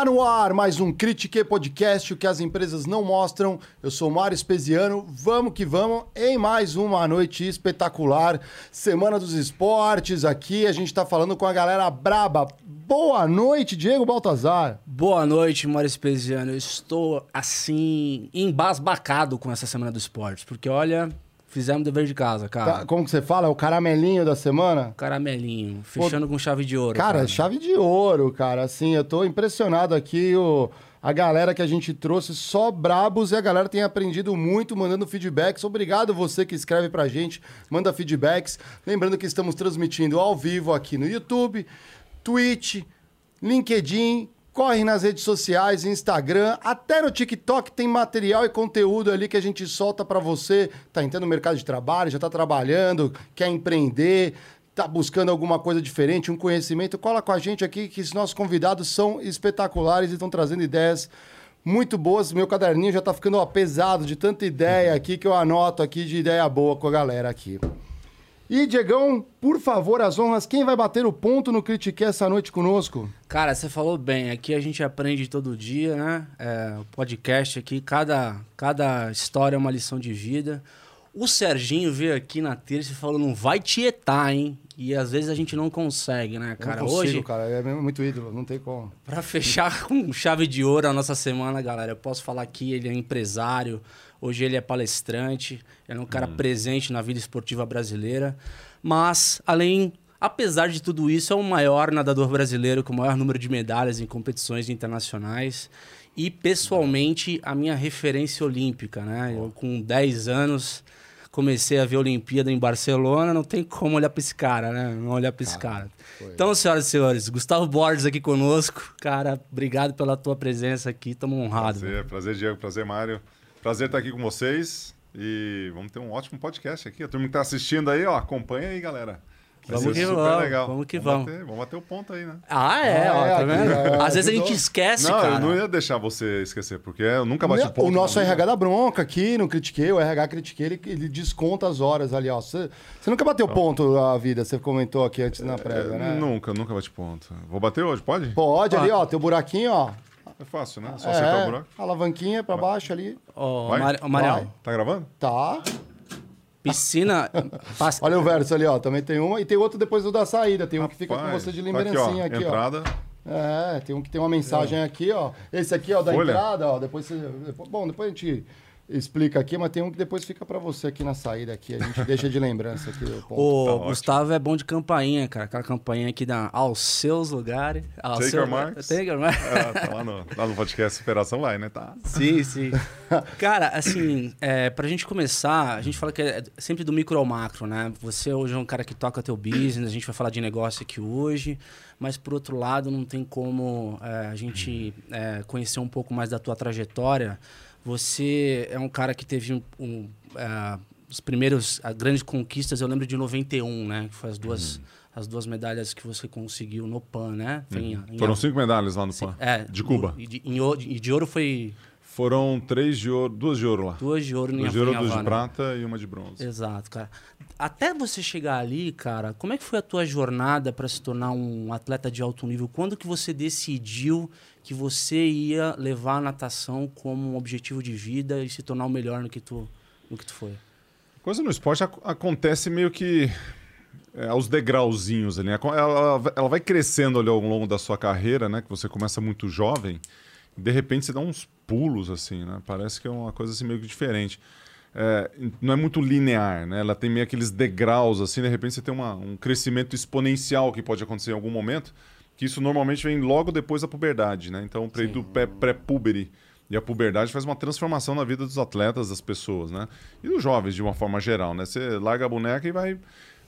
Tá no ar mais um Critique Podcast, o que as empresas não mostram. Eu sou Mário Espesiano, vamos que vamos em mais uma noite espetacular. Semana dos Esportes aqui, a gente tá falando com a galera braba. Boa noite, Diego Baltazar. Boa noite, Mário Espesiano. Eu estou assim, embasbacado com essa Semana dos Esportes, porque olha, Fizemos dever de casa, cara. Tá, como que você fala? É o caramelinho da semana? Caramelinho. Fechando Pô, com chave de ouro. Cara, cara, chave de ouro, cara. Assim, eu tô impressionado aqui. O, a galera que a gente trouxe, só brabos, e a galera tem aprendido muito, mandando feedbacks. Obrigado você que escreve pra gente, manda feedbacks. Lembrando que estamos transmitindo ao vivo aqui no YouTube, Twitch, LinkedIn, Corre nas redes sociais, Instagram, até no TikTok tem material e conteúdo ali que a gente solta para você. Tá entrando no mercado de trabalho, já tá trabalhando, quer empreender, tá buscando alguma coisa diferente, um conhecimento, cola com a gente aqui que os nossos convidados são espetaculares e estão trazendo ideias muito boas. Meu caderninho já tá ficando ó, pesado de tanta ideia aqui que eu anoto aqui de ideia boa com a galera aqui. E, Diegão, por favor, as honras, quem vai bater o ponto no Critique essa noite conosco? Cara, você falou bem, aqui a gente aprende todo dia, né? É, o podcast aqui, cada, cada história é uma lição de vida. O Serginho veio aqui na terça e falou: não vai tietar, hein? E às vezes a gente não consegue, né, cara? Eu não consigo, Hoje, cara, é muito ídolo, não tem como. Pra fechar com chave de ouro a nossa semana, galera, eu posso falar aqui, ele é empresário, Hoje ele é palestrante, é um cara hum. presente na vida esportiva brasileira. Mas, além, apesar de tudo isso, é o maior nadador brasileiro com o maior número de medalhas em competições internacionais. E, pessoalmente, a minha referência olímpica, né? Eu, com 10 anos, comecei a ver a Olimpíada em Barcelona, não tem como olhar para esse cara, né? Não olhar para esse cara. Foi. Então, senhoras e senhores, Gustavo Borges aqui conosco. Cara, obrigado pela tua presença aqui, estamos honrados. Prazer, prazer, Diego, prazer, Mário. Prazer estar aqui com vocês e vamos ter um ótimo podcast aqui. A turma que está assistindo aí, ó, acompanha aí, galera. vamos que vamos, legal. Vamos que vamos. Vamos bater, vamos bater o ponto aí, né? Ah, é, ah, ó, é, tá vendo? É, Às vezes a gente esquece, não, cara. eu não ia deixar você esquecer, porque eu nunca bati o ponto. O nosso RH da bronca aqui, no Critiquei, o RH Critiquei, ele, ele desconta as horas ali, ó. Você, você nunca bateu ponto a vida, você comentou aqui antes na prévia, né? Nunca, nunca bati ponto. Vou bater hoje, pode? Pode, ali, ó, teu buraquinho, ó. É fácil, né? Só é, acertar o buraco. Alavanquinha pra baixo ali. Ô, oh, Marião. Tá gravando? Tá. Piscina. Olha o verso ali, ó. Também tem uma. E tem outro depois do da saída. Tem um que fica com você de lembrancinha tá aqui, ó. Aqui, entrada. Ó. É, tem um que tem uma mensagem é. aqui, ó. Esse aqui, ó, da Folha. entrada, ó. Depois você. Bom, depois a gente explica aqui, mas tem um que depois fica para você aqui na saída aqui. A gente deixa de lembrança aqui. O tá Gustavo ótimo. é bom de campainha, cara. Aquela campainha aqui dá aos seus lugares. Aos Taker seu... Marks. Taker Marks. É, tá lá no, lá no podcast Superação Vai, né? Tá. Sim, sim. cara, assim, é, pra gente começar, a gente fala que é sempre do micro ao macro, né? Você hoje é um cara que toca teu business, a gente vai falar de negócio aqui hoje, mas por outro lado, não tem como é, a gente é, conhecer um pouco mais da tua trajetória você é um cara que teve um, um uh, os primeiros as grandes conquistas. Eu lembro de 91, né? Que foi as duas uhum. as duas medalhas que você conseguiu no PAN, né? Uhum. Em, em, Foram cinco medalhas lá no PAN. É, de Cuba. E de, em, de ouro foi foram três de ouro, duas de ouro lá. Duas de ouro, duas de ouro, duas de prata e uma de bronze. Exato, cara. Até você chegar ali, cara, como é que foi a tua jornada para se tornar um atleta de alto nível? Quando que você decidiu que você ia levar a natação como um objetivo de vida e se tornar o melhor no que tu, no que tu foi? Coisa no esporte ac acontece meio que é, aos degrauzinhos ali. Né? Ela, ela vai crescendo ali ao longo da sua carreira, né? Que você começa muito jovem de repente você dá uns pulos assim, né? Parece que é uma coisa assim meio que diferente. É, não é muito linear, né? Ela tem meio aqueles degraus assim, de repente você tem uma, um crescimento exponencial que pode acontecer em algum momento, que isso normalmente vem logo depois da puberdade, né? Então o período pré-pubere e a puberdade faz uma transformação na vida dos atletas, das pessoas, né? E dos jovens de uma forma geral, né? Você larga a boneca e vai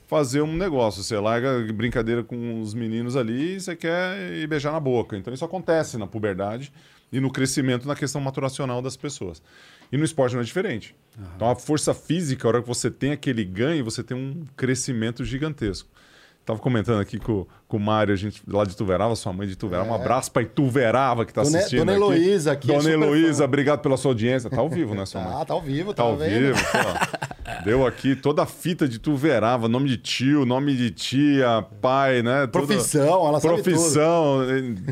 fazer um negócio. Você larga brincadeira com os meninos ali e você quer ir beijar na boca. Então isso acontece na puberdade e no crescimento na questão maturacional das pessoas. E no esporte não é diferente. Uhum. Então a força física, a hora que você tem aquele ganho, você tem um crescimento gigantesco. Tava comentando aqui com, com o Mário, a gente lá de Tuverava, sua mãe de Tuverava. Um abraço pra Ituverava que tá Dona- assistindo. Dona aqui. Heloísa aqui, é Dona super Heloísa, obrigado pela sua audiência. Tá ao vivo, né, sua mãe? Ah, tá ao vivo, Tá tá ao vendo? vivo, pô. Deu aqui toda a fita de Tuverava, nome de tio, nome de tia, pai, né? Tudo- Profissão, ela sabe tudo. Profissão,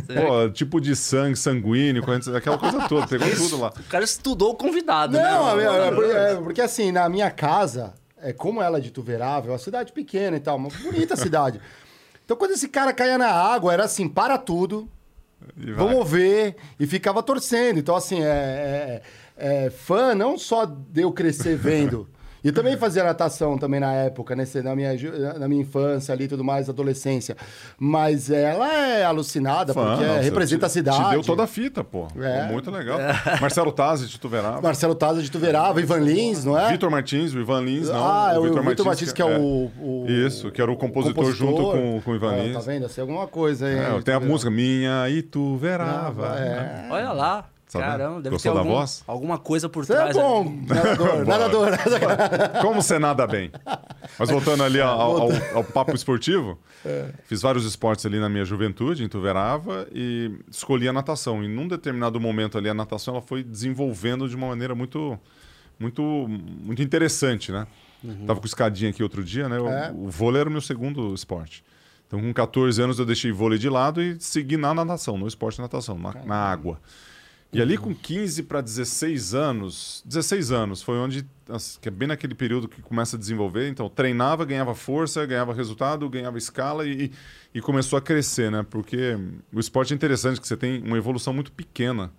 pô, tipo de sangue, sanguíneo, aquela coisa toda, pegou tudo lá. O cara estudou o convidado, Não, né? é, é, porque, é, porque assim, na minha casa, é, como ela é de Tuverável, é uma cidade pequena e tal, uma bonita cidade. Então, quando esse cara caía na água, era assim, para tudo, vamos ver, e ficava torcendo. Então, assim, é, é- é fã não só de eu crescer vendo. E eu também fazia natação também na época, nesse, na, minha, na minha infância ali e tudo mais, adolescência. Mas ela é alucinada, Fã, porque não, você representa te- a cidade. Te deu toda a fita, pô. É. Muito legal. Marcelo Tazzi de Tuverava. Marcelo Taza de Tuverava, Ivan Lins, não é? Vitor Martins, o Ivan Lins, não. Ah, é o Vitor Vitor Martins, que é o, o- Isso, que era o compositor, junto com, com o Ivan Ah, Lins. Tá vendo? Assim, alguma coisa aí. É, tem a música Minha Ituverava. É. Olha lá. Sabe? Caramba, deve Gostou ter da algum- voz? alguma coisa por Você é trás. bom, ali. nadador, nadador. Como você nada bem. Mas voltando ali ao, ao- ao papo esportivo, É. fiz vários esportes ali na minha juventude, em Tuverava, e escolhi a natação. E num determinado momento ali, a natação ela foi desenvolvendo de uma maneira muito, muito, muito interessante, né? Tava com escadinha aqui outro dia, né? O, É. o vôlei era o meu segundo esporte. Então, com 14 anos, eu deixei vôlei de lado e segui na natação, no esporte de natação, na, na água. E ali com 15 para 16 anos, 16 anos foi onde, que é bem naquele período que começa a desenvolver, então treinava, ganhava força, ganhava resultado, ganhava escala e, e começou a crescer, né? Porque o esporte é interessante que você tem uma evolução muito pequena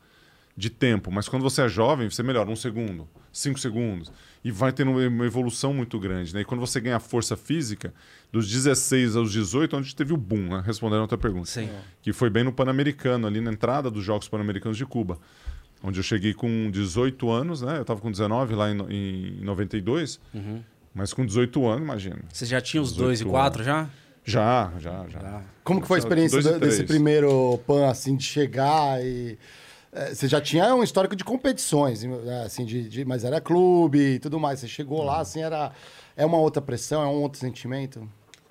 de tempo, mas quando você é jovem, você melhora um segundo, cinco segundos, e vai tendo uma evolução muito grande, né? E quando você ganha força física, dos 16 aos 18, onde teve o boom, né? Respondendo a tua pergunta Sim. que foi bem no Pan-Americano, ali na entrada dos Jogos Pan-Americanos de Cuba, onde eu cheguei com 18 anos, né? Eu estava com 19 lá em, em 92, mas com 18 anos, imagina. Você já tinha os 18 dois e quatro já? Já, já, já. Já. Como que foi a experiência desse primeiro PAN, assim, de chegar e... é, Você já tinha um histórico de competições, né, assim, de, de- mas era clube e tudo mais. Você chegou lá, assim, era... É uma outra pressão, é um outro sentimento?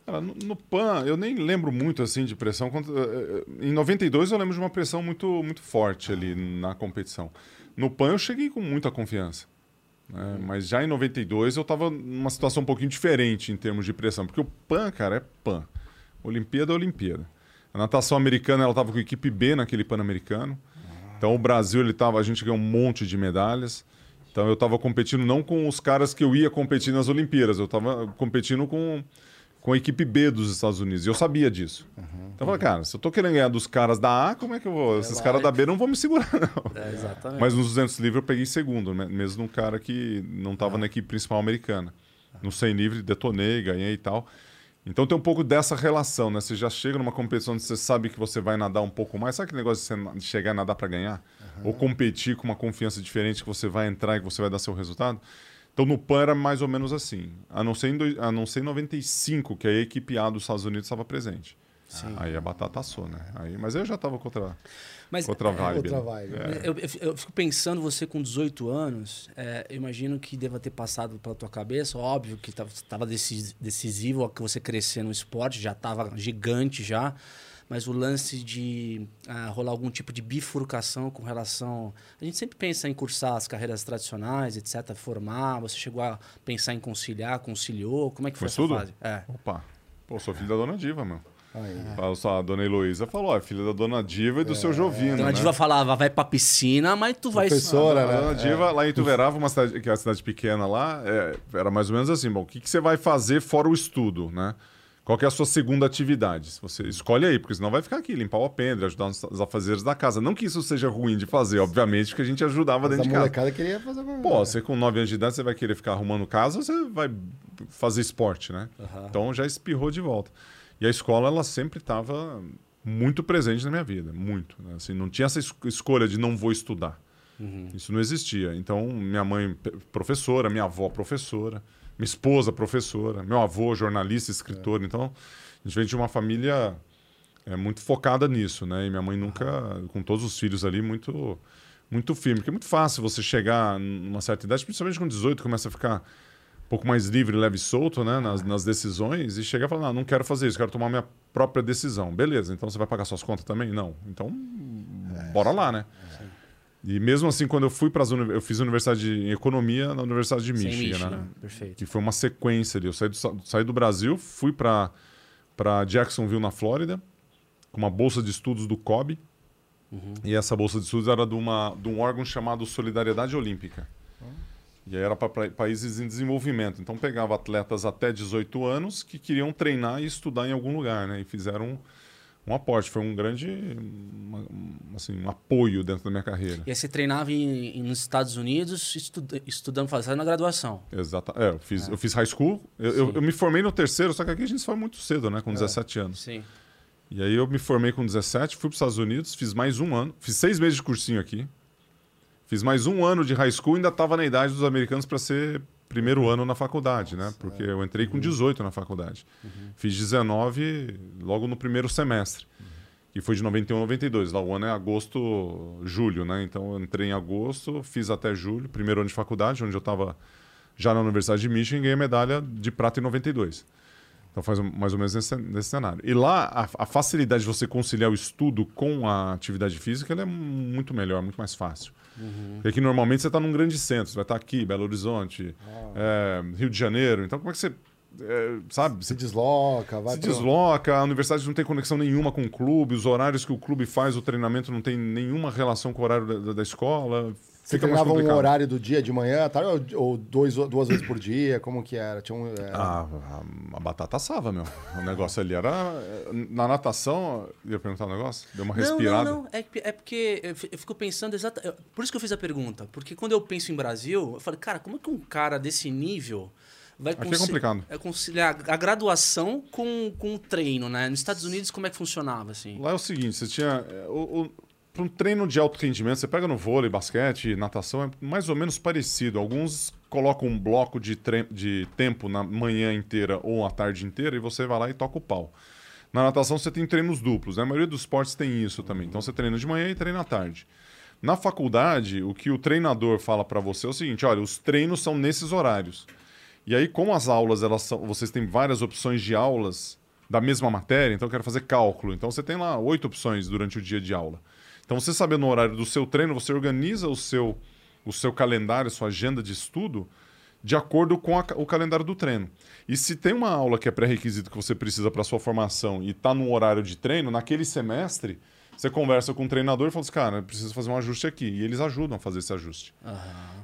Cara, no, no PAN, eu nem lembro muito assim de pressão. Eh, Em 92 eu lembro de uma pressão muito, muito forte ali na competição. No PAN eu cheguei com muita confiança. né? Mas já em 92 eu estava numa situação um pouquinho diferente em termos de pressão. Porque o PAN, cara, é PAN. Olimpíada é Olimpíada. A natação americana ela estava com a equipe B naquele Pan-Americano. Então o Brasil, ele tava, a gente ganhou um monte de medalhas. Então eu estava competindo não com os caras que eu ia competir nas Olimpíadas, eu estava competindo com, com a equipe B dos Estados Unidos. E eu sabia disso. Então eu falei, cara, se eu tô querendo ganhar dos caras da A, como é que eu vou? Esses caras da B não vão me segurar, não. É, exatamente. Mas nos 200 livres eu peguei segundo, mesmo num cara que não estava na equipe principal americana. No 100 livre detonei, ganhei e tal. Então tem um pouco dessa relação, né? Você já chega numa competição onde você sabe que você vai nadar um pouco mais. Sabe aquele negócio de chegar e nadar para ganhar? Ou competir com uma confiança diferente que você vai entrar e que você vai dar seu resultado? Então no PAN era mais ou menos assim. A não ser em, doi- a não ser em 95, que a equipe A dos Estados Unidos estava presente. Aí a batata assou, né? Aí, mas eu já estava contra, Mas contra a vibe. outra né? vibe. É. Eu, eu- eu fico pensando, você com 18 anos, é, eu imagino que deva ter passado pela tua cabeça, óbvio que estava decisivo que você crescer no esporte, já estava gigante já, mas o lance de ah, rolar algum tipo de bifurcação com relação... A gente sempre pensa em cursar as carreiras tradicionais, etc., formar, você chegou a pensar em conciliar, conciliou, como é que foi, Foi essa tudo? fase? É. Opa, pô, sou filho da dona Diva, meu. Aí. Fala só, A dona Heloísa falou, é filha da dona Diva e do seu Jovino. A né? diva falava, vai pra piscina, mas tu vai... Professora, A né? dona Diva, lá em Ituverava, uma cidade, que é uma cidade pequena lá, é, era mais ou menos assim, bom, o que, que você vai fazer fora o estudo, né? Qual que é a sua segunda atividade? Você escolhe aí, porque senão vai ficar aqui, limpar o apêndice, ajudar nos os afazeres da casa. Não que isso seja ruim de fazer, obviamente, porque a gente ajudava Mas dentro a de casa. molecada queria fazer alguma Pô, você com 9 anos de idade, você vai querer ficar arrumando casa ou você vai fazer esporte, né? Então já espirrou de volta. E a escola, ela sempre estava muito presente na minha vida, muito. né? Assim, não tinha essa es- escolha de não vou estudar. Isso não existia. Então, minha mãe, professora, minha avó, professora, minha esposa, professora, meu avô, jornalista, escritor. Então, a gente vem de uma família é, muito focada nisso, né? E minha mãe nunca, com todos os filhos ali, muito, muito firme. Porque é muito fácil você chegar numa certa idade, principalmente com 18, começa a ficar pouco mais livre, leve e solto né, nas, nas decisões e chegar e falar, não, não quero fazer isso, quero tomar minha própria decisão. Beleza, então você vai pagar suas contas também? Não. Então, bora lá, né? E mesmo assim, quando eu fui para as eu fiz universidade de economia na Universidade de Michigan, Michigan, né? perfeito. Que foi uma sequência ali. Eu saí do, saí do Brasil, fui para para Jacksonville, na Flórida, com uma bolsa de estudos do COB. E essa bolsa de estudos era de, uma, de um órgão chamado Solidariedade Olímpica. E aí era para países em desenvolvimento. Então pegava atletas até 18 anos que queriam treinar e estudar em algum lugar, né? E fizeram um, um aporte. Foi um grande uma- um, assim, um apoio dentro da minha carreira. E aí você treinava em- em- nos Estados Unidos, estuda- estudando, fazendo a graduação. Exato. É, eu fiz, eu fiz high school. Eu, eu, eu me formei no terceiro, só que aqui a gente foi muito cedo, né? Com 17 anos. Sim. E aí eu me formei com 17, fui para os Estados Unidos, fiz mais um ano, fiz seis meses de cursinho aqui, fiz mais um ano de high school, ainda estava na idade dos americanos para ser primeiro ano na faculdade, né? Porque eu entrei com 18 na faculdade. Fiz 19 logo no primeiro semestre, que foi de 91 a 92. Lá o ano é agosto, julho, né? Então eu entrei em agosto, fiz até julho, primeiro ano de faculdade, onde eu estava já na Universidade de Michigan e ganhei medalha de prata em 92. Então faz mais ou menos nesse, nesse cenário. E lá, a, a facilidade de você conciliar o estudo com a atividade física é muito melhor, muito mais fácil. Porque aqui normalmente você está num grande centro, você vai estar aqui, Belo Horizonte, é, Rio de Janeiro. Então como é que você, é, sabe, Se desloca, vai se pro- desloca, a universidade não tem conexão nenhuma com o clube, os horários que o clube faz, o treinamento não tem nenhuma relação com o horário da- da escola. Você fica treinava um horário do dia de manhã, tarde, ou, ou dois, duas vezes por dia? Como que era? Tinha um, é, Ah, a, a batata assava, meu. O negócio ali era. Na natação, ia perguntar um negócio? Deu uma respirada. Não, não, não. É, é porque eu fi- eu fico pensando exatamente. Por isso que eu fiz a pergunta. Porque quando eu penso em Brasil, eu falei, cara, como é que um cara desse nível vai Aqui é complicado. é conciliar a graduação com, com o treino, né? Nos Estados Unidos, como é que funcionava assim? Lá é o seguinte: você tinha. é, O, para um treino de alto rendimento, você pega no vôlei, basquete, natação, é mais ou menos parecido. Alguns colocam um bloco de, de tempo na manhã inteira ou a tarde inteira e você vai lá e toca o pau. Na natação você tem treinos duplos, né? a maioria dos esportes tem isso também. Então você treina de manhã e treina à tarde. Na faculdade, o que o treinador fala para você é o seguinte: olha, os treinos são nesses horários. E aí, como as aulas, elas são, vocês têm várias opções de aulas da mesma matéria, então eu quero fazer cálculo. Então você tem lá oito opções durante o dia de aula. Então você sabendo o horário do seu treino, você organiza o seu, o seu calendário, sua agenda de estudo, de acordo com a o calendário do treino. E se tem uma aula que é pré-requisito que você precisa para sua formação e está no horário de treino, naquele semestre, você conversa com o treinador e fala assim, cara, eu preciso fazer um ajuste aqui. E eles ajudam a fazer esse ajuste.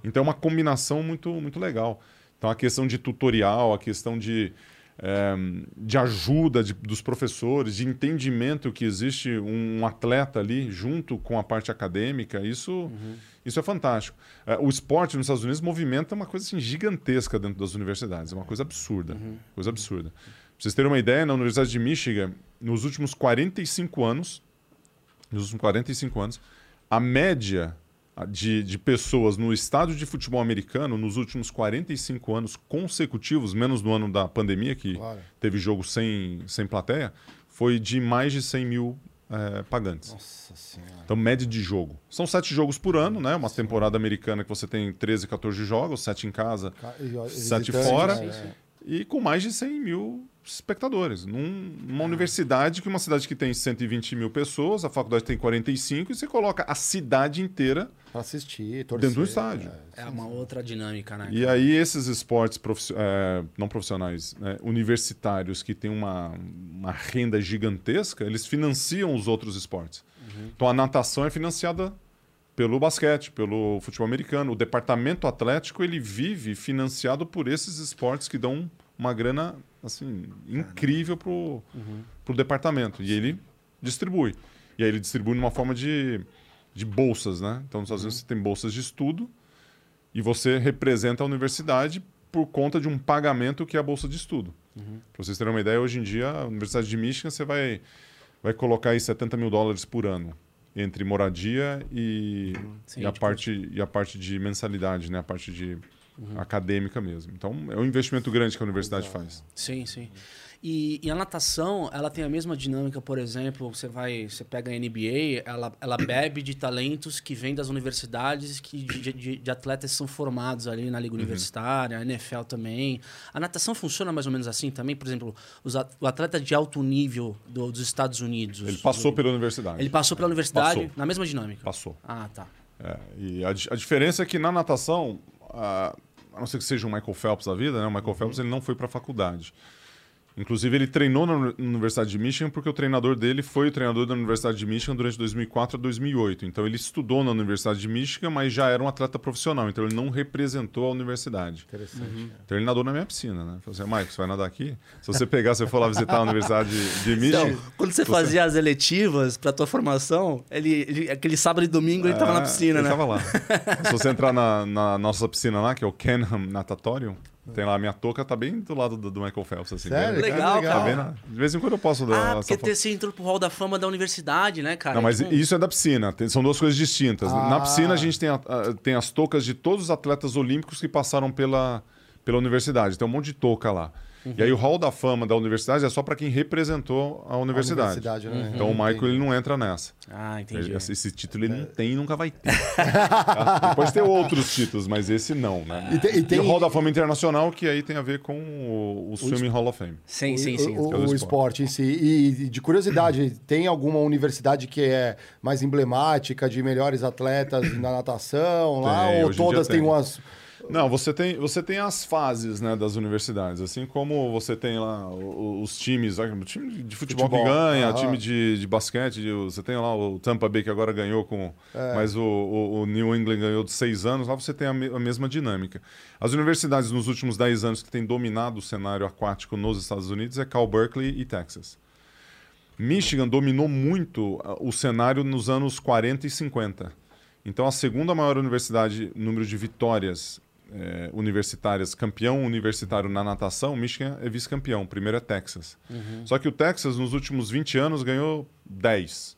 Então é uma combinação muito, muito legal. Então a questão de tutorial, a questão de, de ajuda de- dos professores, de entendimento que existe um, atleta ali junto com a parte acadêmica, isso, isso é fantástico. Eh, o esporte nos Estados Unidos movimenta uma coisa assim, gigantesca dentro das universidades, é uma coisa absurda, coisa absurda. Pra vocês terem uma ideia, na Universidade de Michigan, nos últimos 45 anos, nos últimos 45 anos, a média de, de pessoas no estádio de futebol americano nos últimos 45 anos consecutivos, menos no ano da pandemia, que Claro. teve jogo sem, sem plateia, foi de mais de 100 mil eh, pagantes. Nossa senhora. Então, média de jogo. São sete jogos por ano, né? Uma temporada americana que você tem 13, 14 jogos, sete em casa e, Sete fora. né? Sim, sim. e com mais de 100 mil espectadores. Num- numa universidade, que é uma cidade que tem 120 mil pessoas, a faculdade tem 45, e você coloca a cidade inteira Pra assistir, torcer. dentro do estádio. É uma outra dinâmica, né? E aí esses esportes profissi- eh, não profissionais, né, universitários que têm uma, uma renda gigantesca, eles financiam os outros esportes. Então a natação é financiada pelo basquete, pelo futebol americano. O departamento atlético ele vive financiado por esses esportes que dão uma grana assim incrível pro, pro departamento e ele distribui. E aí ele distribui numa forma de, de bolsas, né? Então nos Estados Unidos você tem bolsas de estudo e você representa a universidade por conta de um pagamento que é a bolsa de estudo. Para vocês terem uma ideia, hoje em dia, a Universidade de Michigan, você vai, vai colocar aí 70 mil dólares por ano entre moradia e, Sim, e, a, tipo- parte, e a parte de mensalidade, né? a parte de acadêmica mesmo. Então, é um investimento grande que a universidade faz. Sim, sim. E, e, a natação, ela tem a mesma dinâmica, por exemplo, você vai, você pega a NBA, ela, ela bebe de talentos que vêm das universidades, que de, de, de atletas que são formados ali na liga uhum. universitária, a NFL também. A natação funciona mais ou menos assim também, por exemplo, os, o atleta de alto nível do, dos Estados Unidos. Ele passou pela universidade. Ele passou pela universidade passou. na mesma dinâmica. Passou. Ah, tá. É, e a, a, diferença é que na natação, a não ser que seja o Michael Phelps da vida, né? O Michael uhum. Phelps ele não foi para a faculdade. Inclusive, ele treinou na Universidade de Michigan porque o treinador dele foi o treinador da Universidade de Michigan durante 2004 a 2008. Então, ele estudou na Universidade de Michigan, mas já era um atleta profissional. Então, ele não representou a universidade. Interessante. Uhum. Então, ele nadou na minha piscina, né? Falei assim, Mike, você vai nadar aqui? Se você pegar, você for lá visitar a Universidade de Michigan... Então, quando você, você, fazia as eletivas para tua formação, ele, ele, aquele sábado e domingo, ele estava na é, piscina, ele né? Ele estava lá. Se você entrar na, na nossa piscina lá, que é o Kenham Natatorium, tem lá a minha touca, tá bem do lado do, do Michael Phelps, assim. Sério? Legal, cara. Tá bem na... De vez em quando eu posso dar. Ah, porque ter, você entrou pro hall da fama da universidade, né, cara? Não, mas tipo... isso é da piscina. Tem, são duas coisas distintas. Ah. Na piscina a gente tem, a, tem as toucas de todos os atletas olímpicos que passaram pela, pela universidade. Tem um monte de touca lá. Uhum. E aí o Hall da Fama da universidade é só para quem representou a universidade. A universidade né? Então uhum. o Michael ele não entra nessa. Ah, entendi. Esse, esse título ele é. não tem e nunca vai ter. tá? Depois tem outros títulos, mas esse não, né? E, tem, e, tem... e, o Hall da Fama Internacional, que aí tem a ver com o, o Swimming Hall of Fame. Sim, sim, sim. O, o, o esporte em si. E de curiosidade, tem alguma universidade que é mais emblemática de melhores atletas na natação lá? Tem, ou todas têm umas não, você tem, você tem as fases né, das universidades, assim como você tem lá os, times, o time de futebol, futebol. que ganha, time de, de basquete, de, você tem lá o Tampa Bay que agora ganhou com. É. Mas o, o, o, New England ganhou de seis anos, lá você tem a, me, a, mesma dinâmica. As universidades nos últimos dez anos que têm dominado o cenário aquático nos Estados Unidos é Cal Berkeley e Texas. Michigan dominou muito o cenário nos anos 40 e 50. Então, a segunda maior universidade, número de vitórias é, universitárias, campeão universitário na natação, Michigan é vice-campeão. Primeiro é Texas. Uhum. Só que o Texas, nos últimos 20 anos, ganhou 10.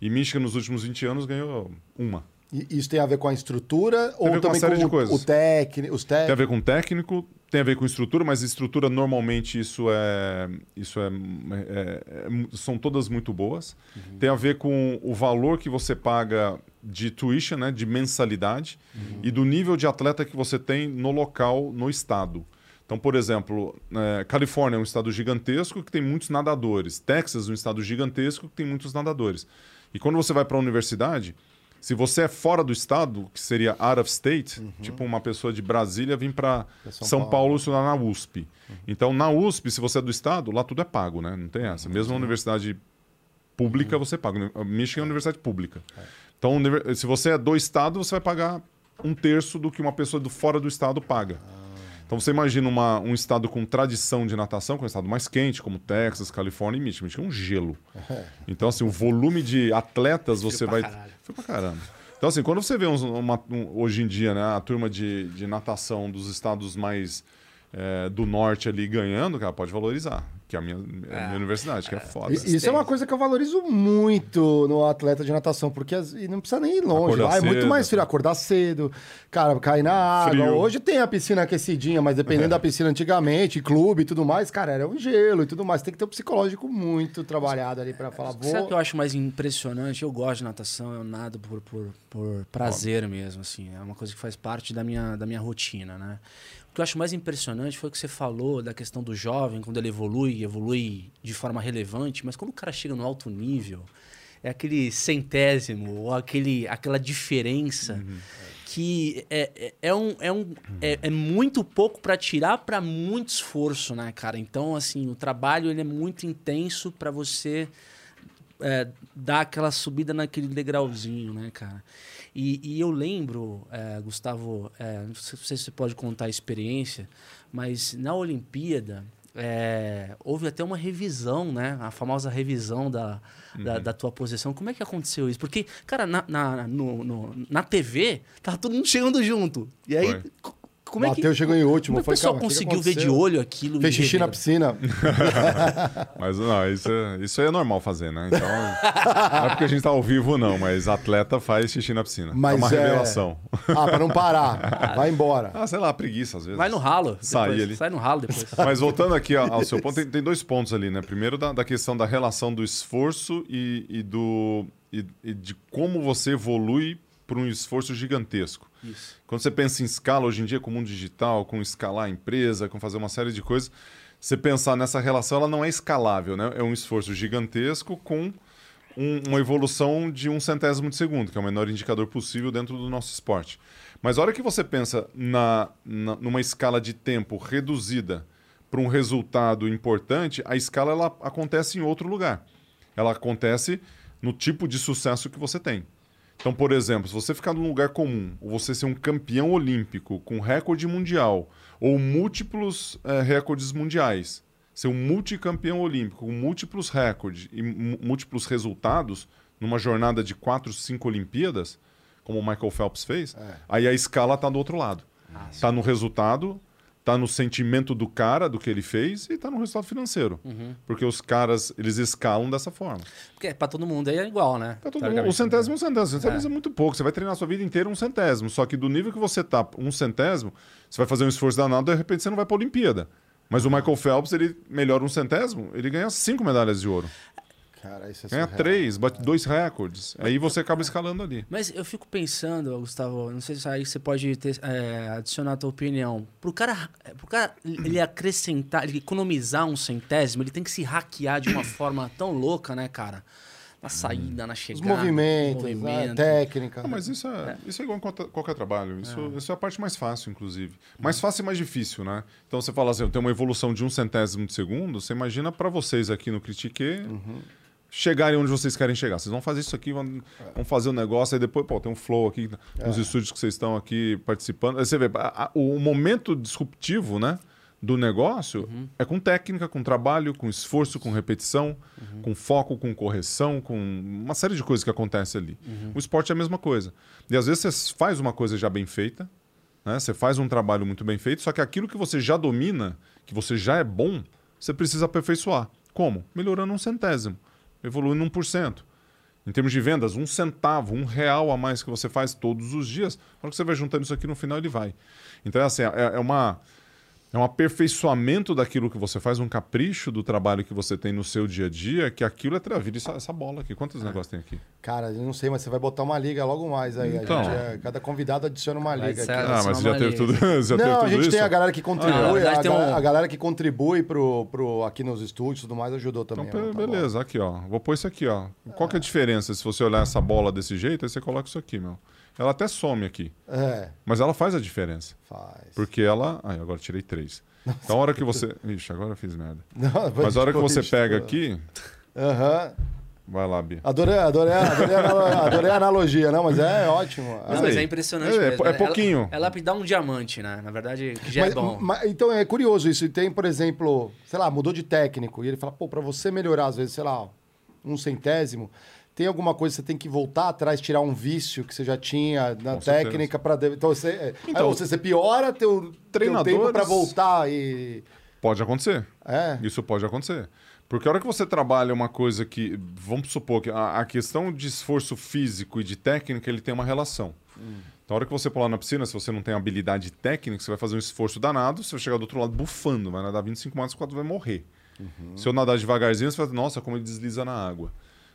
E Michigan, nos últimos 20 anos, ganhou uma. E isso tem a ver com a estrutura tem ou também com, com o, o técnico, os técnicos? Tem a ver com o técnico, tem a ver com estrutura, mas estrutura normalmente isso é, isso é, é, é são todas muito boas. Uhum. Tem a ver com o valor que você paga de tuition, né, de mensalidade, uhum. e do nível de atleta que você tem no local, no estado. Então, por exemplo, é, Califórnia é um estado gigantesco que tem muitos nadadores. Texas é um estado gigantesco que tem muitos nadadores. E quando você vai para a universidade, se você é fora do estado, que seria out of state, uhum. tipo uma pessoa de Brasília vir para São, São, Paulo, Paulo estudar na USP. Uhum. Então, na USP, se você é do estado, lá tudo é pago, né? Não tem essa. Mesmo na universidade pública, uhum. você paga. Michigan é uma universidade pública. É. Então, se você é do estado, você vai pagar um terço do que uma pessoa do fora do estado paga. Então você imagina uma, um estado com tradição de natação, com um estado mais quente, como Texas, Califórnia e Michigan. Michigan é um gelo. Então, assim, o volume de atletas você vai. Foi pra caramba. Então, assim, quando você vê uns, uma, um, hoje em dia, né, a turma de, de natação dos estados mais é, do norte ali ganhando, cara, pode valorizar que é a minha, é. a minha universidade, que é, é foda. Isso é uma coisa que eu valorizo muito no atleta de natação, porque não precisa nem ir longe. Lá é muito mais frio acordar cedo, cara, cair na água. Frio. Hoje tem a piscina aquecidinha, mas dependendo é. da piscina antigamente, clube e tudo mais, cara, era um gelo e tudo mais. Tem que ter um psicológico muito trabalhado ali para falar. Vou... Sabe o que eu acho mais impressionante? Eu gosto de natação, eu nado por, por, por prazer mesmo, assim. É uma coisa que faz parte da minha, da minha rotina, né? O que eu acho mais impressionante foi o que você falou da questão do jovem, quando ele evolui, evolui de forma relevante, mas quando o cara chega no alto nível, é aquele centésimo, ou aquele, aquela diferença uhum. que é, é, é, um, é, um, é, é muito pouco para tirar para muito esforço, né, cara? Então, assim, o trabalho ele é muito intenso para você é, dar aquela subida naquele degrauzinho, né, cara? E, e eu lembro, é, Gustavo, é, não sei se você pode contar a experiência, mas na Olimpíada é, houve até uma revisão, né? A famosa revisão da, uhum. da, da, tua posição. Como é que aconteceu isso? Porque, cara, na, na, no, no, na TV, tava todo mundo chegando junto. E aí, como é que. Chegou em último. Como é o Foi, pessoal cara, conseguiu ver de olho aquilo? Fez xixi na rever? piscina. Mas não, isso, é- isso aí é normal fazer, né? Então, não é porque a gente tá ao vivo, não, mas atleta faz xixi na piscina. Mas é uma é- revelação. Ah, pra não parar. Vai embora. Ah, sei lá, preguiça às vezes. Vai no ralo. Sai ali. Sai no ralo depois. Mas voltando aqui ao ao seu ponto, tem, tem dois pontos ali, né? Primeiro da, da questão da relação do esforço e, e do e, e de como você evolui para um esforço gigantesco. Isso. Quando você pensa em escala, hoje em dia, com o mundo digital, com escalar a empresa, com fazer uma série de coisas, você pensar nessa relação, ela não é escalável, né? É um esforço gigantesco com um- uma evolução de um centésimo de segundo, que é o menor indicador possível dentro do nosso esporte. Mas a hora que você pensa na, na- numa escala de tempo reduzida para um resultado importante, a escala ela acontece em outro lugar. Ela acontece no tipo de sucesso que você tem. Então, por exemplo, se você ficar num lugar comum, ou você ser um campeão olímpico com recorde mundial, ou múltiplos eh, recordes mundiais, ser um multicampeão olímpico com múltiplos recordes e múltiplos resultados numa jornada de quatro, cinco Olimpíadas, como o Michael Phelps fez, aí a escala está do outro lado. Está no resultado, está no sentimento do cara, do que ele fez, e está no resultado financeiro. Porque os caras, eles escalam dessa forma. Porque pra todo mundo aí é igual, né? Tá todo mundo, Teoricamente. um centésimo é um centésimo. Um centésimo é. muito pouco. Você vai treinar a sua vida inteira um centésimo. Só que do nível que você tá, um centésimo, você vai fazer um esforço danado, de repente você não vai pra Olimpíada. Mas o Michael Phelps, ele melhora um centésimo, ele ganha cinco medalhas de ouro. Cara, isso é Ganha surreal. três, bate dois recordes. Aí você acaba escalando ali. Mas eu fico pensando, Gustavo, não sei se aí você pode ter, é, adicionar a tua opinião. Pro cara, pro cara ele acrescentar, ele economizar um centésimo, ele tem que se hackear de uma forma tão louca, né, cara? Na saída, na Os chegada. movimentos, no né, movimento. técnica. Ah, mas isso é, isso é igual em qualquer, trabalho. Isso é. isso é a parte mais fácil, inclusive. Mais fácil e mais difícil, né? Então você fala assim, eu tenho uma evolução de um centésimo de segundo, você imagina para vocês aqui no Critique chegarem onde vocês querem chegar. Vocês vão fazer isso aqui, vão, vão fazer o um negócio, aí depois, pô, tem um flow aqui, nos estúdios que vocês estão aqui participando. Aí você vê, a- a- o momento disruptivo, né? Do negócio é com técnica, com trabalho, com esforço, com repetição, com foco, com correção, com uma série de coisas que acontece ali. O esporte é a mesma coisa. E às vezes você faz uma coisa já bem feita, né? Você faz um trabalho muito bem feito, só que aquilo que você já domina, que você já é bom, você precisa aperfeiçoar. Como? Melhorando um centésimo, evoluindo 1%. Em termos de vendas, um centavo, um real a mais que você faz todos os dias, na hora que você vai juntando isso aqui no final, ele vai. Então, é assim, é, é uma. É um aperfeiçoamento daquilo que você faz, um capricho do trabalho que você tem no seu dia a dia, que aquilo é travido. Essa, essa bola aqui. Quantos negócios tem aqui? Cara, eu não sei, mas você vai botar uma liga logo mais aí. A Então. gente é- cada convidado adiciona uma Vai liga ser- aqui. Ah, mas já não teve é tudo, já Não, tudo a gente isso? tem a galera que contribui, Ah, a, galera, um- a galera que contribui pro, pro, aqui nos estúdios e tudo mais ajudou também. Então, a bola. beleza, aqui, ó. Vou pôr isso aqui, ó. Qual que é a diferença se você olhar essa bola desse jeito, aí você coloca isso aqui, meu. Ela até some aqui, É, mas ela faz a diferença. faz. Porque ela. Ai, agora tirei três. Então, a hora que você. Ixi, agora eu fiz merda. Não, Mas a hora que você pega aqui. Aham. Vai lá, Bia. Adorei, adorei, adorei, adorei a analogia, não, mas é ótimo. Não, Mas é impressionante é- é é pouquinho. Ela, ela lapidar um diamante, né? Na verdade, que já Mas- é bom. mas- então é curioso isso. E tem, por exemplo, sei lá, mudou de técnico. E ele fala, pô, pra você melhorar, às vezes, sei lá, um centésimo, tem alguma coisa que você tem que voltar atrás, tirar um vício que você já tinha na Com técnica para Então você, é, Então, aí você, você piora teu, teu treinadores- tempo para voltar e. Pode acontecer. É. Isso pode acontecer. Porque a hora que você trabalha uma coisa que. Vamos supor que a, a questão de esforço físico e de técnica ele tem uma relação. Então, a hora que você pular na piscina, se você não tem habilidade técnica, você vai fazer um esforço danado, você vai chegar do outro lado bufando, vai nadar 25 metros, quase vai morrer. Se eu nadar devagarzinho, você vai nossa, como ele desliza na água.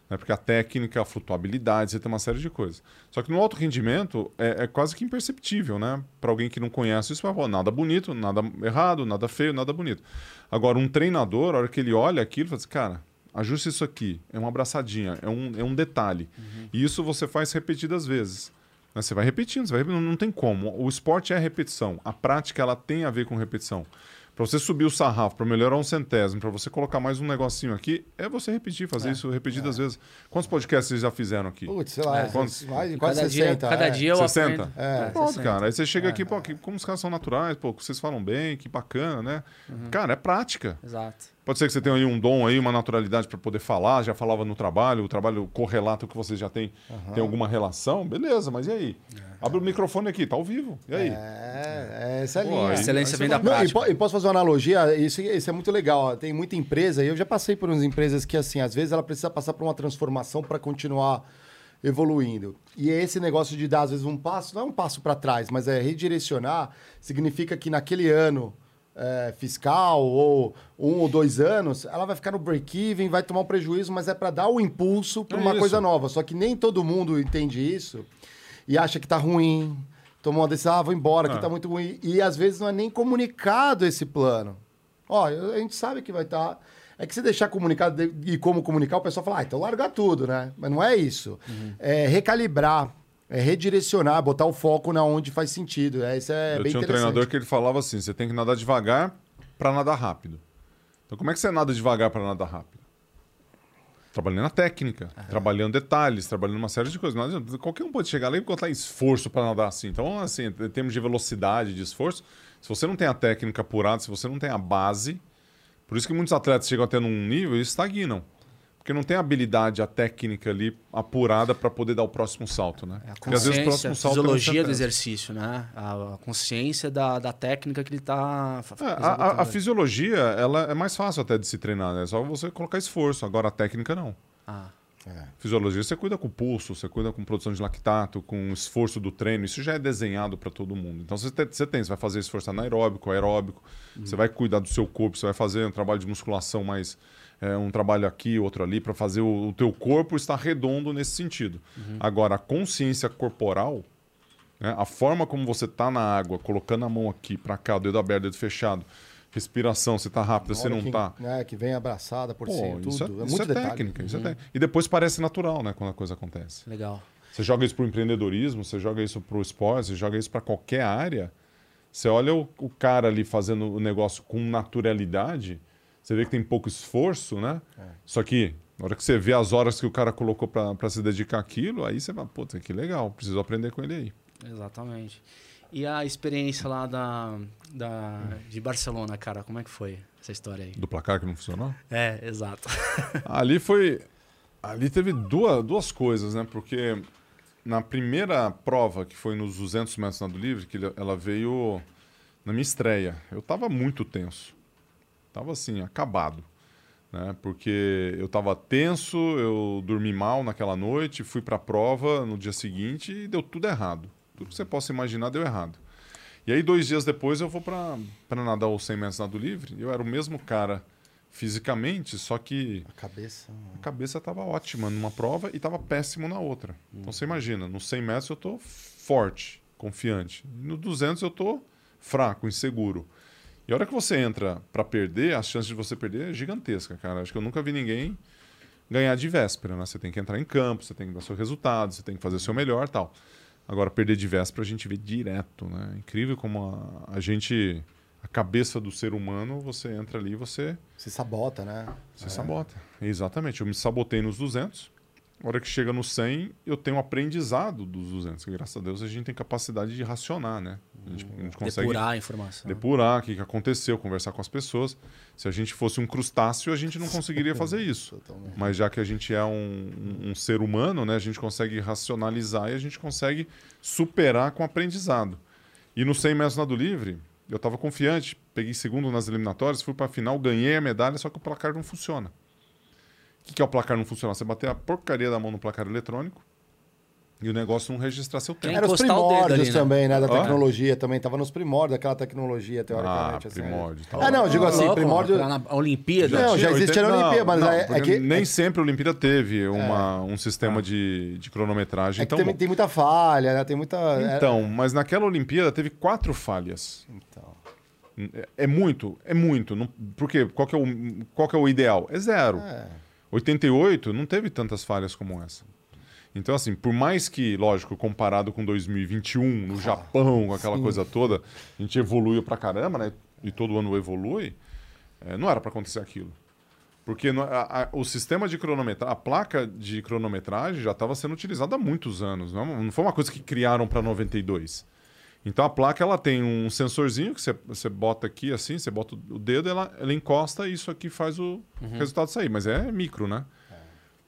Né? Porque a técnica, a flutuabilidade, você tem uma série de coisas. Só que no alto rendimento é, é quase que imperceptível, né? Para alguém que não conhece isso, vai falar, nada bonito, nada errado, nada feio, nada bonito. Agora, um treinador, a hora que ele olha aquilo, fala assim, cara, ajuste isso aqui, é uma abraçadinha, é um, é um detalhe. E isso você faz repetidas vezes. né? Você vai repetindo, você vai repetindo, não, não tem como. O esporte é repetição. A prática ela tem a ver com repetição. Para você subir o sarrafo, para melhorar um centésimo, para você colocar mais um negocinho aqui, é você repetir, fazer isso repetidas vezes. Quantos podcasts vocês já fizeram aqui? Putz, sei lá, É. mais de quase cada 60. dia, cada é. dia eu 60? aprendo. É. Pronto, 60. cara. Aí você chega aqui, pô, que, como os caras são naturais, pô, vocês falam bem, que bacana, né? Cara, é prática. Exato. Pode ser que você tenha aí um dom aí, uma naturalidade para poder falar, já falava no trabalho, o trabalho correlato que você já tem, tem alguma relação, beleza, mas e aí? Abre o microfone aqui, tá ao vivo. E aí? É, é essa Pô, linha. aí- Excelência vem da vai- Não, e, prática. po- e posso fazer uma analogia? Isso, isso é muito legal. ó. Tem muita empresa, e eu já passei por umas empresas que, assim, às vezes ela precisa passar por uma transformação para continuar evoluindo. E é esse negócio de dar, às vezes, um passo, não é um passo para trás, mas é redirecionar, significa que naquele ano é, fiscal ou um ou dois anos, ela vai ficar no break-even, vai tomar um prejuízo, mas é para dar o impulso para É uma isso. coisa nova. Só que nem todo mundo entende isso e acha que tá ruim. Tomou uma decisão, ah, vou embora, que Ah. tá muito ruim. E às vezes não é nem comunicado esse plano. Ó, a gente sabe que vai estar. É que se deixar comunicado e como comunicar, o pessoal fala, ah, então larga tudo, né? Mas não é isso. É recalibrar, é redirecionar, botar o foco na onde faz sentido. É, isso é eu bem tinha um treinador que ele falava assim: você tem que nadar devagar para nadar rápido. Então, como é que você nada devagar para nadar rápido? Trabalhando na técnica, trabalhando detalhes, trabalhando uma série de coisas. Não adianta, qualquer um pode chegar lá e botar esforço para nadar assim. Então, assim, em termos de velocidade, de esforço, se você não tem a técnica apurada, se você não tem a base, por isso que muitos atletas chegam até num nível e estagnam. Porque não tem a habilidade, a técnica ali apurada para poder dar o próximo salto, né? É a Porque às vezes o consciência, próximo a salto é um fisiologia do centésimo. exercício, né? A, a consciência da, da técnica que ele tá fa- É, a- a, a fisiologia ela é mais fácil até de se treinar, né? É só você colocar esforço. Agora a técnica não. Ah, Fisiologia você cuida com o pulso, você cuida com produção de lactato, com o esforço do treino. Isso já é desenhado para todo mundo. Então você tem, você tem, você vai fazer esforço anaeróbico, aeróbico, você vai cuidar do seu corpo, você vai fazer um trabalho de musculação mais é, um trabalho aqui, outro ali, para fazer o, o teu corpo estar redondo nesse sentido. Agora a consciência corporal né? A forma como você tá na água, colocando a mão aqui para cá, o dedo aberto, dedo fechado, respiração, você tá rápido, você não que, tá. né, que vem abraçada por Pô, cima, tudo. isso é, é, isso muito é detalhe. técnica, isso é técnica. E depois parece natural, né, quando a coisa acontece. legal. Você joga isso pro empreendedorismo, você joga isso pro esporte, você joga isso para qualquer área. Você olha o, o cara ali fazendo o negócio com naturalidade, você vê que tem pouco esforço, né? Só que na hora que você vê as horas que o cara colocou para se dedicar àquilo, aí você fala, puta, que legal, preciso aprender com ele aí. Exatamente. E a experiência lá da, da, de Barcelona, cara, como é que foi essa história aí? Do placar que não funcionou? É, exato. Ali foi. Ali teve duas, duas coisas, né? Porque na primeira prova, que foi nos 200 metros nado livre, que ela veio na minha estreia. Eu tava muito tenso. Tava assim, acabado. Né? Porque eu tava tenso, eu dormi mal naquela noite, fui pra prova no dia seguinte e deu tudo errado. Tudo que você possa imaginar deu errado. E aí, dois dias depois, eu vou pra nadar os 100 metros nado livre. Eu era o mesmo cara fisicamente, só que A cabeça. a cabeça estava ótima numa prova e estava péssimo na outra. Então você imagina, nos 100 metros eu estou forte, confiante. No 200 eu estou fraco, inseguro. E a hora que você entra para perder, a chance de você perder é gigantesca, cara. Acho que eu nunca vi ninguém ganhar de véspera, né? Você tem que entrar em campo, você tem que dar seu resultado, você tem que fazer o seu melhor tal. Agora, perder de véspera a gente vê direto, né? Incrível como a, a gente... A cabeça do ser humano, você entra ali e você Se sabota, né? você sabota. Exatamente. Eu me sabotei nos 200. A hora que chega no 100, eu tenho um aprendizado dos 200. Graças a Deus a gente tem capacidade de racionar, né? A gente, a gente consegue Depurar a informação. depurar o que que aconteceu, conversar com as pessoas. Se a gente fosse um crustáceo, a gente não conseguiria fazer isso. Mas já que a gente é um, um- um ser humano, né, a gente consegue racionalizar e a gente consegue superar com aprendizado. E no 100 metros nado livre, eu estava confiante, peguei segundo nas eliminatórias, fui para a final, ganhei a medalha, só que o placar não funciona. O que, que é o placar não funcionar? Você bater a porcaria da mão no placar eletrônico e o negócio não registrar seu tempo. Tem Era os primórdios ali, né? também, né? Da tecnologia também. Tava nos primórdios daquela tecnologia, Ah, teoricamente. assim. primórdio. Tá Ah, não, eu digo assim, Louco, primórdio... Na Olimpíada. Não, já existia na 80 Olimpíada, mas não, é- é que- nem é- sempre a Olimpíada teve uma, um sistema de, de cronometragem. É então, tem, tem muita falha, né? Tem muita... é- então, mas naquela Olimpíada teve quatro falhas. Então. É- É muito, é muito. Não, por quê? Qual que é, o, qual que é o ideal? É zero. É. 88 não teve tantas falhas como essa. Então, assim, por mais que, lógico, comparado com 2021, no Japão, com aquela coisa toda, a gente evoluiu pra caramba, né? E todo ano evolui, é, não era pra acontecer aquilo. Porque a- a- o sistema de cronometragem, a placa de cronometragem já estava sendo utilizada há muitos anos. Não, não foi uma coisa que criaram para 92. Então a placa ela tem um sensorzinho que você, você bota aqui assim, você bota o dedo, ela, ela encosta e isso aqui faz o resultado sair. Mas é micro, né?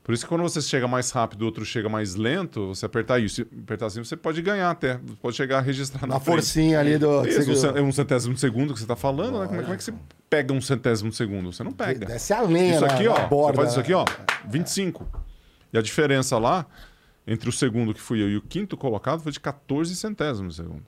Por isso que quando você chega mais rápido, o outro chega mais lento, você apertar isso, apertar assim, você pode ganhar até. Pode chegar a registrar na, Na frente. forcinha ali do. Isso, cen- um centésimo de segundo que você está falando, né? Como é, como é que você pega um centésimo de segundo? Você não pega. Desce a lenha Isso na- aqui, na ó. borda, você faz isso né? aqui, ó. 25. E a diferença lá, entre o segundo que fui eu e o quinto colocado, foi de 14 centésimos de segundo.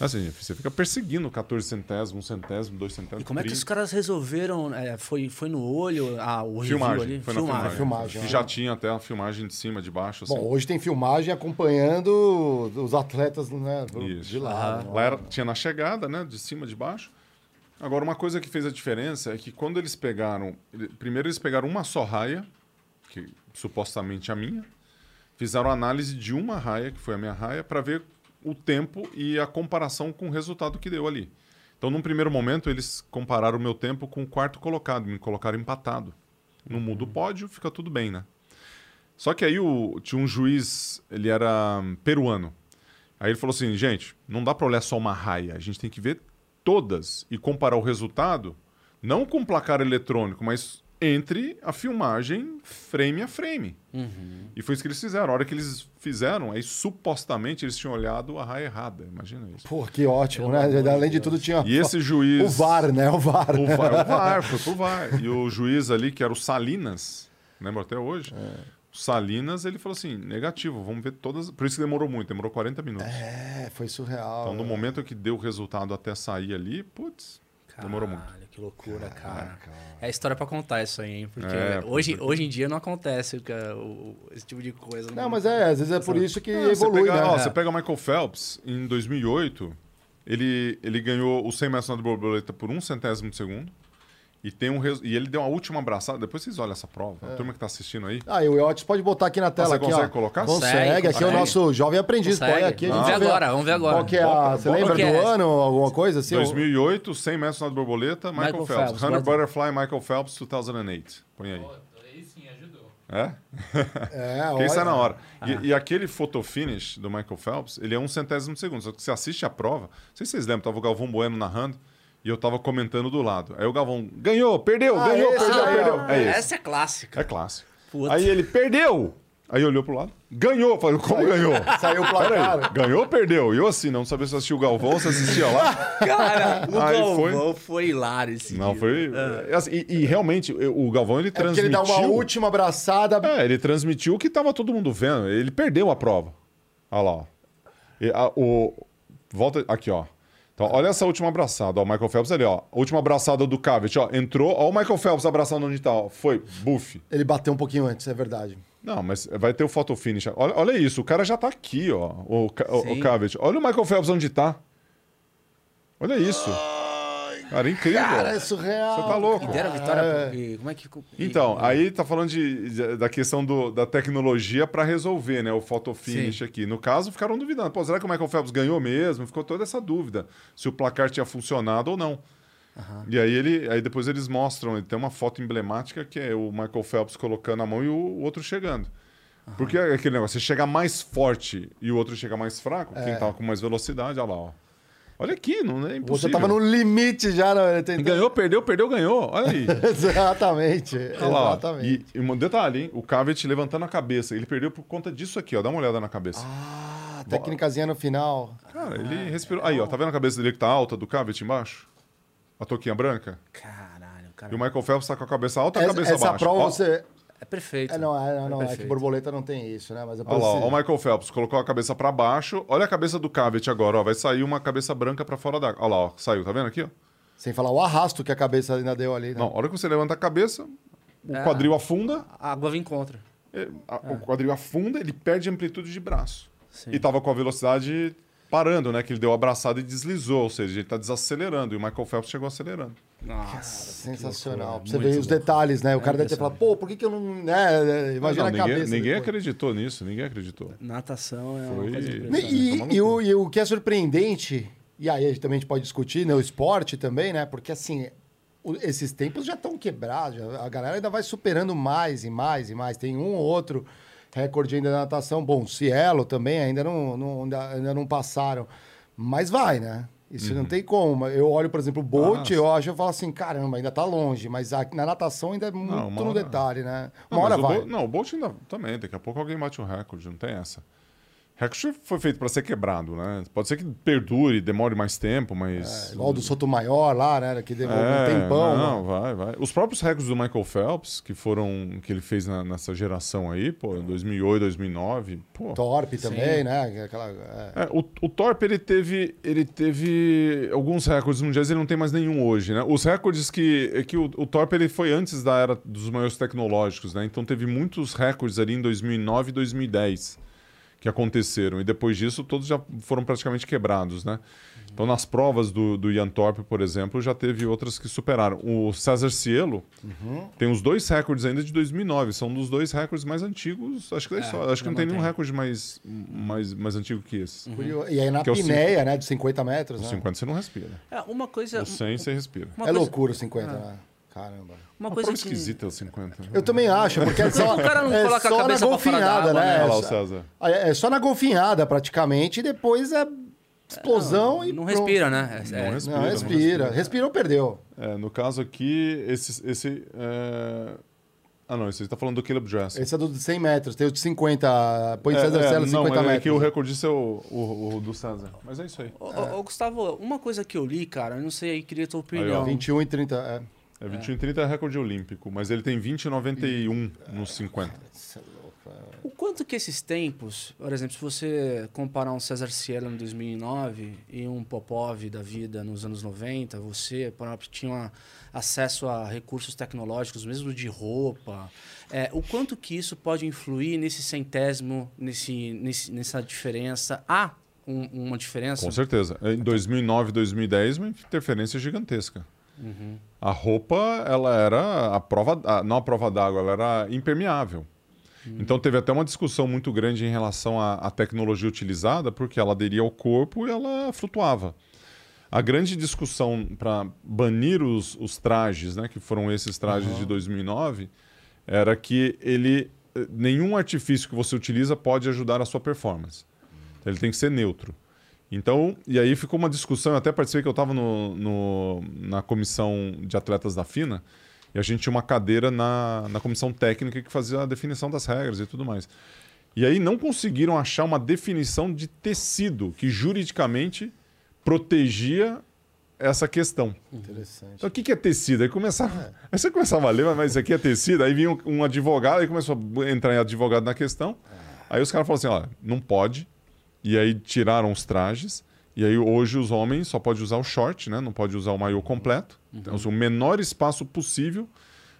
Assim, você fica perseguindo 14 centésimos, 1 centésimo, 2 centésimos. E como é que 30. os caras resolveram? é, foi, foi no olho? Ah, o review Filmagem. ali? Foi na filmagem. Filmagem, Que é. já tinha até a filmagem de cima, de baixo. Assim. Bom, hoje tem filmagem acompanhando os atletas né, Isso. de lado. Lá era- tinha na chegada, né? De cima, de baixo. Agora, uma coisa que fez a diferença é que quando eles pegaram. Primeiro, eles pegaram uma só raia, que supostamente a minha, fizeram análise de uma raia, que foi a minha raia, para ver o tempo e a comparação com o resultado que deu ali. Então, num primeiro momento, eles compararam o meu tempo com o quarto colocado, me colocaram empatado. Não muda o pódio, fica tudo bem, né? Só que aí o, tinha um juiz, ele era peruano. Aí ele falou assim, gente, não dá para olhar só uma raia, a gente tem que ver todas e comparar o resultado, não com placar eletrônico, mas entre a filmagem frame a frame. E foi isso que eles fizeram. A hora que eles fizeram, aí supostamente eles tinham olhado a raia errada. Imagina isso. Pô, que ótimo, né? Além de tudo, tinha E esse juiz. o VAR, né? O VAR. O VAR, o VAR, foi pro VAR. E o juiz ali, que era o Salinas, lembro até hoje. O Salinas, ele falou assim: negativo, vamos ver todas. Por isso que demorou muito, demorou 40 minutos. É, foi surreal. Então, no momento que deu o resultado até sair ali, putz, demorou muito. Que loucura, cara. É história pra contar isso aí, hein? Porque É, hoje, porque- hoje em dia não acontece cara, o- esse tipo de coisa. Não, mas é, às vezes é por isso que Ah, você evolui, pega, né? ó, você pega o Michael Phelps, em 2008, ele, ele ganhou o 100 metros na borboleta por um centésimo de segundo. E, tem um res- e ele deu a última abraçada. Depois vocês olham essa prova. A turma que tá assistindo aí. Ah, e o Otis pode botar aqui na tela. você aqui, consegue ó. colocar? Consegue, Consegue, aqui é o nosso jovem aprendiz. Consegue. Põe aqui, a gente Vamos ver agora, vamos ver agora. Qual que é a... Bota- Você lembra do é? ano, alguma coisa assim? 2008, 100 metros na borboleta, Michael, Michael Phelps. Phelps, 100 bota- Butterfly, Michael Phelps, 2008. Põe aí. Aí sim, ajudou. É? É, Quem sai na hora. E, e aquele photo finish do Michael Phelps, ele é um centésimo de segundo. Só que você assiste a prova, não sei se vocês lembram, tava o Galvão Bueno narrando e eu tava comentando do lado. Aí o Galvão, ganhou, perdeu, Ah, ganhou, esse perdeu, aí, perdeu. ó. É esse. Essa é clássica. É clássico. Puta. Aí ele perdeu. Aí olhou pro lado, ganhou. Falei, como ganhou? Saiu o placar. ganhou ou perdeu? E eu assim, não sabia se assistia o Galvão ou se assistia lá. Cara, o Aí Galvão foi... hilário esse Não, dia. foi. assim, e, e realmente, o Galvão ele É porque ele transmitiu. dá uma última abraçada. É, ele transmitiu o que tava todo mundo vendo. Ele perdeu a prova. Olha lá, ó. E a- o... Volta aqui, ó. Então, olha essa última abraçada. Ó, o Michael Phelps ali, ó. Última abraçada do Cavett, ó. Entrou. Ó, o Michael Phelps abraçando onde tá, ó. Foi. Buff. Ele bateu um pouquinho antes, é verdade. Não, mas vai ter o photo finish. Olha, olha isso, o cara já tá aqui, ó. O, Ca- o, o Sim. Cavett. Olha o Michael Phelps onde tá. Olha isso. Cara, incrível. Cara, é surreal. Você tá louco. E deram a vitória É. porque... Como é que... Então, aí tá falando de, de- da questão do- da tecnologia para resolver, né? O photo finish Sim. aqui. No caso, ficaram duvidando. Pô, será que o Michael Phelps ganhou mesmo? Ficou toda essa dúvida se o placar tinha funcionado ou não. E aí ele, aí depois eles mostram, tem uma foto emblemática que é o Michael Phelps colocando a mão e o outro chegando. Porque é aquele negócio, você chega mais forte e o outro chega mais fraco, quem tava com mais velocidade, olha lá, ó. Olha aqui, não é impossível. tava no limite já. Né? Tentando- Ganhou, perdeu, perdeu, ganhou. Olha aí. Exatamente. Olha lá. Exatamente. E, e um detalhe, hein? O Cavett levantando a cabeça. Ele perdeu por conta disso aqui, ó. Dá uma olhada na cabeça. Ah, técnicazinha no final. Cara, ele respirou. Aí, ó. Tá vendo a cabeça dele que tá alta do Cavett embaixo? A touquinha branca? Caralho, cara. E o Michael Phelps tá com a cabeça alta ou a Essa, cabeça essa baixa? prova Ó, você. É perfeito. É, não, é, não, é que perfeito. borboleta não tem isso, né? Mas é Olha lá, ó, o Michael Phelps colocou a cabeça pra baixo. Olha a cabeça do Cavett agora, ó. Vai sair uma cabeça branca pra fora d'água. Olha lá, ó. Saiu, tá vendo aqui, ó? Sem falar o arrasto que a cabeça ainda deu ali. Né? Não, a hora que você levanta a cabeça, o É. quadril afunda. A água vem contra. é, a- O quadril afunda, ele perde amplitude de braço. Sim. E tava com a velocidade parando, né? Que ele deu a abraçada e deslizou, ou seja, ele tá desacelerando. E o Michael Phelps chegou acelerando. Nossa. Sensacional. Pra você ver os detalhes, né? O cara deve ter falado, pô, por que, que eu não. Né? Imagina Não, a ninguém, cabeça. ninguém depois. acreditou nisso, ninguém acreditou. Natação é Foi- uma coisa E, impressionante. e- e o, e o que é surpreendente, e aí a gente também pode discutir, né? O esporte também, né? Porque assim, o- esses tempos já estão quebrados, já- a galera ainda vai superando mais e mais e mais. Tem um ou outro recorde ainda da natação. Bom, Cielo também ainda não, não, ainda- ainda não passaram. Mas vai, né? Isso não tem como. Eu olho, por exemplo, o Bolt, eu acho, eu falo assim, caramba, ainda tá longe. Mas na natação ainda é muito no hora- detalhe, né? Não, Uma hora mas o vai. Bolt- não, o Bolt ainda também. Daqui a pouco alguém bate um recorde, não tem essa. Recorde foi feito para ser quebrado, né? Pode ser que perdure, demore mais tempo, mas. É, igual do Sotomayor lá, né? Que demorou um É, tempão. Não, mano. vai, vai. Os próprios recordes do Michael Phelps, que foram. que ele fez na- nessa geração aí, pô, em 2008, 2009, pô. Torpe também, né? Aquela, é. É, o, o Thorpe ele teve, ele teve alguns recordes mundiais, ele não tem mais nenhum hoje, né? Os recordes que é que o, o Thorpe ele foi antes da era dos maiores tecnológicos, né? Então teve muitos recordes ali em 2009 e 2010 que aconteceram e depois disso todos já foram praticamente quebrados, né? Então nas provas do, do Ian Thorpe, por exemplo, já teve outras que superaram. O César Cielo tem os dois recordes ainda de 2009, são dos dois recordes mais antigos, acho que da É, história. Acho que não tem nenhum recorde mais, mais, mais antigo que esse. Curioso. E aí na Que é pinéia, né? De 50 metros, Os né? 50 você não respira. É, uma coisa. O 100 você respira. Uma é coisa, loucura os 50, né? Caramba. Uma Uma coisa que. esquisita os 50. Eu também acho, porque é só, O cara não é coloca a só cabeça na golfinhada, né? né? Olha lá o É só- César. É é só na golfinhada, praticamente, e depois é explosão e Não pronto. respira, né? É- Não é- respira. Não, respira. Respirou, perdeu. É, no caso aqui, esse. esse é... Ah, não, esse você está falando do Caleb Dress. Esse é do de 100 metros, tem o de 50. Põe César é, Celo não, 50 mas metros. é que o recordista é o, o, o do César. Mas é isso aí. Ô, Gustavo, uma coisa que eu li, cara, eu não sei aí, queria a tua Aí, opinião. 21 e 30. É. É 21 e 30 é recorde olímpico, mas ele tem 20 e 91 nos 50. Isso é louco, é. O quanto que esses tempos, por exemplo, se você comparar um César Cielo em 2009 e um Popov da vida nos anos 90, você, por exemplo, tinha acesso a recursos tecnológicos, mesmo de roupa. É, o quanto que isso pode influir nesse centésimo, nesse, nesse, nessa diferença? Há um- uma diferença? Com certeza. Em 2009 2010, uma interferência gigantesca. Uhum. A roupa, ela era a prova, a- não a prova d'água, ela era impermeável. Então teve até uma discussão muito grande em relação à, à tecnologia utilizada, porque ela aderia ao corpo e ela flutuava. A grande discussão para banir os, os trajes, né, que foram esses trajes de 2009, era que ele eh, nenhum artifício que você utiliza pode ajudar a sua performance. Ele tem que ser neutro. Então, e aí ficou uma discussão, eu até participei que eu estava no, no- na comissão de atletas da FINA, e a gente tinha uma cadeira na, na comissão técnica que fazia a definição das regras e tudo mais. E aí não conseguiram achar uma definição de tecido que juridicamente protegia essa questão. Interessante. Então, o que, é tecido? Aí, começava, aí você começava a ler, mas isso aqui é tecido. Aí vinha um, um advogado, aí começou a entrar em advogado na questão. Aí os caras falaram assim: olha, não pode. E aí tiraram os trajes. E aí hoje os homens só podem usar o short, né? Não pode usar o maiô completo. Então, assim, o menor espaço possível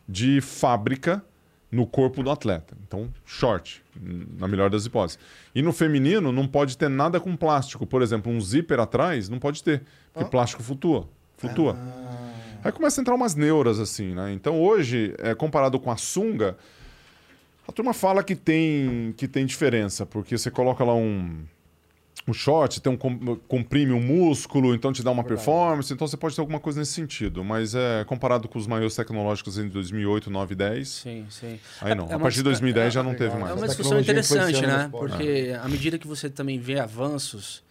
de fábrica no corpo do atleta. Então, short, na melhor das hipóteses. E no feminino não pode ter nada com plástico. Por exemplo, um zíper atrás não pode ter, porque plástico flutua. Flutua. Aí começa a entrar umas neuras assim, né? Então hoje, é, comparado com a sunga, a turma fala que tem, que tem diferença, porque você coloca lá um, um short, tem um, com- comprime um músculo, então te dá uma performance, então você pode ter alguma coisa nesse sentido. Mas é comparado com os maiores tecnológicos em 2008, 9 10, Sim, sim. aí não. É a uma partir de discu- 2010 já não teve É mais. uma Essa discussão interessante, né? Porque à medida que você também vê avanços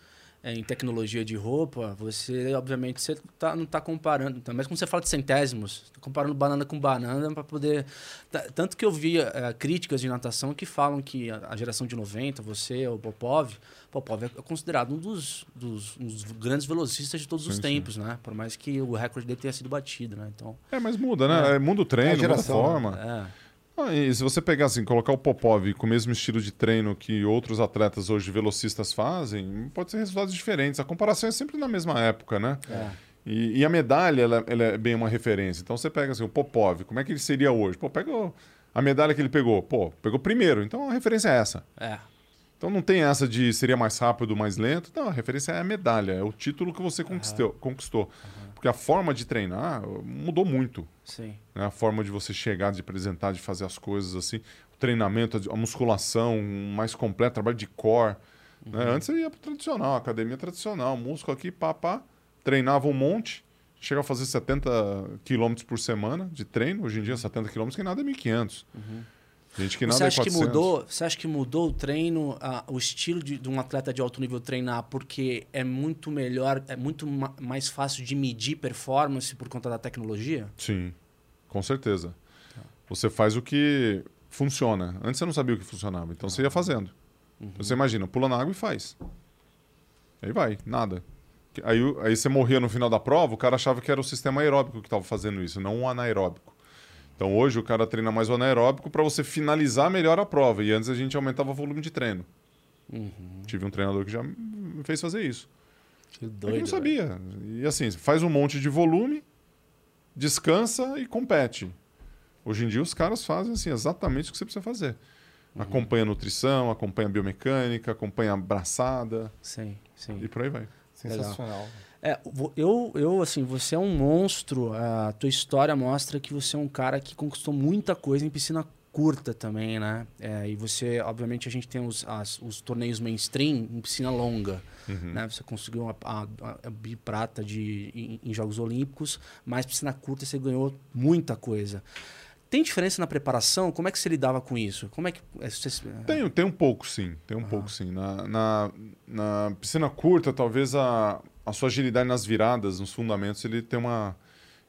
é, em tecnologia de roupa, você, obviamente, você tá, não está comparando. Então, Mas quando você fala de centésimos, tá comparando banana com banana para poder. tá- Tanto que eu vi é, críticas de natação que falam que a, a geração de 90, você, o Popov, Popov é considerado um dos, dos, um dos grandes velocistas de todos os Sim, tempos, né? Por mais que o recorde dele tenha sido batido, né? Então, É, mas muda, né? É. Muda o treino, É muda a né? forma. é. Ah, e se você pegar assim, colocar o Popov com o mesmo estilo de treino que outros atletas hoje velocistas fazem, pode ser resultados diferentes. A comparação é sempre na mesma época, né? é. E, e a medalha, ela, ela é bem uma referência. Então você pega assim, o Popov, como é que ele seria hoje? Pô, pega a medalha que ele pegou. Pô, pegou primeiro. Então a referência é essa. É. Então não tem essa de seria mais rápido, mais lento. Não, a referência é a medalha, é o título que você conquistou. conquistou. Porque a forma de treinar mudou muito Sim. né? A forma de você chegar, de apresentar, de fazer as coisas assim. O treinamento, a musculação mais completa, trabalho de core. Né? Antes você ia pro tradicional, academia tradicional, músculo aqui, pá, pá. Treinava um monte, chega a fazer 70 quilômetros por semana de treino. Hoje em dia, 70 quilômetros, que nada é 1.500. Gente que Você nada é acha que 400. mudou? Você acha que mudou o treino, ah, o estilo de, de um atleta de alto nível treinar, porque é muito melhor, é muito ma- mais fácil de medir performance por conta da tecnologia? Sim, com certeza. Você faz o que funciona. Antes você não sabia o que funcionava, então você ia fazendo. Você imagina, pula na água e faz. Aí vai, nada. Aí, aí você morria no final da prova, o cara achava que era o sistema aeróbico que estava fazendo isso, não o anaeróbico. Então hoje o cara treina mais o anaeróbico para você finalizar melhor a prova. E antes a gente aumentava o volume de treino. Tive um treinador que já me fez fazer isso. Que Eu doido. não sabia. E assim, faz um monte de volume, descansa e compete. Hoje em dia os caras fazem assim, exatamente o que você precisa fazer. Acompanha a nutrição, acompanha a biomecânica, acompanha a abraçada Sim, sim. e por aí vai. Sensacional. É, eu, eu, assim, você é um monstro. A tua história mostra que você é um cara que conquistou muita coisa em piscina curta também, né? É, e você, obviamente, a gente tem os, as- os torneios mainstream em piscina longa. Né? Você conseguiu a, a, a- biprata de, em, em Jogos Olímpicos, mas piscina curta você ganhou muita coisa. Tem diferença na preparação? Como é que você lidava com isso? Como é que. é, você- Tem, tem um pouco, sim. Tem um pouco, sim. Na, na, na piscina curta, talvez a, a sua agilidade nas viradas, nos fundamentos, ele tem uma,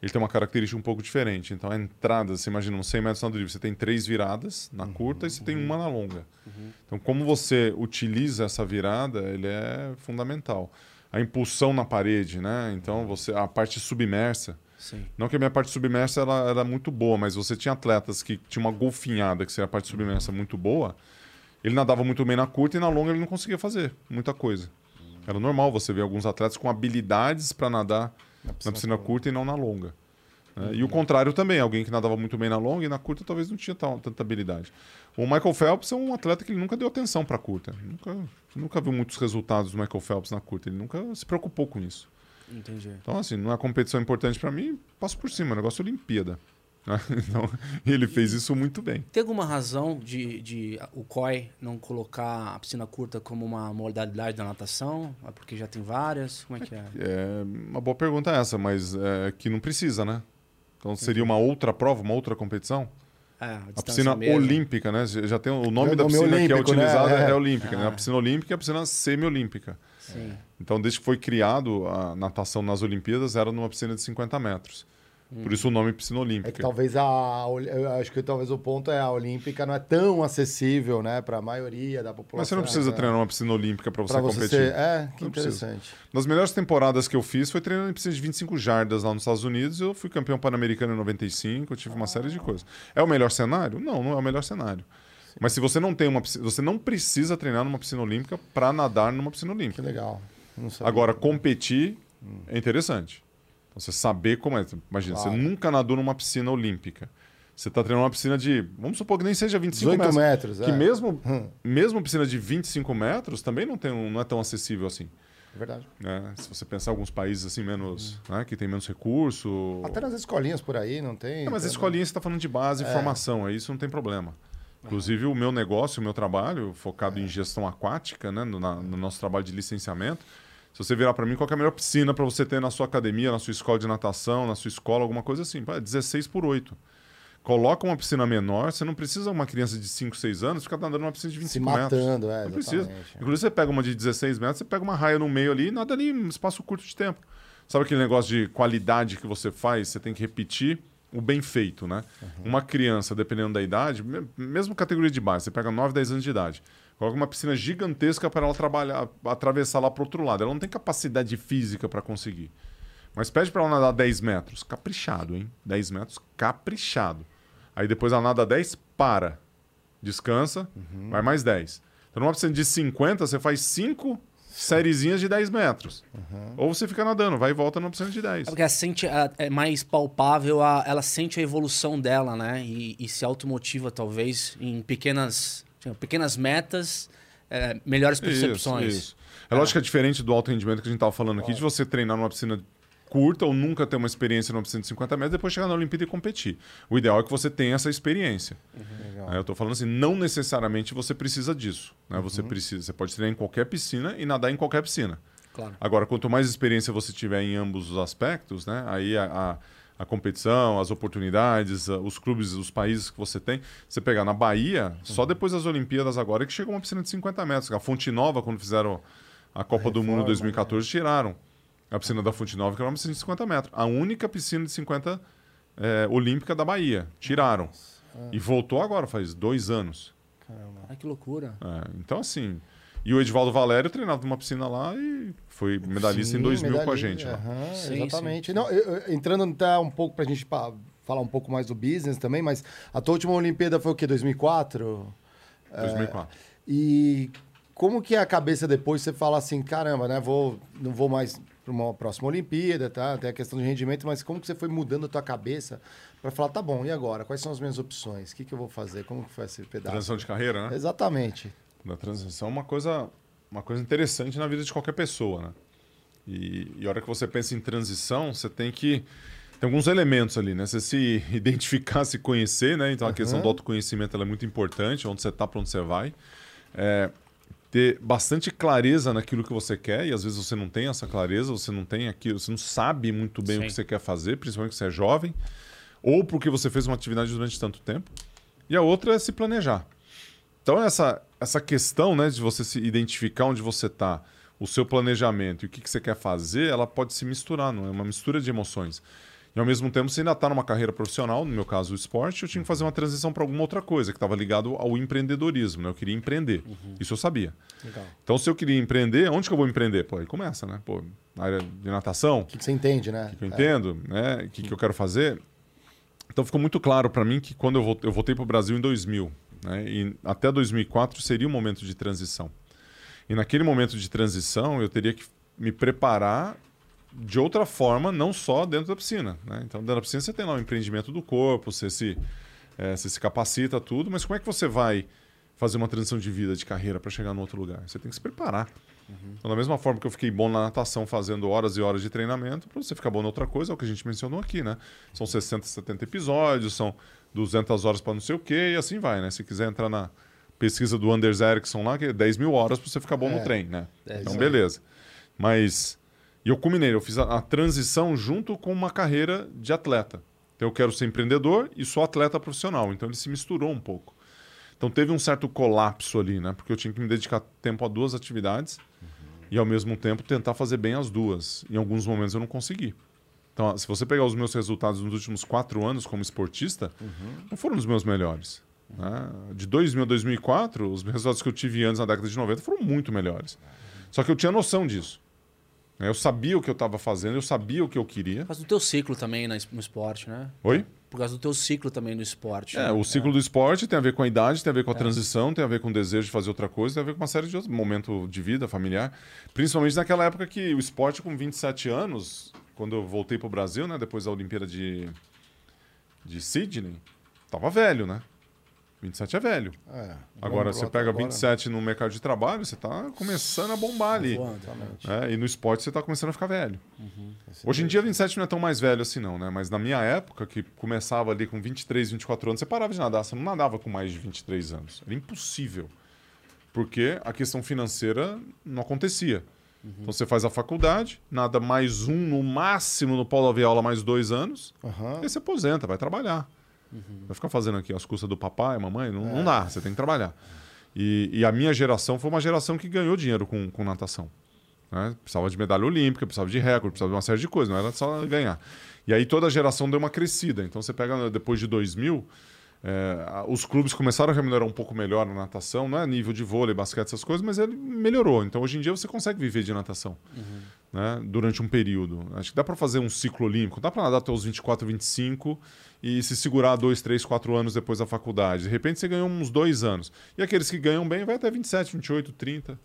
ele tem uma característica um pouco diferente. Então, a entrada, você imagina, uns 100 metros na drible, você tem três viradas na curta e você tem uma na longa. Então, como você utiliza essa virada, ele é fundamental. A impulsão na parede, né? Então, você a parte submersa, Sim. não que a minha parte submersa ela era muito boa, mas você tinha atletas que tinham uma golfinhada, que seria a parte submersa muito boa. Ele nadava muito bem na curta e na longa ele não conseguia fazer muita coisa. Era normal você ver alguns atletas com habilidades para nadar na piscina, curta e não na longa. né? E o contrário também, alguém que nadava muito bem na longa e na curta talvez não tinha tal- tanta habilidade. O Michael Phelps é um atleta que ele nunca deu atenção para curta. Nunca, nunca viu muitos resultados do Michael Phelps na curta. Ele nunca se preocupou com isso. Entendi. Então, assim, não é competição importante para mim, passo por cima, é um negócio Olimpíada. né? Então, ele fez isso muito bem. Tem alguma razão de, de o COI não colocar a piscina curta como uma modalidade da natação? É porque já tem várias? Como é que é? É uma boa pergunta essa, mas é que não precisa, né? Então, seria uma outra prova, uma outra competição? É, a A piscina mesmo. olímpica, né? Já tem o nome É da nome piscina que é né? utilizada é, É. olímpica, né? Ah. A piscina olímpica e a piscina semi-olímpica. Sim. Então, desde que foi criado a natação nas Olimpíadas, era numa piscina de 50 metros. Por isso o nome piscina É olímpica. que talvez a. Eu acho que talvez o ponto é a Olímpica não é tão acessível, né, para a maioria da população. Mas você não precisa né? treinar numa piscina olímpica para você Pra você competir. ser. É, que Não precisa. interessante. Nas melhores temporadas que eu fiz foi treinando em piscina de 25 jardas lá nos Estados Unidos. Eu fui campeão pan-americano em 95, eu tive uma série de coisas. É o melhor cenário? Não, não é o melhor cenário. Mas se você não tem uma piscina, você não precisa treinar numa piscina olímpica para nadar numa piscina Que olímpica. legal. Não sabia. Agora, competir é interessante. Então, Você saber como é. Imagina, Claro. você nunca nadou numa piscina olímpica. Você está treinando uma piscina de, vamos supor que nem seja 25 18 metros. metros, Que é. mesmo, Hum. mesmo piscina de 25 metros também não, tem, não é tão acessível assim. É verdade. né? Se você pensar alguns países assim menos, né, que tem menos recurso. Até nas escolinhas por aí, não tem? É, mas a Então, escolinha você está falando de base e formação, aí isso não tem problema. Inclusive o meu negócio, o meu trabalho, focado em gestão aquática, né, no, na- no nosso trabalho de licenciamento. Se você virar para mim, qual é a melhor piscina para você ter na sua academia, na sua escola de natação, na sua escola, alguma coisa assim? Pá, 16 por 8. Coloca uma piscina menor, você não precisa uma criança de 5, 6 anos ficar nadando numa piscina de Se 25 metros. matando, é, Não precisa. exatamente. Inclusive, você pega uma de 16 metros, você pega uma raia no meio ali e nada ali, um espaço curto de tempo. Sabe aquele negócio de qualidade que você faz? Você tem que repetir o bem feito, né? Uma criança, dependendo da idade, me- mesmo categoria de base, você pega 9, 10 anos de idade, coloca uma piscina gigantesca para ela trabalhar, atravessar lá para outro lado. Ela não tem capacidade física para conseguir. Mas pede para ela nadar 10 metros, caprichado, hein? 10 metros, caprichado. Aí depois ela nada 10, para. Descansa, vai mais 10. Então numa piscina de 50, você faz 5 sériezinhas de 10 metros. Ou você fica nadando, vai e volta numa piscina de 10. É porque ela sente, a- é mais palpável, a- ela sente a evolução dela, né? E, e se automotiva, talvez, em pequenas, tipo, pequenas metas, é, melhores percepções. Isso, isso. É lógico que é diferente do alto rendimento que a gente estava falando aqui, de você treinar numa piscina curta ou nunca ter uma experiência numa piscina de 50 metros, depois chegar na Olimpíada e competir. O ideal é que você tenha essa experiência. Legal. Aí eu estou falando assim, não necessariamente você precisa disso. Né? Você Uhum. precisa, você pode treinar em qualquer piscina e nadar em qualquer piscina. Claro. Agora, quanto mais experiência você tiver em ambos os aspectos, né, aí a, a competição, as oportunidades, a- os clubes, os países que você tem. Você pegar na Bahia, só depois das Olimpíadas agora é que chegou uma piscina de 50 metros. A Fonte Nova, quando fizeram a Copa do Mundo reforma, 2014, tiraram a piscina da Fonte Nova, que era uma piscina de 50 metros. A única piscina de 50 é, olímpica da Bahia. Tiraram. E voltou agora, faz dois anos. Ai, que loucura. É, então, assim. E o Edivaldo Valério treinava numa piscina lá e foi medalhista em Sim, 2000 com a medalhista, gente. aham, Sim, exatamente. Não, eu- eu- entrando até um pouco pra gente pa- falar um pouco mais do business também, mas a tua última Olimpíada foi o quê? 2004? 2004. E como que é a cabeça depois você fala assim, caramba, né? Vou, não vou mais para uma próxima Olimpíada, tá? Tem a questão de rendimento, mas como que você foi mudando a tua cabeça para falar, tá bom, e agora? Quais são as minhas opções? O que, que eu vou fazer? Como que foi esse pedaço? Transição de carreira, né? Exatamente. Da transição é uma coisa, uma coisa interessante na vida de qualquer pessoa, né? E, e a hora que você pensa em transição, você tem que. Tem alguns elementos ali, né? Você se identificar, se conhecer, né? Então a questão do autoconhecimento é muito importante, onde você está, para onde você vai. É, ter bastante clareza naquilo que você quer, e às vezes você não tem essa clareza, você não tem aquilo, você não sabe muito bem o Sim. que você quer fazer, principalmente que você é jovem, ou porque você fez uma atividade durante tanto tempo. E a outra é se planejar. Então, essa, essa questão né, de você se identificar onde você está, o seu planejamento e o que, que você quer fazer, ela pode se misturar, não é uma mistura de emoções. E ao mesmo tempo, você ainda está numa carreira profissional, no meu caso o esporte, eu tinha que fazer uma transição para alguma outra coisa, que estava ligado ao empreendedorismo. Né? Eu queria empreender. Isso eu sabia. Legal. Então, se eu queria empreender, onde que eu vou empreender? Pô, aí começa, né? Pô, na área de natação, O que, que você entende, né? que eu entendo, né? O que, que eu quero fazer. Então ficou muito claro para mim que quando eu voltei, eu voltei para o Brasil em 2000, né? E até 2004 seria um momento de transição. E naquele momento de transição eu teria que me preparar de outra forma, não só dentro da piscina. Né? Então dentro da piscina você tem lá o empreendimento do corpo, você se, eh, você se capacita tudo, mas como é que você vai fazer uma transição de vida, de carreira para chegar no outro lugar? Você tem que se preparar. Então, da mesma forma que eu fiquei bom na natação fazendo horas e horas de treinamento, para você ficar bom na outra coisa, é o que a gente mencionou aqui, né? São 60, 70 episódios, são 200 horas para não sei o quê, e assim vai, né? Se quiser entrar na pesquisa do Anders Ericsson lá, que é 10 mil horas para você ficar bom É. no trem, né? É, então, beleza. Mas. E eu culminei, eu fiz a, a transição junto com uma carreira de atleta. Então, eu quero ser empreendedor e sou atleta profissional. Então, ele se misturou um pouco. Então, teve um certo colapso ali, né? Porque eu tinha que me dedicar tempo a duas atividades e, ao mesmo tempo, tentar fazer bem as duas. Em alguns momentos, eu não consegui. Então, se você pegar os meus resultados nos últimos quatro anos como esportista, não foram os meus melhores. né? De 2000 a 2004, os resultados que eu tive antes na década de 90 foram muito melhores. Só que eu tinha noção disso. né? Eu sabia o que eu estava fazendo, eu sabia o que eu queria. Por causa do teu ciclo também no esporte, né? Oi? Por causa do teu ciclo também no esporte. É, né? o ciclo do esporte tem a ver com a idade, tem a ver com a transição, tem a ver com o desejo de fazer outra coisa, tem a ver com uma série de outros momentos de vida familiar. Principalmente naquela época que o esporte, com 27 anos, quando eu voltei para o Brasil, né, depois da Olimpíada de, de Sydney, tava velho, né? 27 é velho. É, Agora, você pega agora, 27 no mercado de trabalho, você está começando a bombar ali. Né? E no esporte você está começando a ficar velho. Hoje em dia, 27 não é tão mais velho assim, não, né? Mas na minha época, que começava ali com 23, 24 anos, você parava de nadar. Você não nadava com mais de 23 anos. Era impossível. Porque a questão financeira não acontecia. Então você faz a faculdade, nada mais um, no máximo, no polo aviaula, mais dois anos, Aham. e você aposenta, vai trabalhar. Vai ficar fazendo aqui as custas do papai, mamãe, não, não dá, você tem que trabalhar. E, e a minha geração foi uma geração que ganhou dinheiro com, com natação. né? Precisava de medalha olímpica, precisava de recorde, precisava de uma série de coisas, não era só ganhar. E aí toda a geração deu uma crescida. Então você pega depois de 2000, é, os clubes começaram a remunerar um pouco melhor a natação, não é nível de vôlei, basquete, essas coisas, mas ele melhorou. Então hoje em dia você consegue viver de natação né, durante um período. Acho que dá para fazer um ciclo olímpico, dá para nadar até os 24, 25 e se segurar dois, três, quatro anos depois da faculdade. De repente você ganhou uns dois anos. E aqueles que ganham bem vai até 27, 28, 30.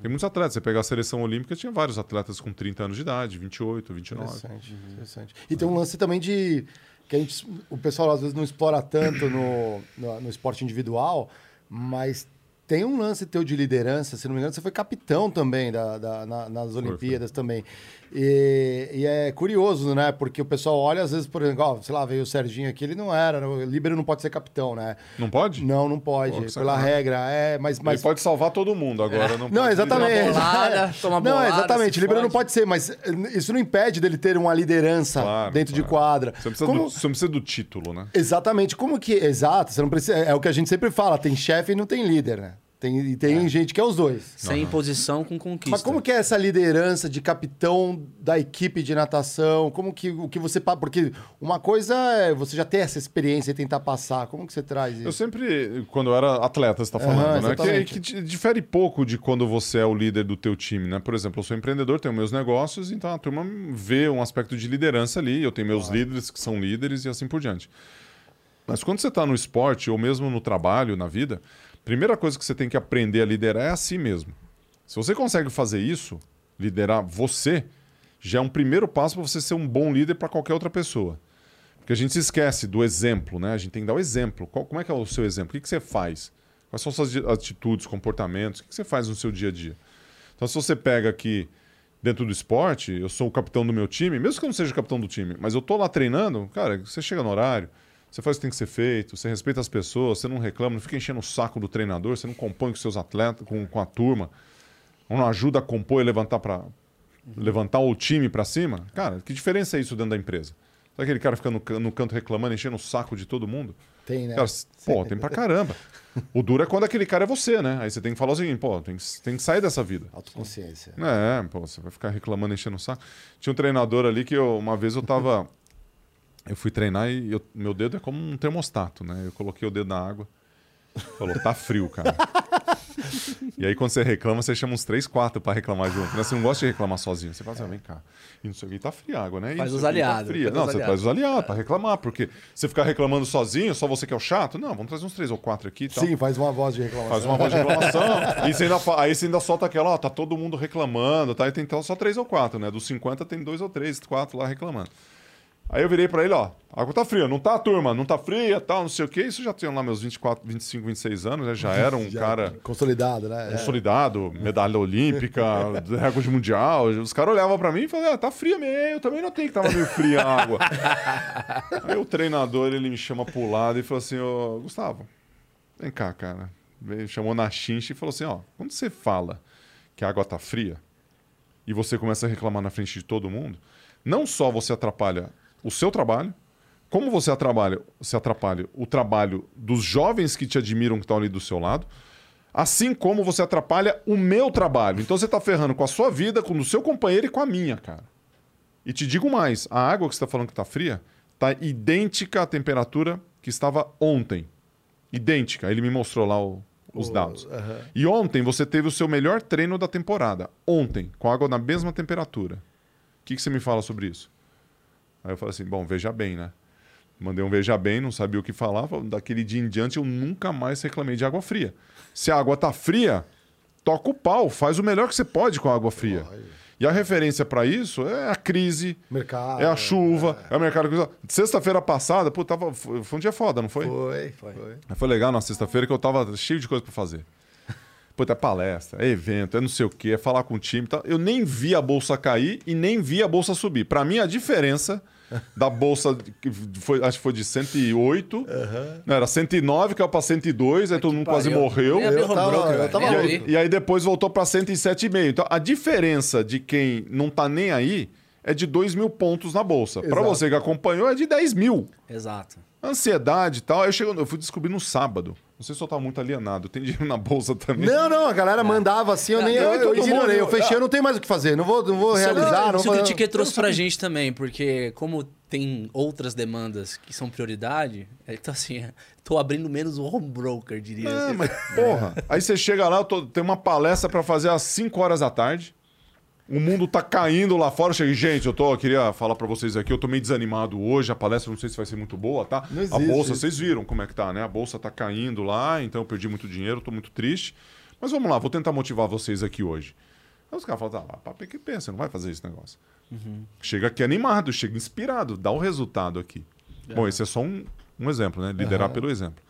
Tem muitos atletas. Você pegar a seleção olímpica, tinha vários atletas com 30 anos de idade, 28, 29. Interessante, interessante. E tem um lance também de que a gente, o pessoal às vezes não explora tanto no, no, no esporte individual, mas tem um lance teu de liderança, se não me engano, você foi capitão também da, da- na- nas Olimpíadas também. E, e é curioso, né? Porque o pessoal olha, às vezes, por exemplo, ó, sei lá, veio o Serginho aqui, ele não era, o líbero não pode ser capitão, né? Não pode? Não, não pode, Pô, pela regra. É, mas, Ele mas pode salvar todo mundo agora. Não, não, pode exatamente. Toma bolada, toma não, bolada, exatamente. se Líbero não pode ser, mas eh, isso não impede dele ter uma liderança Claro, dentro de claro. quadra. Você, precisa Como- do, você não precisa do título, né? Exatamente. Como que. Exato, você não precisa. É o que a gente sempre fala: tem chefe e não tem líder, né? Tem, e tem gente que é os dois. Sem imposição com conquista. Mas como que é essa liderança de capitão da equipe de natação? Como que o que você porque uma coisa é você já ter essa experiência e tentar passar. Como que você traz Eu isso? sempre, quando eu era atleta, você está Aham, falando, né? Que, exatamente. que di- difere pouco de quando você é o líder do teu time, né? Por exemplo, eu sou empreendedor, tenho meus negócios, então a turma vê um aspecto de liderança ali, eu tenho meus líderes que são líderes e assim por diante. Mas quando você está no esporte ou mesmo no trabalho, na vida, primeira coisa que você tem que aprender a liderar é a si mesmo. Se você consegue fazer isso, liderar você, já é um primeiro passo para você ser um bom líder para qualquer outra pessoa. Porque a gente se esquece do exemplo, né? A gente tem que dar o exemplo. Qual- como é que é o seu exemplo? O que, que você faz? Quais são suas atitudes, comportamentos? O que, que você faz no seu dia a dia? Então, se você pega aqui dentro do esporte, eu sou o capitão do meu time, mesmo que eu não seja o capitão do time, mas eu tô lá treinando, cara, você chega no horário, você faz o que tem que ser feito, você respeita as pessoas, você não reclama, não fica enchendo o saco do treinador, você não compõe com seus atletas, com, com a turma, não ajuda a compor e levantar para levantar o time para cima. Cara, que diferença é isso dentro da empresa? Sabe aquele cara fica no, can- no canto reclamando, enchendo o saco de todo mundo? Tem, né? Cara, pô, tem pra caramba. O duro é quando aquele cara é você, né? Aí você tem que falar o seguinte, pô, tem que, tem que sair dessa vida. Autoconsciência. É, pô, você vai ficar reclamando, enchendo o saco. Tinha um treinador ali que eu, uma vez eu tava. Eu fui treinar e eu- meu dedo é como um termostato, né? Eu coloquei o dedo na água. Falou, tá frio, cara. e aí, quando você reclama, você chama uns três, quatro pra reclamar junto. Né? Você não gosta de reclamar sozinho. Você fala assim, ah, vem cá. E não sei o que, tá fria a água, né? E Faz os tá aliados, fria. faz Não, você aliados. traz os aliados pra reclamar. Porque você ficar reclamando sozinho, só você que é o chato. Não, vamos trazer uns três ou quatro aqui e tal. Sim, faz uma voz de reclamação. Faz uma voz de reclamação. e você ainda, aí você ainda solta aquela, ó, tá todo mundo reclamando, tá? E tem então só três ou quatro, né? Dos 50 tem dois ou três, quatro lá reclamando. Aí eu virei pra ele, ó, a água tá fria, não tá, turma? Não tá fria, tal, não sei o quê. Isso já tinha lá meus 24, 25, 26 anos, né? Já era um Já cara Consolidado, né? É. consolidado, medalha olímpica, recorde mundial. Os caras olhavam pra mim e falavam, ah, tá fria mesmo, eu também notei que tava meio fria a água. Aí o treinador, ele me chama pro lado e falou assim, ô, Gustavo, vem cá, cara. Veio, chamou na chincha e falou assim, ó, quando você fala que a água tá fria e você começa a reclamar na frente de todo mundo, não só você atrapalha o seu trabalho, como você atrapalha, você atrapalha o trabalho dos jovens que te admiram que estão ali do seu lado, assim como você atrapalha o meu trabalho. Então você está ferrando com a sua vida, com o seu companheiro e com a minha, cara. E te digo mais, a água que você está falando que está fria está idêntica à temperatura que estava ontem. Idêntica. Ele me mostrou lá o- os dados. aham. E ontem você teve o seu melhor treino da temporada. Ontem, com água na mesma temperatura. O que, que você me fala sobre isso? Aí eu falei assim, bom, veja bem, né? Mandei um veja bem, não sabia o que falar. Daquele dia em diante eu nunca mais reclamei de água fria. Se a água tá fria, toca o pau, faz o melhor que você pode com a água fria. E a referência para isso é a crise, Mercado. é a chuva, é, o mercado. Sexta-feira passada, pô, tava, foi um dia foda, não foi? Foi, foi. Mas Foi legal na sexta-feira que eu tava cheio de coisa pra fazer. Puta, é palestra, é evento, é não sei o quê, é falar com o time e tal. Eu nem vi a bolsa cair e nem vi a bolsa subir. Pra mim, a diferença da bolsa, que foi, acho que foi de 108, não, era 109, caiu pra 102, aí todo mundo quase pariu. morreu. Nem abri Eu home tava- broker, eu velho. tava Nem E aí, e aí depois voltou para 107,5. Então a diferença de quem não tá nem aí é de 2 mil pontos na bolsa. Para você que acompanhou, é de 10 mil. Exato. Ansiedade e tal. Aí eu, chego, eu fui descobrir no sábado. Não sei se eu tava muito alienado. Tem dinheiro na bolsa também. Não, não, a galera mandava assim, eu nem. Não, Eu, eu todo ignorei, eu fechei, eu não tenho mais o que fazer. Não vou, não vou realizar, não Isso vou. que o Tiquet trouxe pra gente também, porque como tem outras demandas que são prioridade, então assim, tô abrindo menos o home broker, diria. Ah, assim. mas porra. Aí você chega lá, eu tô- tem uma palestra para fazer às 5 horas da tarde. O mundo tá caindo lá fora. Eu cheguei, gente, eu tô, eu queria falar para vocês aqui, eu tô meio desanimado hoje. A palestra não sei se vai ser muito boa, tá? Não a existe bolsa, isso. vocês viram como é que tá, né? A bolsa tá caindo lá, então eu perdi muito dinheiro, tô muito triste. Mas vamos lá, vou tentar motivar vocês aqui hoje. Aí os caras falam, ah, papo é que pensa, não vai fazer esse negócio. Chega aqui animado, chega inspirado, dá o resultado aqui. Bom, esse é só um, um exemplo, né? Liderar pelo exemplo.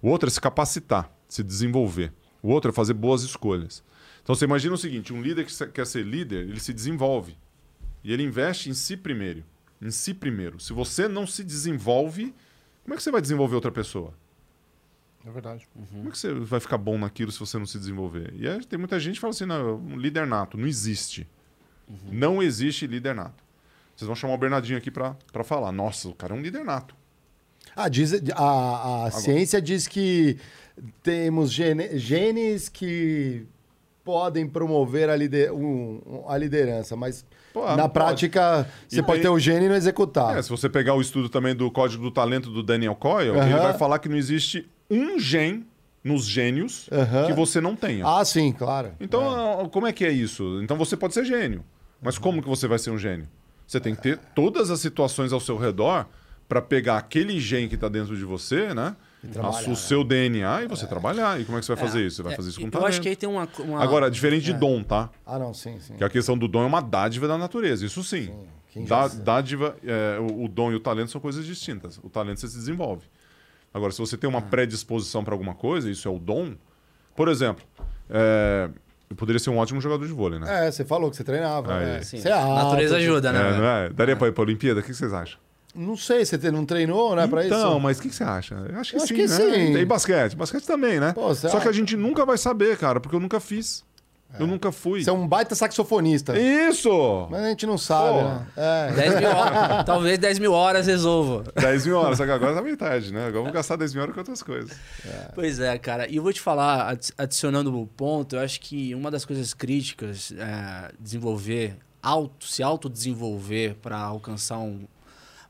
O outro é se capacitar, se desenvolver. O outro é fazer boas escolhas. Então você imagina o seguinte: um líder que quer ser líder, ele se desenvolve. E ele investe em si primeiro. Em si primeiro. Se você não se desenvolve, como é que você vai desenvolver outra pessoa? É verdade. Uhum. Como é que você vai ficar bom naquilo se você não se desenvolver? E aí, tem muita gente que fala assim: não, um líder nato. Não existe. Uhum. Não existe líder nato. Vocês vão chamar o Bernardinho aqui para falar. Nossa, o cara é um líder nato. Ah, diz, a, a ciência diz que temos gene, genes que podem promover a, lider, um, a liderança, mas Pô, na prática pode. você e pode ter o gene e não executar. É, se você pegar o estudo também do Código do Talento do Daniel Coyle, uh -huh. ele vai falar que não existe um gene nos gênios uh -huh. que você não tenha. Ah, sim, claro. Então, é. como é que é isso? Então você pode ser gênio. Mas como que você vai ser um gênio? Você tem que ter todas as situações ao seu redor para pegar aquele gene que está dentro de você, né? O né? seu DNA e você é. trabalhar. E como é que você vai fazer é. isso? Você vai fazer isso com Eu talento. acho que aí tem uma. uma... Agora, diferente de é. dom, tá? Ah, não, sim, sim. Que a questão do dom é uma dádiva da natureza, isso sim. sim. Dá, dádiva, é, o, o, dom e o talento são coisas distintas. O talento você se desenvolve. Agora, se você tem uma ah. predisposição para alguma coisa, isso é o dom. Por exemplo, é, eu poderia ser um ótimo jogador de vôlei, né? É, você falou que você treinava. É. Sim. Você é alto, natureza ajuda, né? É, não é? Daria para ir para a Olimpíada? O que vocês acham? Não sei, você não treinou, né, para isso? Então, mas o que, que, você acha? Eu acho que eu sim, que né? sim. E basquete. Basquete também, né? Pô, Só acha? que a gente nunca vai saber, cara, porque eu nunca fiz. É. Eu nunca fui. Você é um baita saxofonista. Isso! Mas a gente não sabe, Pô. né? É. 10 mil horas. Talvez 10 mil horas resolva. 10 mil horas, só que agora tá metade, né? Agora vamos gastar 10 mil horas com outras coisas. É. Pois é, cara. E eu vou te falar, adicionando o ponto, eu acho que uma das coisas críticas é desenvolver, auto, se autodesenvolver para alcançar um,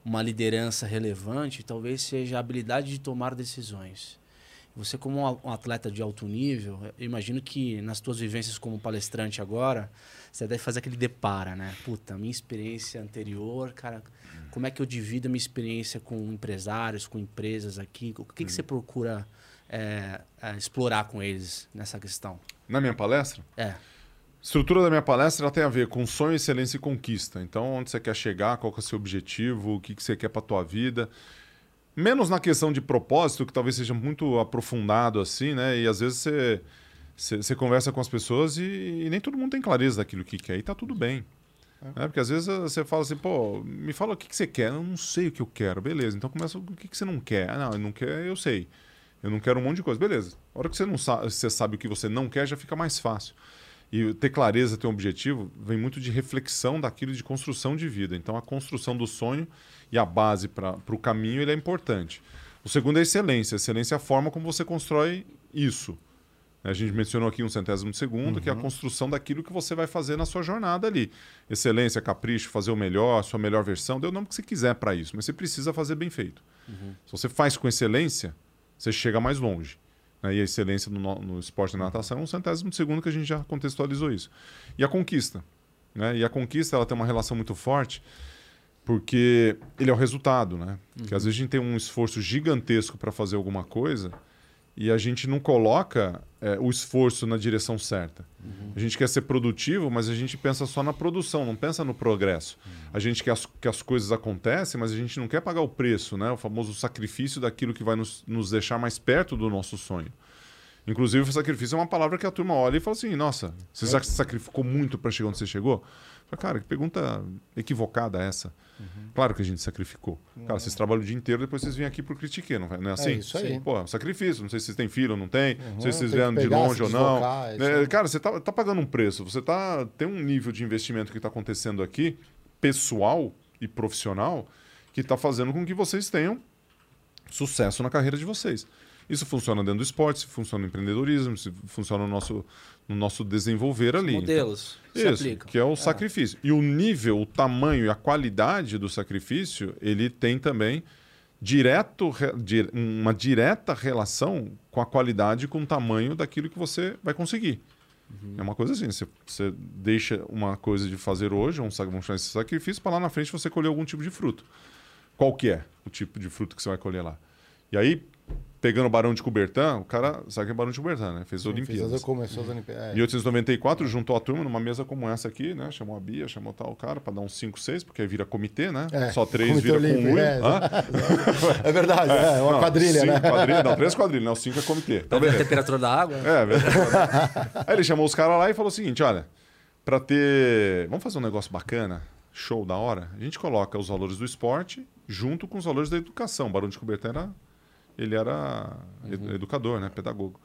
uma liderança relevante, talvez seja a habilidade de tomar decisões. Você como um atleta de alto nível, eu imagino que nas tuas vivências como palestrante agora, você deve fazer aquele depara, né? Puta, minha experiência anterior, cara, como é que eu divido a minha experiência com empresários, com empresas aqui? O que, que você procura é, é, explorar com eles nessa questão? Na minha palestra? É estrutura da minha palestra tem a ver com sonho, excelência e conquista. Então, onde você quer chegar, qual é o seu objetivo, o que, que você quer para a tua vida. Menos na questão de propósito, que talvez seja muito aprofundado assim, né? E às vezes você, você, você conversa com as pessoas e, e, nem todo mundo tem clareza daquilo que quer. E tá tudo bem. É. Né? Porque às vezes você fala assim, pô, me fala o que, que você quer. Eu não sei o que eu quero. Beleza, então começa o que, que você não quer. Ah, não, eu não quer, eu sei. Eu não quero um monte de coisa. Beleza. A hora que você, não sabe, você sabe o que você não quer, já fica mais fácil. E ter clareza, ter um objetivo, vem muito de reflexão daquilo de construção de vida. Então, a construção do sonho e a base para o caminho ele é importante. O segundo é excelência. Excelência é a forma como você constrói isso. A gente mencionou aqui um centésimo de segundo, uhum. que é a uhum. construção daquilo que você vai fazer na sua jornada ali. Excelência, capricho, fazer o melhor, a sua melhor versão, dê o nome que você quiser para isso, mas você precisa fazer bem feito. Uhum. Se você faz com excelência, você chega mais longe né, e a excelência no, no esporte da natação é um centésimo de segundo que a gente já contextualizou isso. E a conquista. Né? E a conquista ela tem uma relação muito forte porque ele é o resultado, né? Uhum. Porque às vezes a gente tem um esforço gigantesco para fazer alguma coisa e a gente não coloca é, o esforço na direção certa. Uhum. A gente quer ser produtivo, mas a gente pensa só na produção, não pensa no progresso. Uhum. A gente quer as, que as coisas acontecem, mas a gente não quer pagar o preço, né? o famoso sacrifício daquilo que vai nos, nos deixar mais perto do nosso sonho. Inclusive, o sacrifício é uma palavra que a turma olha e fala assim: nossa, você já sacrificou muito para chegar onde você chegou? Cara, que pergunta equivocada essa. Uhum. Claro que a gente sacrificou. Uhum. Cara, vocês trabalham o dia inteiro, depois vocês vêm aqui pro Critique, não, não é assim? É isso aí. Pô, é um sacrifício. Não sei se vocês têm filho ou não tem, uhum, não sei se vocês vieram de longe ou não. É, cara, você tá, tá pagando um preço. Você tá, tem um nível de investimento que está acontecendo aqui, pessoal e profissional, que está fazendo com que vocês tenham sucesso na carreira de vocês. Isso funciona dentro do esporte, funciona no empreendedorismo, funciona no nosso, no nosso desenvolver ali. Modelos então, isso, aplicam. que é o é. sacrifício. E o nível, o tamanho e a qualidade do sacrifício, ele tem também direto, uma direta relação com a qualidade e com o tamanho daquilo que você vai conseguir. Uhum. É uma coisa assim, você, você, deixa uma coisa de fazer hoje, um, vamos chamar esse sacrifício, para lá na frente você colher algum tipo de fruto. Qual que é o tipo de fruto que você vai colher lá? E aí, pegando o Barão de Coubertin, o cara sabe que é Barão de Coubertin, né? Fez Fiz Olimpíadas. as- Começou as Olimpíadas. É. Em 1894, juntou a turma numa mesa como essa aqui, né? Chamou a Bia, chamou tal cara para dar uns 5, 6, porque aí vira comitê, né? É, Só três vira com Olímpico, um. é? É verdade, é, uma Não, quadrilha, cinco né? Quadrilha, não, três quadrilhas, né? O cinco é comitê. Então, ver a temperatura da água? É, verdade. Aí ele chamou os caras lá e falou o seguinte: olha, para ter. Vamos fazer um negócio bacana, show da hora? A gente coloca os valores do esporte junto com os valores da educação. O Barão de Coubertin era. Ele era ed- educador, né? Pedagogo.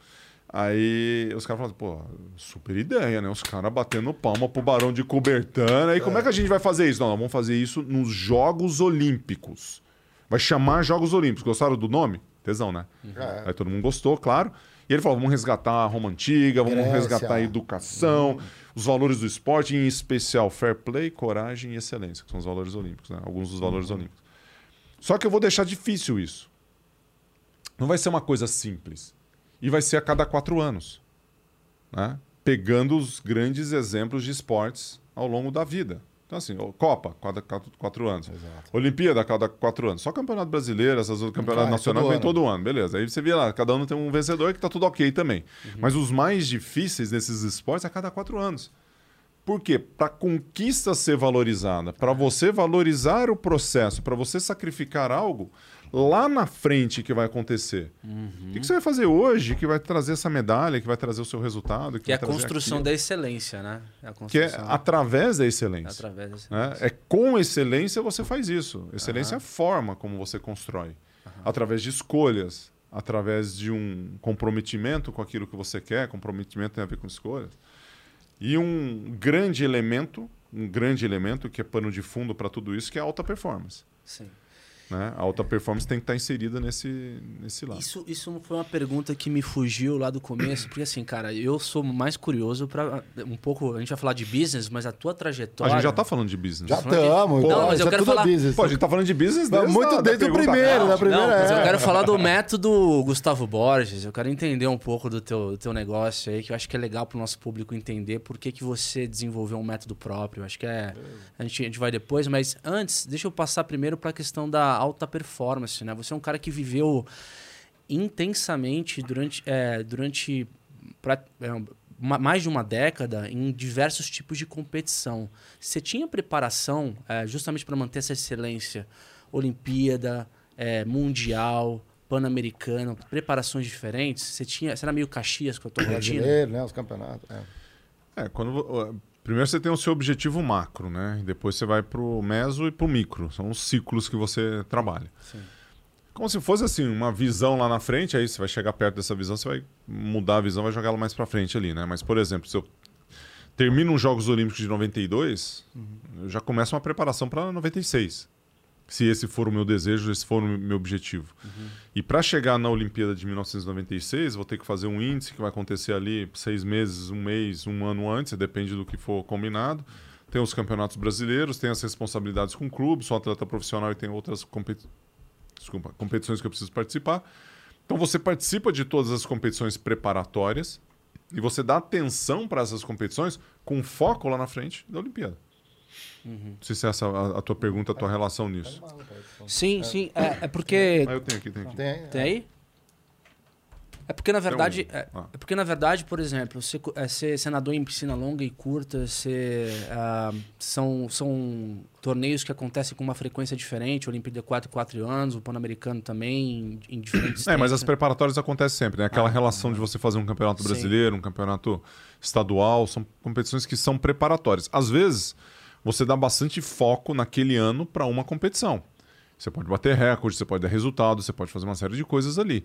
Aí os caras falaram, pô, super ideia, né? Os caras batendo palma pro Barão de Coubertin. Aí como é que a gente vai fazer isso? Não, nós vamos fazer isso nos Jogos Olímpicos. Vai chamar Jogos Olímpicos. Gostaram do nome? Tesão, né? É. Aí todo mundo gostou, claro. E ele falou: vamos resgatar a Roma Antiga, vamos Grécia. resgatar a educação, os valores do esporte, em especial fair play, coragem e excelência, que são os valores olímpicos, né? Alguns dos valores olímpicos. Só que eu vou deixar difícil isso. Não vai ser uma coisa simples. E vai ser a cada quatro anos. Né? Pegando os grandes exemplos de esportes ao longo da vida. Então, assim, Copa, cada quatro, quatro anos. Olimpíada, cada quatro anos. Só Campeonato Brasileiro, essas outras campeonato Vai, nacional vem todo ano, beleza. Aí você vê lá, cada ano tem um vencedor que tá tudo ok também. Uhum. Mas os mais difíceis desses esportes é a cada quatro anos. Por quê? Para a conquista ser valorizada, para você valorizar o processo, para você sacrificar algo, lá na frente que vai acontecer. O que, que você vai fazer hoje que vai trazer essa medalha, que vai trazer o seu resultado? Que, Que é a construção aquilo? da excelência, né? É Que é através da excelência. através desse... né? É com excelência você faz isso. Excelência é a forma como você constrói. Através de escolhas, através de um comprometimento com aquilo que você quer. Comprometimento tem a ver com escolhas. E um grande elemento, um grande elemento que é pano de fundo para tudo isso, que é a alta performance. Sim. Né? A alta performance tem que estar inserida nesse, nesse lado. Isso, isso não foi uma pergunta que me fugiu lá do começo, porque assim, cara, eu sou mais curioso para um pouco. A gente vai falar de business, mas a tua A trajetória. gente já está falando de business. Já Falando de- estamos. Não, mas eu quero falar- business. Pô, a gente tá falando de business desde Muito a- da desde o primeiro, Não, da primeira Não, mas eu é. quero falar do método Gustavo Borges. Eu quero entender um pouco do teu, do teu negócio aí, que eu acho que é legal para o nosso público entender por que, que você desenvolveu um método próprio. Eu acho que é. A gente, a gente vai depois, mas antes, deixa eu passar primeiro para a questão da alta performance, né? Você é um cara que viveu intensamente durante, é, durante pra- é, uma- mais de uma década em diversos tipos de competição. Você tinha preparação é, justamente para manter essa excelência? Olimpíada, é, Mundial, Pan-Americano, preparações diferentes? Você tinha, você era meio Caxias com a tua rotina? Brasileiro, né? Os campeonatos. é. É, quando primeiro você tem o seu objetivo macro, né? E depois você vai pro meso e pro micro. São os ciclos que você trabalha. Sim. Como se fosse assim, uma visão lá na frente, aí você vai chegar perto dessa visão, você vai mudar a visão, vai jogar ela mais pra frente ali, né? Mas, por exemplo, se eu termino os Jogos Olímpicos de 92, eu já começo uma preparação para 96. Se esse for o meu desejo, esse for o meu objetivo. E para chegar na Olimpíada de 1996, vou ter que fazer um índice que vai acontecer ali seis meses, um mês, um ano antes, depende do que for combinado. Tem os campeonatos brasileiros, tem as responsabilidades com o clube, sou atleta profissional e tem outras competi desculpa, competições que eu preciso participar. Então você participa de todas as competições preparatórias e você dá atenção para essas competições com foco lá na frente da Olimpíada. Não sei se essa é a, a tua pergunta, a tua relação nisso. Sim, sim. É, é porque. Ah, eu tenho aqui, tenho aqui. Tem, Tem aí? É porque, na verdade, um. é, Ah. é porque, na verdade, por exemplo, é, ser senador em piscina longa e curta, você, ah, são, são torneios que acontecem com uma frequência diferente, Olimpíada 4 4 anos, o Pan-Americano também, em, em diferentes É, mas as né? preparatórias acontecem sempre, né? Aquela relação de você fazer um campeonato Sim. brasileiro, um campeonato estadual, são competições que são preparatórias. Às vezes, você dá bastante foco naquele ano para uma competição. Você pode bater recorde, você pode dar resultado, você pode fazer uma série de coisas ali.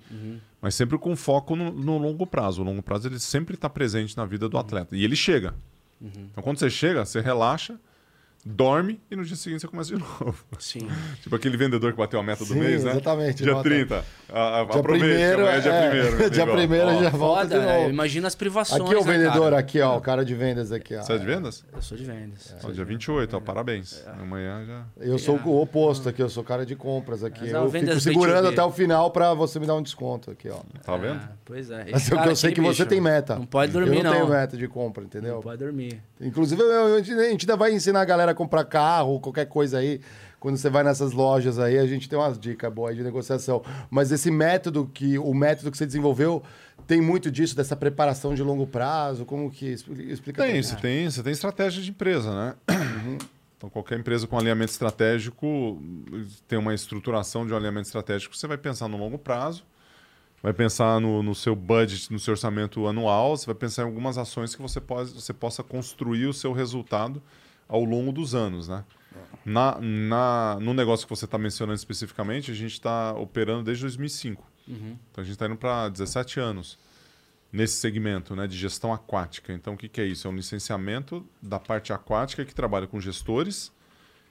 Mas sempre com foco no, no longo prazo. O longo prazo ele sempre está presente na vida do atleta. E ele chega. Então quando você chega, você relaxa, dorme e no dia seguinte você começa de novo. Sim. tipo aquele vendedor que bateu a meta do Sim, mês, né? exatamente, Dia nota. 30. A, a, Dia aproveite, primeiro, é dia é, primeiro. dia primeiro Ó, já volta de Foda, novo. imagina as privações. Aqui é o né, vendedor, cara? aqui, ó, o cara de vendas aqui, ó. Você é de vendas? Eu sou de vendas. Ó, dia 28, ó, parabéns. Amanhã já. Eu sou o oposto aqui, eu sou cara de compras aqui. É Eu fico segurando B2B. até o final pra você me dar um desconto aqui, ó. Tá vendo? Ah, pois é. Mas é o que cara eu sei que você tem meta. Não pode dormir, eu não. não. tenho meta de compra, entendeu? Não pode dormir. Inclusive, a gente ainda vai ensinar a galera vai comprar carro, qualquer coisa aí, quando você vai nessas lojas aí, a gente tem umas dicas boas de negociação. Mas esse método que o método que você desenvolveu tem muito disso dessa preparação de longo prazo, como que explica? Tem, você tem, você tem estratégia de empresa, né? Uhum. Então qualquer empresa com alinhamento estratégico tem uma estruturação de um alinhamento estratégico, você vai pensar no longo prazo, vai pensar no, no seu budget, no seu orçamento anual, você vai pensar em algumas ações que você, pode, você possa construir o seu resultado ao longo dos anos, né? Na, na, no negócio que você está mencionando especificamente, a gente está operando desde 2005. Uhum. Então a gente está indo para 17 anos nesse segmento né, de gestão aquática. Então o que, que é isso? É um licenciamento da parte aquática que trabalha com gestores,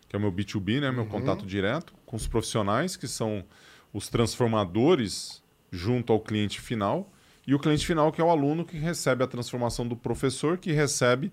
que é o meu B2B, né, meu uhum. contato direto, com os profissionais, que são os transformadores junto ao cliente final, e o cliente final, que é o aluno que recebe a transformação do professor, que recebe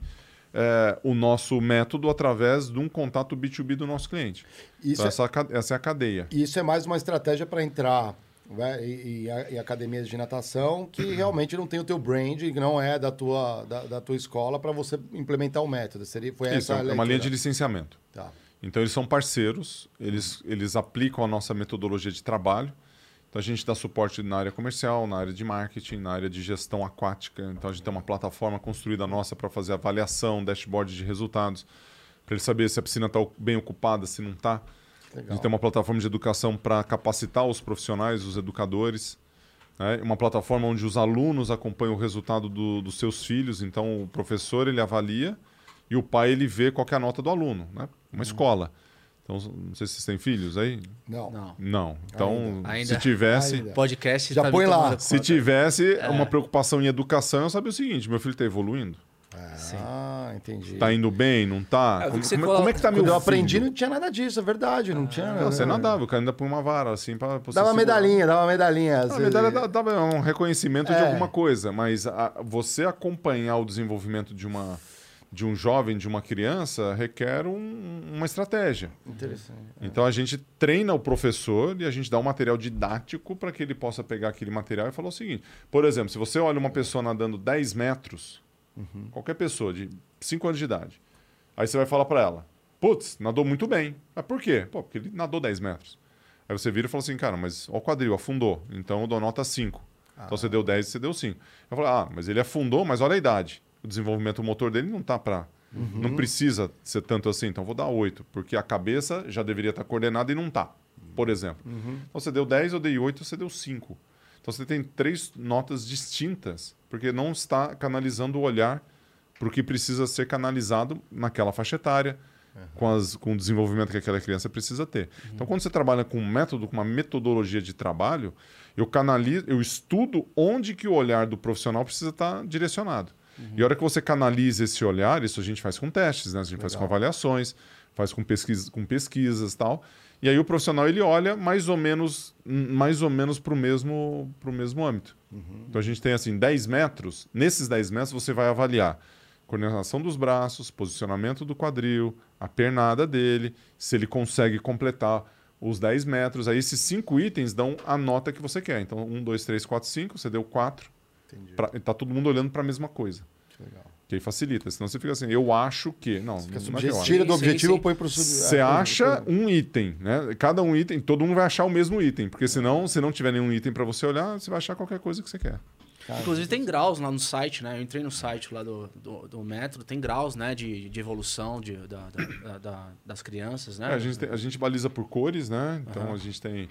é, o nosso método através de um contato B2B do nosso cliente. Isso então, é... essa, essa é a cadeia. Isso é mais uma estratégia para entrar né, e, e, e, academias de natação que realmente não tem o teu brand, que não é da tua, da, da tua escola para você implementar o método. Seria, foi Isso, essa é uma linha de licenciamento. Tá. Então eles são parceiros, eles, eles aplicam a nossa metodologia de trabalho. Então a gente dá suporte na área comercial, na área de marketing, na área de gestão aquática. Então a gente tem uma plataforma construída nossa para fazer avaliação, dashboard de resultados, para ele saber se a piscina está bem ocupada, se não está. A gente tem uma plataforma de educação para capacitar os profissionais, os educadores. Né? Uma plataforma onde os alunos acompanham o resultado do, dos seus filhos. Então o professor ele avalia e o pai ele vê qual é a nota do aluno. Né? Uma uhum. escola. Então, não sei se vocês têm filhos aí. Não. Não. não. Então, Ainda. se tivesse. Ainda. Podcast já tá põe lá. Se tivesse é. uma preocupação em educação, eu sabia o seguinte: meu filho está evoluindo. Ah, entendi. Tá indo bem, não tá? É, como, como, coloca... como, é que tá meu Quando eu aprendi, não tinha nada disso, é verdade. Não tinha. Não, você nadava, o cara ainda põe uma vara, assim, pra. pra dá uma medalhinha, dá uma medalhinha. A medalha dá, dá, um reconhecimento é. de alguma coisa, mas a, você acompanhar o desenvolvimento de uma de um jovem, de uma criança, requer um, uma estratégia. Interessante. É. Então a gente treina o professor e a gente dá um material didático para que ele possa pegar aquele material e falar o seguinte: por exemplo, se você olha uma pessoa nadando 10 metros, uhum. qualquer pessoa de 5 anos de idade, aí você vai falar para ela: putz, nadou muito bem. Mas por quê? Pô, porque ele nadou 10 metros. Aí você vira e fala assim: cara, mas o quadril afundou, então eu dou nota 5. Ah. Então você deu 10 e você deu 5. Eu falo: ah, mas ele afundou, mas olha a idade o desenvolvimento motor dele não tá para. Uhum. Não precisa ser tanto assim. Então vou dar 8, porque a cabeça já deveria estar tá coordenada e não tá, por exemplo. Uhum. Então você deu 10, eu dei 8, você deu 5. Então você tem três notas distintas, porque não está canalizando o olhar para o que precisa ser canalizado naquela faixa etária, uhum. com, as, com o desenvolvimento que aquela criança precisa ter. Uhum. Então, quando você trabalha com um método, com uma metodologia de trabalho, eu canalizo, eu estudo onde que o olhar do profissional precisa estar tá direcionado. Uhum. E a hora que você canaliza esse olhar, isso a gente faz com testes, né? A gente Legal. faz com avaliações, faz com, pesquisa, com pesquisas e tal. E aí o profissional ele olha mais ou menos mais ou menos para o mesmo, pro mesmo âmbito. Uhum. Então a gente tem assim 10 metros. Nesses 10 metros você vai avaliar coordenação dos braços, posicionamento do quadril, a pernada dele, se ele consegue completar os 10 metros. Aí esses cinco itens dão a nota que você quer. Então 1, 2, 3, 4, 5, você deu 4 Entendi. Pra, tá todo mundo olhando para a mesma coisa. Que legal. Que aí facilita. Senão você fica assim, eu acho que. Não, não é Tira do objetivo e põe para o Você é, acha um item, né? Cada um item, todo mundo vai achar o mesmo item. Porque senão, se não tiver nenhum item para você olhar, você vai achar qualquer coisa que você quer. Cara, Inclusive tem graus lá no site, né? Eu entrei no site lá do, do, do Metro, tem graus, né? De, de evolução de, da, da, da, das crianças, né? É, a, gente tem, a gente baliza por cores, né? Então uhum. a gente tem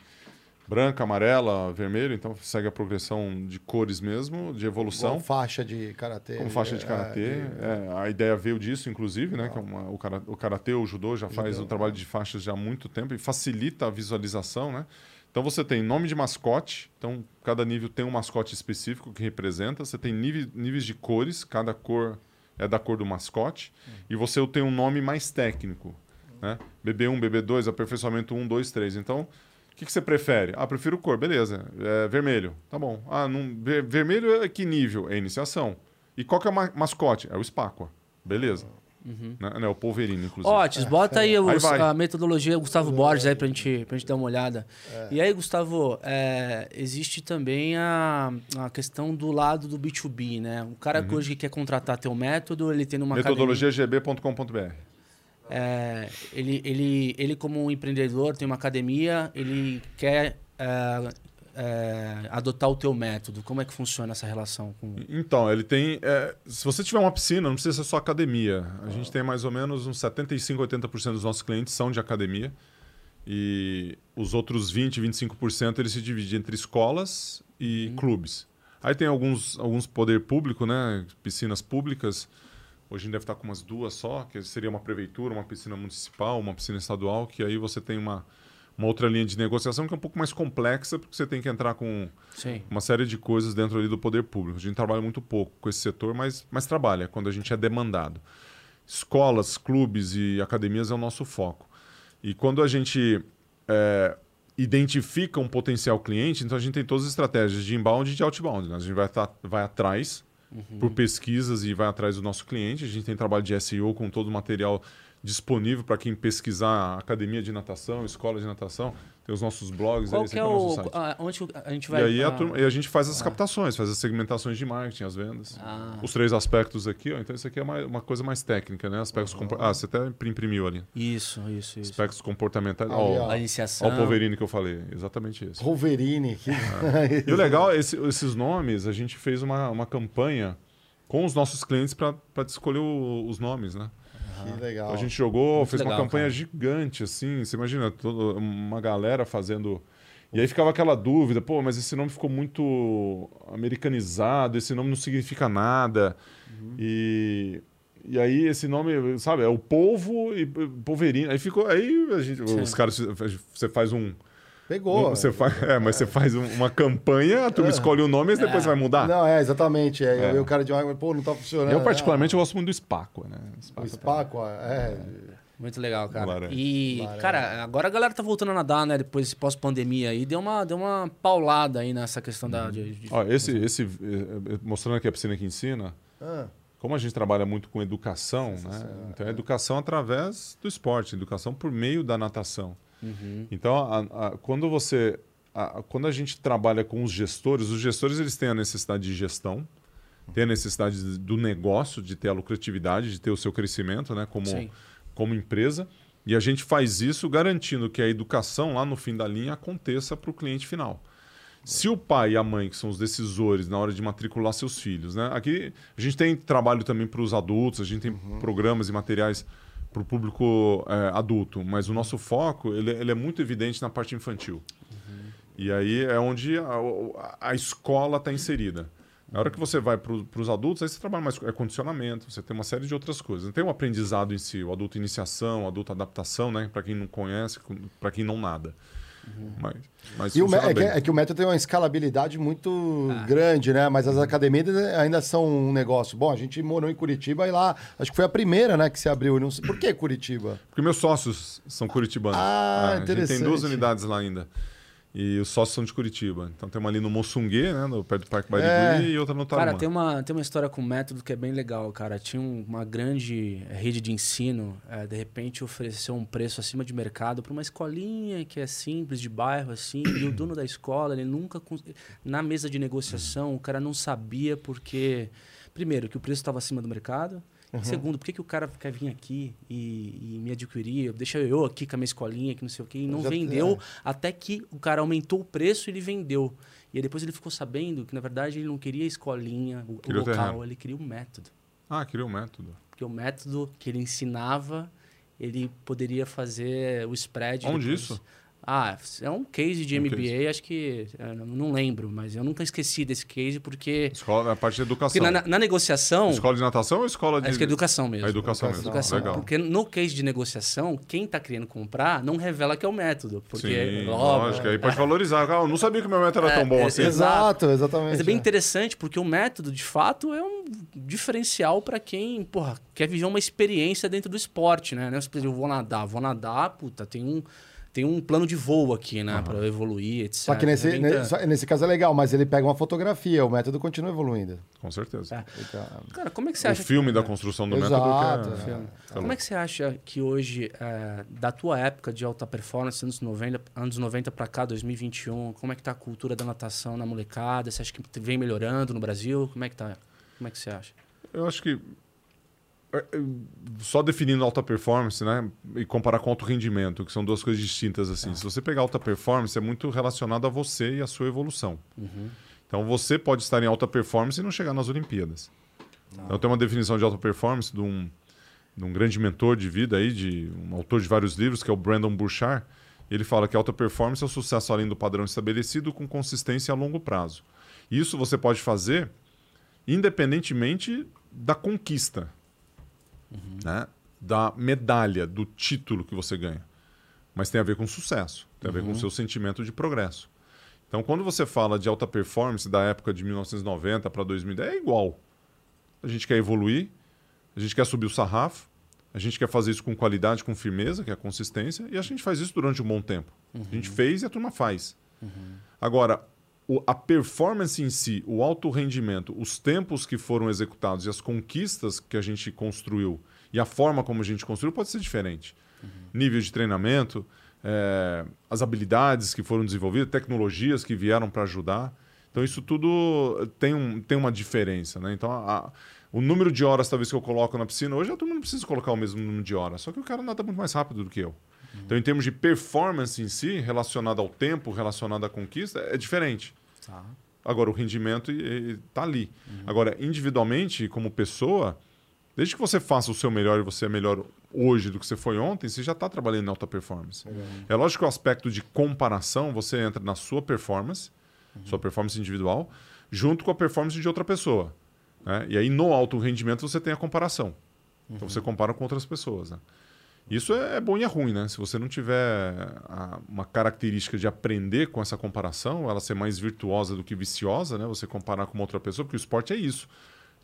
branca, amarela, vermelho, então segue a progressão de cores mesmo, de evolução. Com faixa de karatê. Com faixa de karatê. É, é, a ideia veio disso, inclusive, né? Que é uma, o, karatê, o karatê, o judô já faz judô, o trabalho é. de faixas já há muito tempo e facilita a visualização, né? Então você tem nome de mascote, então cada nível tem um mascote específico que representa. Você tem níveis, níveis de cores, cada cor é da cor do mascote. Hum. E você tem um nome mais técnico, né? BB1, BB2, aperfeiçoamento 1, 2, 3. Então que, que você prefere? Ah, prefiro cor, beleza. É, vermelho, tá bom. Ah, não, ver, vermelho é que nível? É iniciação. E qual que é o ma mascote? É o Spacqua. Beleza. Uhum. Né? É o Polverine, inclusive. Otis, bota aí, os, aí a metodologia Gustavo Borges aí pra gente, pra gente dar uma olhada. É. E aí, Gustavo, é, existe também a, a questão do lado do B2B, né? O cara uhum. que hoje quer contratar teu método, ele tem uma metodologiagb.com.br é, ele, ele, ele, como um empreendedor, tem uma academia, ele quer é, é, adotar o teu método. Como é que funciona essa relação com... Então, ele tem... é, se você tiver uma piscina, não precisa ser só academia. A gente tem mais ou menos uns 75, 80% dos nossos clientes são de academia. E os outros 20, 25% eles se dividem entre escolas e clubes. Aí tem alguns, alguns poder público, né? Piscinas públicas. Hoje a gente deve estar com umas duas só, que seria uma prefeitura, uma piscina municipal, uma piscina estadual, que aí você tem uma, uma outra linha de negociação que é um pouco mais complexa, porque você tem que entrar com Sim. uma série de coisas dentro ali do poder público. A gente trabalha muito pouco com esse setor, mas, mas trabalha quando a gente é demandado. Escolas, clubes e academias é o nosso foco. E quando a gente é, identifica um potencial cliente, então a gente tem todas as estratégias de inbound e de outbound. Né? A gente vai, tá- vai atrás por pesquisas e vai atrás do nosso cliente. A gente tem trabalho de SEO com todo o material disponível para quem pesquisar academia de natação, escola de natação. Tem os nossos blogs, Qual aí, que é nosso o... site. a- onde a gente E vai... aí a, ah, turma- e a gente faz as captações, faz as segmentações de marketing, as vendas. Ah. Os três aspectos aqui, ó. Então isso aqui é mais- uma coisa mais técnica, né? Aspectos compor- Ah, você até imprimiu ali. Isso, isso, isso. Aspectos comportamentais. Ó, ó. A iniciação... ó o Polverini que eu falei. Exatamente isso. Wolverine. Que... E o legal, é esse- esses nomes, a gente fez uma, uma campanha com os nossos clientes para escolher o- os nomes, né? Que legal. Então a gente jogou, Muito fez uma legal, campanha cara. gigante, assim. Você imagina, todo- uma galera fazendo. E aí ficava aquela dúvida, pô, mas esse nome ficou muito americanizado, esse nome não significa nada. Uhum. E, e aí esse nome, sabe, é o polvo e polverino. Aí ficou. Aí a gente, os caras, você faz um. Pegou. um- você faz, é, mas você faz um- uma campanha, a turma escolhe o nome e depois você vai mudar. Não, é, exatamente. É, É. E o cara de água, pô, não tá funcionando. Eu, particularmente, eu gosto muito do Spacqua, né? O Spacqua tá- Spaco, é. Muito legal, cara. Laranja. E, Laranja. cara, agora a galera tá voltando a nadar, né? Depois desse pós-pandemia aí. Deu uma, deu uma paulada aí nessa questão da... De, de- Ó, esse, esse, eh, eh, mostrando aqui a piscina que ensina, Ah, como a gente trabalha muito com educação, né? Então é educação através do esporte, educação por meio da natação. Uhum. Então, a- a- quando você, a- quando a gente trabalha com os gestores, os gestores eles têm a necessidade de gestão, têm a necessidade de- do negócio, de ter a lucratividade, de ter o seu crescimento, né? Como, Sim. como empresa. E a gente faz isso garantindo que a educação lá no fim da linha aconteça para o cliente final. Se o pai e a mãe, que são os decisores na hora de matricular seus filhos, né? Aqui a gente tem trabalho também para os adultos, a gente tem programas e materiais para o público eh, adulto, mas o nosso foco ele, ele é muito evidente na parte infantil. E aí é onde a, a- escola está inserida. Na hora que você vai para os adultos, aí você trabalha mais é condicionamento, você tem uma série de outras coisas. Não tem o aprendizado em si, o adulto iniciação, o adulto adaptação, né? Para quem não conhece, para quem não nada. Mas, mas E o, é, que, é que o método tem uma escalabilidade muito grande, né? Mas as academias ainda são um negócio. Bom, a gente morou em Curitiba e lá, acho que foi a primeira, né, que se abriu. Não sei, por que Curitiba? Porque meus sócios são curitibanos. Ah, a gente tem duas interessante. unidades lá ainda. E os sócios são de Curitiba. Então tem uma ali no Moçungue, né? No, perto do Parque Barigui, É. e outra no Tarumã. Cara, tem uma, tem uma história com o método que é bem legal, cara. Tinha um- uma grande rede de ensino, eh, de repente ofereceu um preço acima de mercado para uma escolinha que é simples, de bairro, assim, e o dono da escola, ele nunca. cons- Na mesa de negociação, o cara não sabia porque. Primeiro, que o preço estava acima do mercado. E Segundo, por que, que o cara quer vir aqui e, e me adquirir? Deixa eu aqui com a minha escolinha, que não sei o quê. E não Já- vendeu é. até que o cara aumentou o preço e ele vendeu. E aí depois ele ficou sabendo que, na verdade, ele não queria a escolinha, o, o o local, terreno. ele queria o método. Ah, queria um método. Porque o método que ele ensinava, ele poderia fazer o spread. Onde depois. isso? Ah, é um case de Um MBA, case. acho que. eu não- lembro, mas eu nunca esqueci desse case, porque. Escola, a parte de Porque educação. na, na- na negociação. Escola de natação ou escola de... Acho que é educação mesmo. A educação, mesmo. Educação. Legal. Porque no case de negociação, quem está querendo comprar não revela que é o método. Porque, Sim, óbvio, lógico. Aí pode valorizar. Ah, eu não sabia que meu método era É, tão bom é, assim. Exato. Exatamente. Mas é bem é. interessante porque o método, de fato, é um diferencial para quem, porra, quer viver uma experiência dentro do esporte, né? É eu vou nadar, vou nadar, puta, tem um, tem um plano de voo aqui, né? Pra eu evoluir, etc. Só que nesse, É bem ne- inter- só- nesse caso é legal, mas ele pega uma fotografia, o método continua evoluindo. Com certeza. É. Então, Cara, como é que você O acha... filme da construção do Exato, método que é... é. Como é que você acha que hoje, é, da tua época de alta performance, anos 90, anos 90 para cá, 2021, como é que tá a cultura da natação na molecada? Você acha que vem melhorando no Brasil? Como é que tá? Como é que você acha? Eu acho que é, é, só definindo alta performance, né? E comparar com alto rendimento, que são duas coisas distintas assim. Ah. Se você pegar alta performance, é muito relacionado a você e a sua evolução. Uhum. Então você pode estar em alta performance e não chegar nas Olimpíadas. Não. Então tem uma definição de alta performance de um, de um grande mentor de vida aí, de um autor de vários livros, que é o Brandon Burchard. Ele fala que alta performance é o sucesso além do padrão estabelecido com consistência a longo prazo. Isso você pode fazer independentemente da conquista uhum. né? da medalha, do título que você ganha. Mas tem a ver com sucesso, tem a ver com o uhum. seu sentimento de progresso. Então, quando você fala de alta performance da época de 1990 para 2010, é igual. A gente quer evoluir, a gente quer subir o sarrafo, a gente quer fazer isso com qualidade, com firmeza, que é a consistência, e a gente faz isso durante um bom tempo. Uhum. A gente fez e a turma faz. Uhum. Agora, a performance em si, o alto rendimento, os tempos que foram executados e as conquistas que a gente construiu e a forma como a gente construiu pode ser diferente. Uhum. Nível de treinamento, é, as habilidades que foram desenvolvidas, tecnologias que vieram para ajudar. Então, isso tudo tem, um, tem uma diferença. Né? Então, a, o número de horas talvez que eu coloco na piscina, hoje todo mundo não precisa colocar o mesmo número de horas, só que o cara nada muito mais rápido do que eu. Uhum. Então, em termos de performance em si, relacionado ao tempo, relacionado à conquista, é diferente. Tá. Agora, o rendimento está ali. Uhum. Agora, individualmente, como pessoa, desde que você faça o seu melhor e você é melhor hoje do que você foi ontem, você já está trabalhando em alta performance. Uhum. É lógico que o aspecto de comparação, você entra na sua performance, uhum. sua performance individual, junto com a performance de outra pessoa. Né? E aí, no alto rendimento, você tem a comparação. Então, você compara com outras pessoas. Né? Isso é, é bom e é ruim, né? Se você não tiver uma característica de aprender com essa comparação, ela ser mais virtuosa do que viciosa, né? Você comparar com outra pessoa, porque o esporte é isso.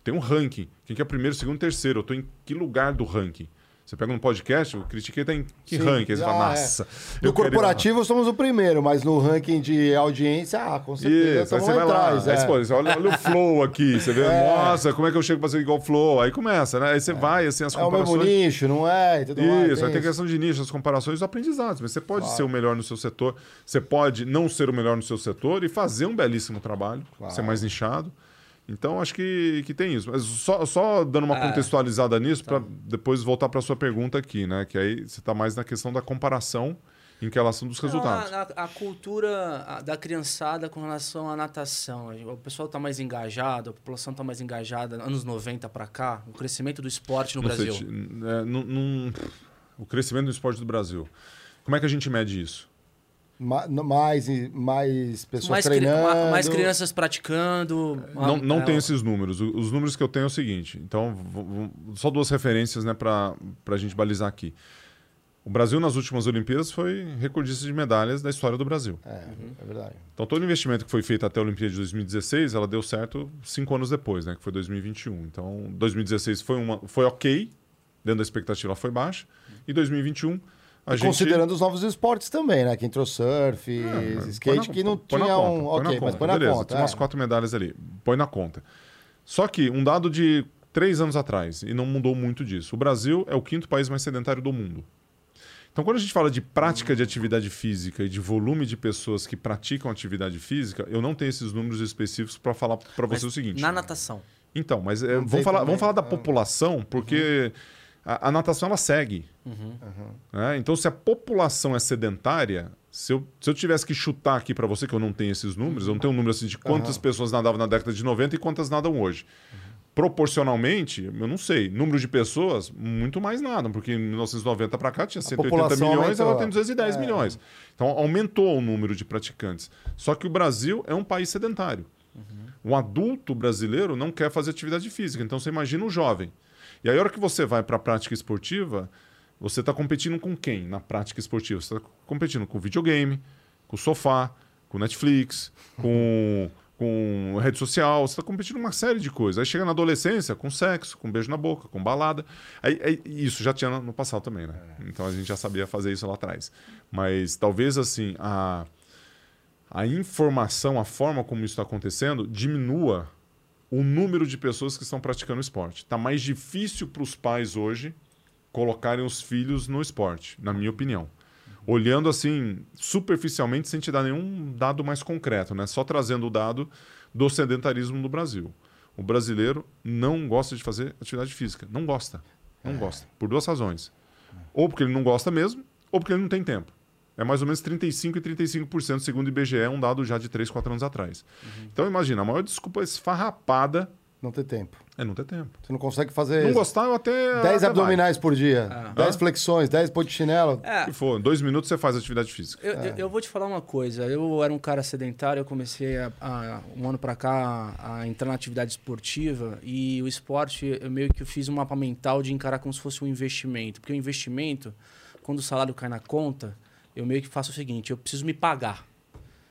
Tem um ranking. Quem que é primeiro, segundo, terceiro? Eu estou em que lugar do ranking? Você pega um podcast, o Critiquei tá em que Sim. ranking? Você ah, fala, nossa. É. No corporativo queria... somos o primeiro, mas no ranking de audiência, ah, com certeza. Isso, aí você vai atrás, lá. É. Aí, pô, você olha, olha, o flow aqui, você vê, é. nossa, como é que eu chego pra ser igual o flow? Aí começa, né? Aí você é. vai, assim, as comparações. É o mesmo nicho, não é? Isso, mais, aí tem questão de nicho, as comparações e os aprendizados. Mas você pode claro. ser o melhor no seu setor, você pode não ser o melhor no seu setor e fazer um belíssimo trabalho, claro. ser mais nichado. Então, acho que, que tem isso. Mas só, só dando uma é. contextualizada nisso, tá. para depois voltar para a sua pergunta aqui, né? Que aí você está mais na questão da comparação em relação dos resultados. Não, a, a, cultura da criançada com relação à natação. O pessoal está mais engajado, a população está mais engajada, anos 90 para cá, o crescimento do esporte no não Brasil. Sei, é, num, o crescimento do esporte do Brasil. Como é que a gente mede isso? Mais, mais pessoas mais treinando. Cri mais crianças praticando. Não, não é, tem esses números. Os números que eu tenho é o seguinte. Então, só duas referências né, para a gente balizar aqui. O Brasil, nas últimas Olimpíadas, foi recordista de medalhas da história do Brasil. É, uhum. é verdade. Então, todo investimento que foi feito até a Olimpíada de 2016, ela deu certo cinco anos depois, né, que foi 2021. Então, 2016 foi, uma, foi ok, dentro da expectativa foi baixa. E 2021 a gente... Considerando os novos esportes também, né? Que entrou surf, é, skate, na, que não tinha um. Ok, mas põe na Beleza, conta. Tinha é. umas quatro medalhas ali. Põe na conta. Só que um dado de três anos atrás, e não mudou muito disso. O Brasil é o quinto país mais sedentário do mundo. Então, quando a gente fala de prática de atividade física e de volume de pessoas que praticam atividade física, eu não tenho esses números específicos para falar para você o seguinte. Na natação. Então, mas é, vamos, falar, vamos falar da população, porque. Uhum a, a natação ela segue. Uhum. Né? Então, se a população é sedentária, se eu, se eu tivesse que chutar aqui para você, que eu não tenho esses números, eu não tenho um número assim de quantas uhum. pessoas nadavam na década de 90 e quantas nadam hoje. Uhum. Proporcionalmente, eu não sei. Número de pessoas, muito mais nada, porque em 1990 para cá tinha 180 milhões, aumentou. ela tem 210 é. milhões. Então aumentou o número de praticantes. Só que o Brasil é um país sedentário. Uhum. O adulto brasileiro não quer fazer atividade física. Então você imagina o jovem. E aí, a hora que você vai para a prática esportiva, você está competindo com quem na prática esportiva? Você está competindo com videogame, com sofá, com Netflix, com, com rede social. Você está competindo com uma série de coisas. Aí chega na adolescência com sexo, com beijo na boca, com balada. Aí, aí, isso já tinha no passado também, né? É. Então a gente já sabia fazer isso lá atrás. Mas talvez assim a, a informação, a forma como isso está acontecendo, diminua o número de pessoas que estão praticando esporte. Está mais difícil para os pais hoje colocarem os filhos no esporte, na minha opinião. Olhando assim, superficialmente, sem te dar nenhum dado mais concreto, né? Só trazendo o dado do sedentarismo no Brasil. O brasileiro não gosta de fazer atividade física. Não gosta. Não gosta. Por duas razões. Ou porque ele não gosta mesmo, ou porque ele não tem tempo. É mais ou menos 35% e 35%, segundo o IBGE, um dado já de 3, 4 anos atrás. Então imagina, a maior desculpa esfarrapada Não ter tempo. é não ter tempo. Você não consegue fazer Não gostar, eu até. 10 até abdominais por dia, Ah. 10 Hã? flexões, 10 pontos de chinelo. É, vai. Se for, em dois minutos você faz atividade física. Eu, eu- eu vou te falar uma coisa. Eu era um cara sedentário, eu comecei a, a- um ano pra cá a entrar na atividade esportiva e o esporte eu meio que eu fiz um mapa mental de encarar como se fosse um investimento, porque o investimento, quando o salário cai na conta, eu meio que faço o seguinte: eu preciso me pagar.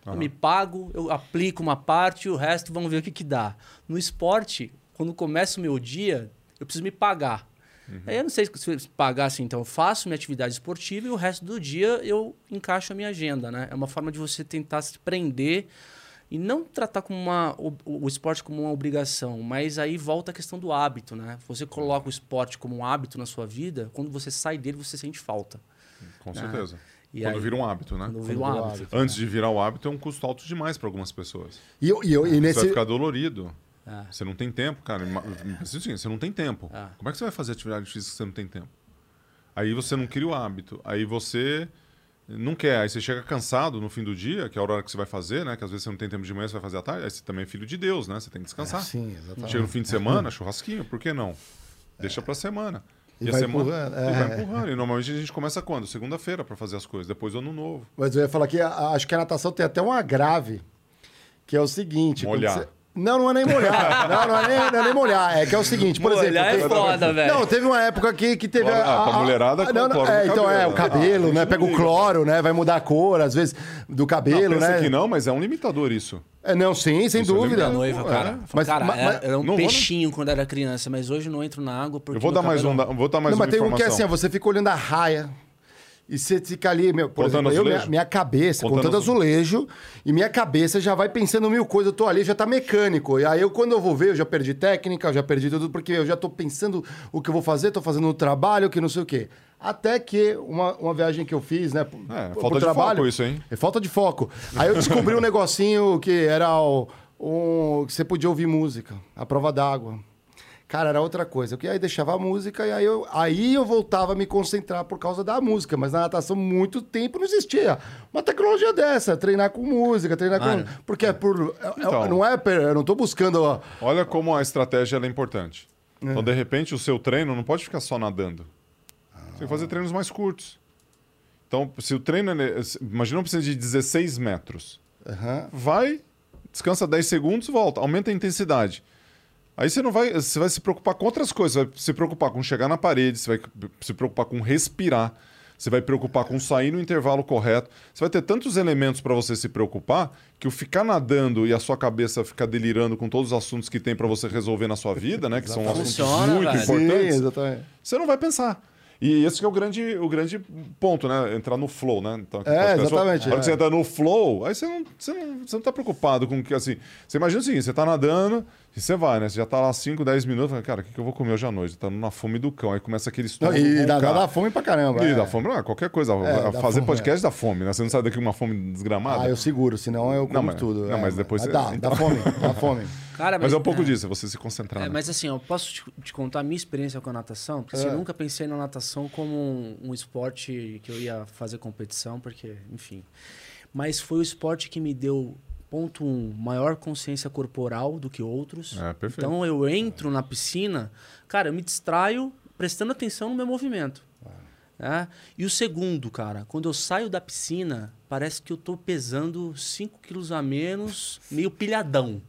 Eu Aham. me pago, eu aplico uma parte o resto vamos ver o que, que dá. No esporte, quando começa o meu dia, eu preciso me pagar. Aí eu não sei se pagar assim, então eu faço minha atividade esportiva e o resto do dia eu encaixo a minha agenda, né? É uma forma de você tentar se prender e não tratar como uma, o, o esporte como uma obrigação, mas aí volta a questão do hábito, né? Você coloca o esporte como um hábito na sua vida, quando você sai dele você sente falta. Com certeza. E Quando aí- vira um hábito, né? Quando vira um um hábito. Antes de virar o hábito, é um custo alto demais para algumas pessoas. E, eu, e, eu, e Você vai nesse. ficar dolorido. Ah. Você não tem tempo, cara. Assim, você não tem tempo. Ah. Como é que você vai fazer atividade física se você não tem tempo? Aí você não cria o hábito. Aí você não quer. Aí você chega cansado no fim do dia, que é a hora que você vai fazer, né? Que às vezes você não tem tempo de manhã, você vai fazer à tarde. Aí você também é filho de Deus, né? Você tem que descansar. Sim, exatamente. Chega no fim de semana, churrasquinho, por que não? Deixa pra semana. E a vai empurrando, e vai é. empurrando. E normalmente a gente começa quando? Segunda-feira pra fazer as coisas, depois ano novo. Mas eu ia falar que acho que a natação tem até um agrave, que é o seguinte. Molhar. você- Não, não é nem molhar. não, não é nem, não é nem molhar. É que é o seguinte, por Molhar exemplo. é tem- foda, velho. Não, teve uma época aqui que teve. Ah, pra mulherada, não, não, cloro no é, então é, cabelo. o cabelo, Ah, né? Pega não o cloro, né? Vai mudar a cor, às vezes, do cabelo, não, pensa né? que não, mas é um limitador isso. É, não, sim, sem Isso é dúvida. Minha noiva, cara. É. Mas, cara, mas- era, mas- era um não vou, peixinho quando era criança, mas hoje não entro na água porque. Eu vou dar mais cabelo- um, vou dar mais não, uma mas tem um que é informação. assim, você fica olhando a raia. E você fica ali, meu, por Contando exemplo, eu, minha, minha cabeça, Contando contando, azulejo. azulejo, e minha cabeça já vai pensando mil coisas. Eu tô ali, já tá mecânico. E aí, eu, quando eu vou ver, eu já perdi técnica, eu já perdi tudo, porque eu já tô pensando o que eu vou fazer, tô fazendo o trabalho, que não sei o quê. Até que uma, uma viagem que eu fiz, né? É, falta de trabalho, foco isso, hein? É falta de foco. Aí eu descobri um negocinho que era o, um, que você podia ouvir música, a prova d'água. Cara, era outra coisa. Que aí deixava a música e aí eu, aí eu voltava a me concentrar por causa da música. Mas na natação, muito tempo não existia. Uma tecnologia dessa, treinar com música, treinar Mano. com. Porque é por. é- é- Então. não é. per- Eu não tô buscando. ó, Olha como a estratégia é importante. É. Então, de repente, o seu treino não pode ficar só nadando. Você tem que fazer treinos mais curtos. Então, se o treino... ele- Imagina que precisa de 16 metros. aham. Vai, descansa 10 segundos, volta. Aumenta a intensidade. Aí você não vai... Você vai se preocupar com outras coisas. Você vai se preocupar com chegar na parede, você vai se preocupar com respirar, você vai preocupar com sair no intervalo correto. Você vai ter tantos elementos para você se preocupar que o ficar nadando e a sua cabeça ficar delirando com todos os assuntos que tem para você resolver na sua vida, né? Que são assuntos Funciona, muito velho. Sim, importantes. exatamente. Você não vai pensar. E esse que é o grande, o grande ponto, né? Entrar no flow, né? Então, É, a pessoa- exatamente, hora é. que você entra no flow, aí você não, você não, você não tá preocupado com o que, assim... Você imagina o seguinte, você tá nadando e você vai, né? Você já tá lá 5, 10 minutos, fala, cara, o que, que eu vou comer hoje à noite? Tá na fome do cão. Aí começa aquele estômago e dá, dá fome pra caramba. E é. dá fome, não, qualquer coisa. É, dá fazer fome, podcast dá fome, né? Você não sai daqui com uma fome desgramada. Ah, eu seguro, senão eu como Não, mas- tudo. não, é. mas depois você- Dá, então- dá fome, dá fome. Cara, Mas é um pouco disso, é você se concentrar. É, né? mas assim, eu posso te, te contar a minha experiência com a natação, porque assim, É. eu nunca pensei na natação como um, um esporte que eu ia fazer competição, porque, enfim. Mas foi o esporte que me deu, ponto um, maior consciência corporal do que outros. É, perfeito. Então eu entro na piscina, cara, eu me distraio prestando atenção no meu movimento. né? E o segundo, cara, quando eu saio da piscina, parece que eu tô pesando 5 quilos a menos, meio pilhadão.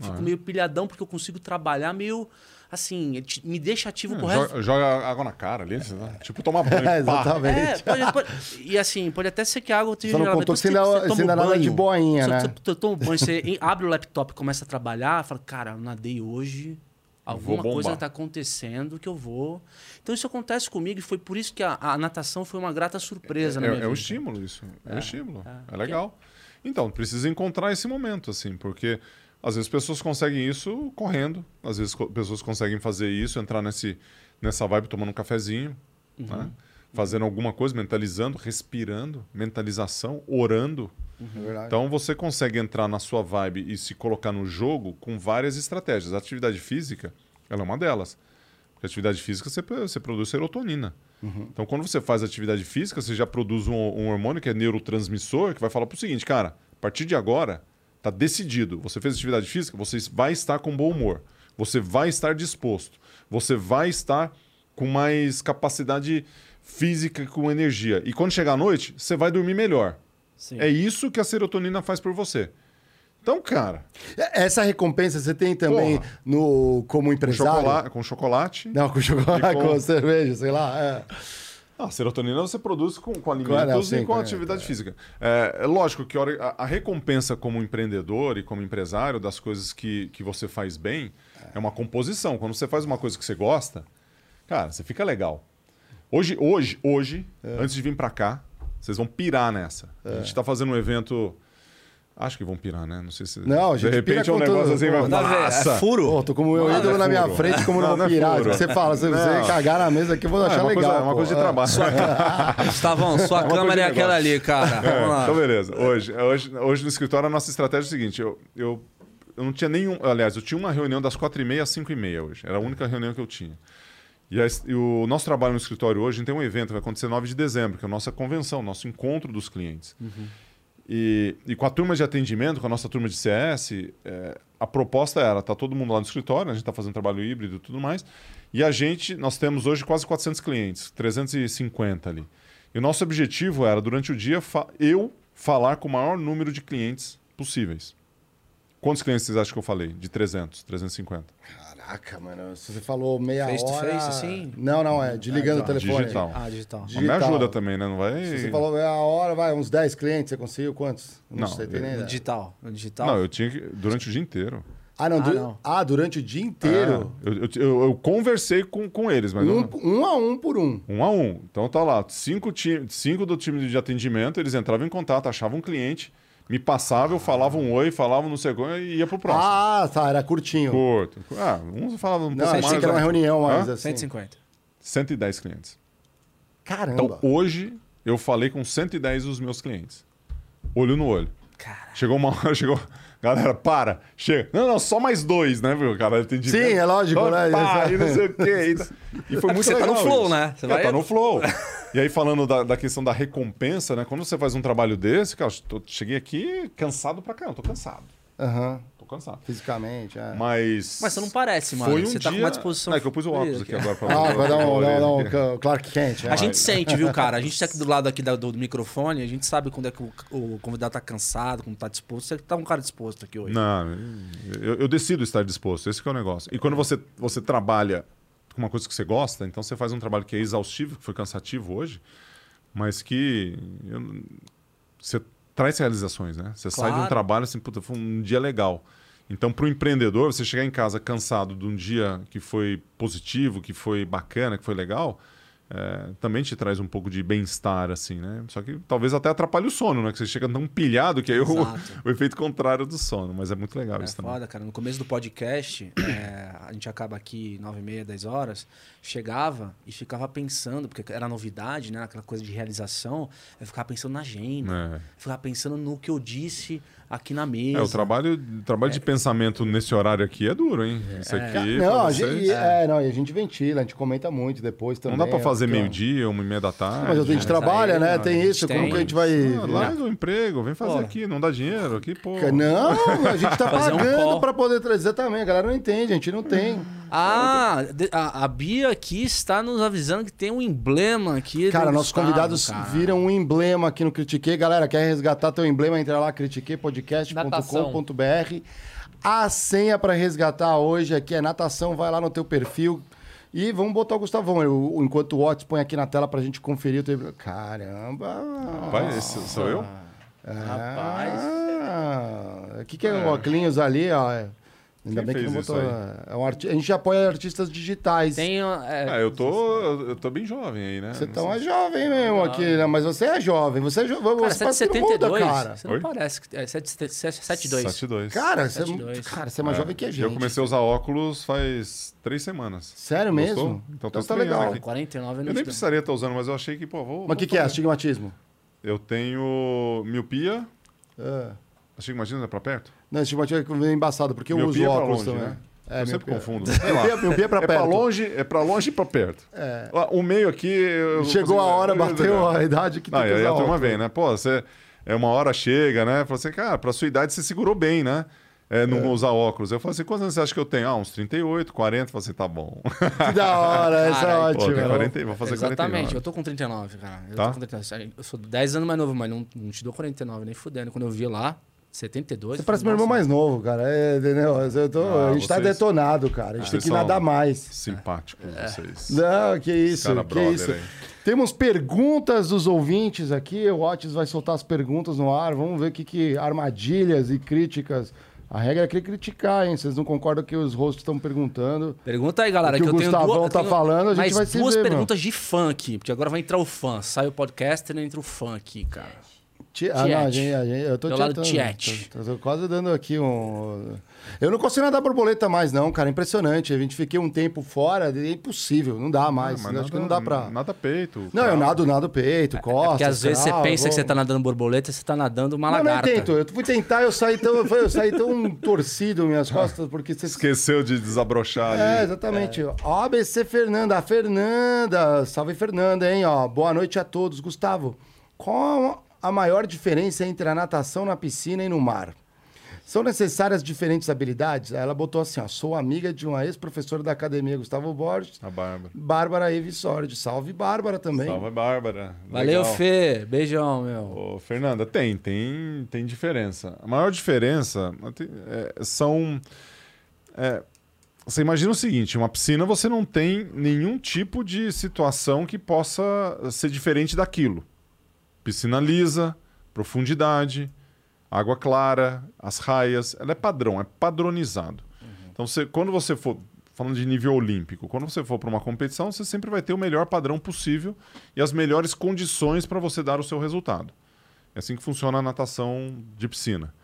Fico Ah. meio pilhadão porque eu consigo trabalhar meio assim, te- me deixa ativo pro É, resto. joga, joga água na cara ali, você tá- tipo tomar banho. É, exatamente. É, pode, pode- e assim, pode até ser que a água esteja Só não contou você você ainda o nada banho, de boinha, você- né? Você, você toma um banho, você abre o laptop e começa a trabalhar, fala, cara, eu nadei hoje, alguma coisa está acontecendo que eu vou. Então isso acontece comigo e foi por isso que a, a natação foi uma grata surpresa na É, minha é o estímulo isso. É, o estímulo. é. É, legal. Então, precisa encontrar esse momento, assim, porque às vezes pessoas conseguem isso correndo, às vezes co- pessoas conseguem fazer isso, entrar nesse, nessa vibe tomando um cafezinho, Uhum. né? fazendo alguma coisa, mentalizando, respirando, mentalização, orando. É verdade. Então você consegue entrar na sua vibe e se colocar no jogo com várias estratégias. A atividade física, ela é uma delas. Porque atividade física você, você produz serotonina. Uhum. Então, quando você faz atividade física, você já produz um, um hormônio que é neurotransmissor, que vai falar para o seguinte, cara, a partir de agora, tá decidido. Você fez atividade física, você vai estar com bom humor. Você vai estar disposto. Você vai estar com mais capacidade física, com energia. E quando chegar à noite, você vai dormir melhor. Sim. É isso que a serotonina faz por você. Então, cara, Essa recompensa você tem também Porra. no como com empresário? chocolate, com chocolate Não, com chocolate, com- com... cerveja, sei lá. é. Ah, a serotonina você produz com, com alimentos Claro, sim, e com é, atividade física. É, é lógico que a, a- recompensa como empreendedor e como empresário das coisas que, que você faz bem é uma composição. Quando você faz uma coisa que você gosta, cara, você fica legal. Hoje, hoje, hoje, É. antes de vir pra cá, vocês vão pirar nessa. A gente tá fazendo um evento. Acho que vão pirar, né? Não sei se. Não, a gente De repente pira é um negócio assim, vai. Nossa! É furo? Pô, tô com o meu Não, ídolo não é na minha frente, como não, Não, vou não é pirar. furo. Você fala, se Não. você cagar na mesa aqui, eu vou Ah, achar é uma legal. coisa, é uma coisa de É. trabalho. Gustavão, sua coisa câmera é aquela ali, cara. Vamos É, lá. então, beleza. Hoje, hoje, hoje no escritório a nossa estratégia é o seguinte: eu, eu, eu não tinha nenhum. Aliás, eu tinha uma reunião das 4h30 às 5h30 hoje. Era a única reunião que eu tinha. E, a- e o nosso trabalho no escritório hoje a gente tem um evento, vai acontecer 9 de dezembro, que é a nossa convenção, nosso encontro dos clientes. E, e com a turma de atendimento, com a nossa turma de CS, é, a proposta era: tá todo mundo lá no escritório, a gente está fazendo trabalho híbrido e tudo mais. E a gente, nós temos hoje quase 400 clientes, 350 ali. E o nosso objetivo era, durante o dia, fa- eu falar com o maior número de clientes possíveis. Quantos clientes vocês acham que eu falei? De 300, 350. Caraca, mano. Se você falou meia Face to hora... face, assim? Não, não, é desligando Ah, tá. o telefone. Digital. Ah, digital. Mas Digital. me ajuda também, né? Não vai. Se você falou meia hora, vai, uns 10 clientes, você conseguiu quantos? Não, sei, tem nem No digital. No digital. Não, eu tinha que. Durante o dia inteiro. Ah, não, Ah, du- não. ah, durante o dia inteiro? É, eu, eu, eu- eu conversei com, com eles, mas Um, não- um a um por um. um a um. Então tá lá, cinco, ti- cinco do time de atendimento, eles entravam em contato, achavam um cliente, me passavam, eu falava um oi, falava não sei o que e ia pro próximo. Ah, tá, era curtinho. Curto. Ah, uns falavam um Não, pouco achei mais. que era uma né? reunião mais Hã? assim. 150. 110 clientes. Caramba. Então hoje eu falei com 110 dos meus clientes. Olho no olho. Cara. Chegou uma hora, chegou. Galera, para, chega. Não, não, só mais dois, né, meu? Cara, atendi. Sim, é lógico, né? Pá, e não sei o quê. E, e foi É muito você tá no legal flow, isso. né? Você É, vai- tá no flow. E aí, falando da, da questão da recompensa, né? Quando você faz um trabalho desse, cara, eu cheguei aqui cansado pra caramba, tô cansado. Aham, Tô cansado. fisicamente, é. Mas. Mas você não parece, mano. Foi um você tá com dia... uma disposição. Não, é que eu pus o óculos aqui agora pra Ah, vai dar um, dar um, um Clark Kent. é. A gente sente, viu, cara? A gente tá aqui do lado aqui da- do, microfone, a gente sabe quando é que o, o convidado tá cansado, quando tá disposto. Você tá um cara disposto aqui hoje. Não, eu, eu decido estar disposto, esse que é o negócio. E quando você, você trabalha com uma coisa que você gosta, então você faz um trabalho que é exaustivo, que foi cansativo hoje, mas que eu- você traz realizações, né? Você sai de um Claro. trabalho assim, puta, foi um dia legal. Então, para o empreendedor, você chegar em casa cansado de um dia que foi positivo, que foi bacana, que foi legal, é, também te traz um pouco de bem-estar, assim, né? Só que talvez até atrapalhe o sono, né? Que você chega tão pilhado que aí o, o efeito contrário do sono. Mas é muito legal É isso também. foda, cara. No começo do podcast, é, a gente acaba aqui 9 e meia, 10 horas, chegava e ficava pensando, porque era novidade, né? Aquela coisa de realização. Eu ficava pensando na agenda. É. Ficava pensando no que eu disse aqui na mesa. É, o trabalho, o trabalho de pensamento nesse horário aqui é duro, hein? Isso aqui. Não, a gente, é, não, e a gente ventila, a gente comenta muito depois também. Não dá pra fazer ó, meio-dia, uma e meia da tarde. Mas a gente Mas trabalha, aí, né? Tem isso, como tem. que a gente vai... Ah, larga o emprego, vem fazer Pô. aqui, não dá dinheiro aqui, pô. Não, a gente tá um pagando call. pra poder trazer também. A galera não entende, a gente não tem. Ah, de- a, a Bia aqui está nos avisando que tem um emblema aqui. Cara, do nossos Gustavo, convidados cara. viram um emblema aqui no Critique. Galera, quer resgatar teu emblema? Entra lá, critiquepodcast.com.br. A senha pra resgatar hoje aqui é natação. Vai lá no teu perfil. E vamos botar o Gustavão. Eu, enquanto o Otis põe aqui na tela pra gente conferir o teu... Caramba! Vai, esse sou eu? Rapaz. Ah, o que, que é o óculos ali, ó? Ainda Quem bem que não botou. isso É um arti... A gente apoia artistas digitais. Tem. é, Ah, eu tô, eu tô bem jovem aí, né? Você tá mais jovem mesmo aqui, né? Mas você é jovem. Você é jovem. Cara, Você faz tudo muda, 772. cara. Você não Oi? parece. que- É 772. 72. Cara, você, 72. cara, você é mais É, jovem que a gente. Eu comecei a usar óculos faz três semanas. Sério Gostou? mesmo? Então tô tá legal. aqui. 49 Eu nem precisaria estar usando, mas eu achei que, pô, vou. Mas o que, que é? Astigmatismo? Eu tenho miopia. É. Astigmatismo é pra perto? Não, astigmatismo é embaçado, porque eu uso Miopia pra óculos longe, também. né? É, eu sempre pé- confundo. Meu Sei lá. pé- meu pé é pra É pra perto. longe, é pra longe e pra perto. É. O meio aqui. eu Chegou consigo- a hora, bateu a idade que tem que aí a turma vem, né? Pô, você. É uma hora chega, né? Fala assim, cara, pra sua idade você segurou bem, né? É, não usar óculos. Eu falo assim, quantos anos você acha que eu tenho? Ah, uns 38, 40. Eu falo assim, tá bom. Que da hora, essa é ótima. tem 40, vou fazer Exatamente, 49. eu tô com 39, cara. Eu, Tá? tô com 39. eu sou 10 anos mais novo, mas não, não te dou 49, nem fudendo. Quando eu vi lá, 72. Você parece eu meu irmão mais novo, cara. É, entendeu? Eu tô- Ah, a gente tá vocês- detonado, cara. A gente tem Vocês que nadar mais. Simpáticos vocês. Não, que isso, Cara que isso. aí. Temos perguntas dos ouvintes aqui. O Otis vai soltar as perguntas no ar. Vamos ver o que, que armadilhas e críticas. A regra é que criticar, hein? Vocês não concordam que os hosts estão perguntando? Pergunta aí, galera. O que que o eu tenho Gustavão duas, tá tenho falando, a gente mais vai se duas ver, perguntas de fã aqui, porque agora vai entrar o fã. Sai o podcast e entra o fã aqui, cara. Ti- Ah, não, a gente, a gente- eu tô Meu lado tietando. tiete. Tô, tô quase dando aqui um. Eu não consigo nadar borboleta mais, não, cara. Impressionante. A gente fiquei um tempo fora, é impossível. Não dá mais. Mas acho que não dá pra. Nada peito. Não, eu cravo. nado, nado peito, costas. É porque às vezes você pensa que você vou- tá nadando borboleta, você tá nadando uma Não, não lagarta. tento. Eu fui tentar, eu saí tão, eu, eu saí tão torcido minhas costas, porque você. Esqueceu de desabrochar É, ali. exatamente. Ó, ABC Fernanda, a Fernanda. Salve, Fernanda, hein? Ó, boa noite a todos. Gustavo, qual a maior diferença entre a natação na piscina e no mar? São necessárias diferentes habilidades? Aí Ela botou assim, ó. Sou amiga de uma ex-professora da academia, Gustavo Borges, A Bárbara. Bárbara Evisord. Salve, Bárbara também. Salve, Bárbara. Valeu, Legal. Fê. Beijão, meu. Ô, Fernanda, tem, tem, tem diferença. A maior diferença é, são. é, você imagina o seguinte: uma piscina você não tem nenhum tipo de situação que possa ser diferente daquilo. Piscina lisa, profundidade, água clara, as raias, ela é padrão, é padronizado. Então, você, quando você for falando de nível olímpico, quando você for para uma competição, você sempre vai ter o melhor padrão possível e as melhores condições para você dar o seu resultado. É assim que funciona a natação de piscina.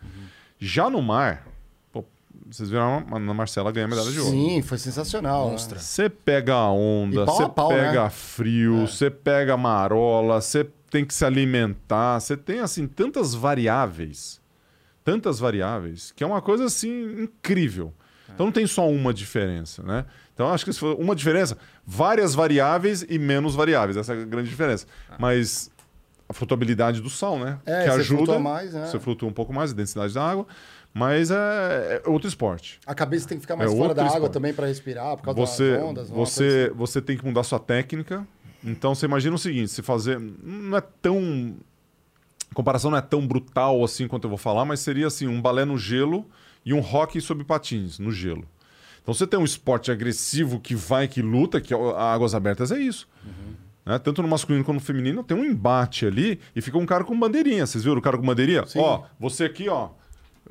Já no mar, pô, vocês viram a a Marcela ganhar medalha de ouro. Sim, foi sensacional. Monstra. Você pega a onda, você pega né? frio, você pega marola, você tem que se alimentar, você tem assim tantas variáveis, tantas variáveis, que é uma coisa assim incrível. Então não tem só uma diferença, né? Então acho que se for uma diferença, várias variáveis e menos variáveis, essa é a grande diferença. Mas a flutuabilidade do sal, né? É, que ajuda, mais, né? você flutua um pouco mais a densidade da água, mas é, é outro esporte. A cabeça tem que ficar mais É fora da água esporte. também para respirar, por causa Você, das ondas. você, assim. você tem que mudar sua técnica. Então você imagina o seguinte: se fazer. Não é tão. A comparação não é tão brutal assim quanto eu vou falar, mas seria assim: um balé no gelo e um hockey sob patins no gelo. Então você tem um esporte agressivo que vai, que luta, que é a águas abertas é isso. Né? Tanto no masculino quanto no feminino tem um embate ali e fica um cara com bandeirinha. Vocês viram o cara com bandeirinha? Sim. Ó, você aqui, ó,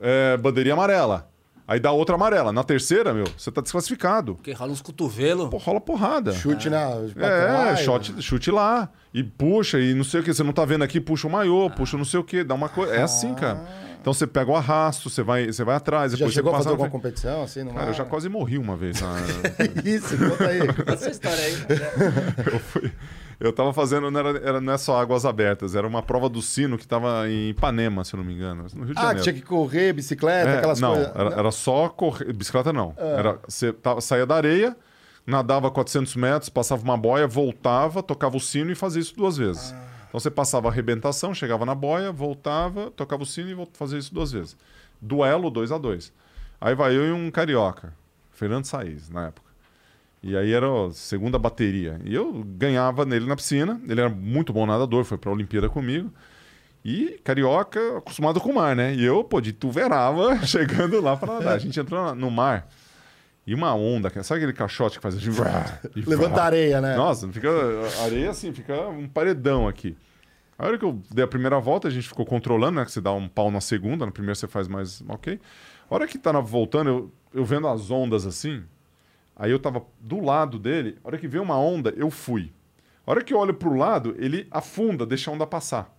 é, bandeirinha amarela. Aí dá outra amarela. Na terceira, meu, você tá desclassificado. Porque rola uns cotovelos. Pô, rola porrada. Chute na. É, shot, chute lá. E puxa, e não sei o que. Você não tá vendo aqui, puxa o maiô, puxa não sei o que. Dá uma coisa. É assim, cara. Então você pega o arrasto, você vai, você vai atrás. Já chegou você a fazer alguma competição assim? No Cara, eu já quase morri uma vez. na- Isso, conta aí. Essa história aí. eu, fui, eu tava fazendo, não, era, era- não é só águas abertas, era uma prova do sino que tava em Ipanema, se não me engano. No Rio de Ah, Janeiro. tinha que correr, bicicleta, É, aquelas não, coisas. Era, era só correr. Bicicleta não. Era, você tava, saía da areia, nadava 400 metros, passava uma boia, voltava, tocava o sino e fazia isso duas vezes. Então você passava a arrebentação, chegava na boia, voltava, tocava o sino e fazia isso duas vezes. Duelo 2 a 2 Aí vai eu e um carioca, Fernando Saiz, na época. E aí era a segunda bateria. E eu ganhava nele na piscina. Ele era muito bom nadador, foi pra Olimpíada comigo. E carioca, acostumado com o mar, né? E eu, pô, de tuverava, chegando lá pra nadar. A gente entrou no mar. E uma onda, sabe aquele caixote que faz assim? Levanta a areia, né? Nossa, fica a areia assim, fica um paredão aqui. A hora que eu dei a primeira volta, a gente ficou controlando, né? Que você dá um pau na segunda, na primeira você faz mais ok. A hora que tá voltando, eu, eu vendo as ondas assim, aí eu tava do lado dele, a hora que veio uma onda, eu fui. A hora que eu olho pro lado, ele afunda, deixa a onda passar.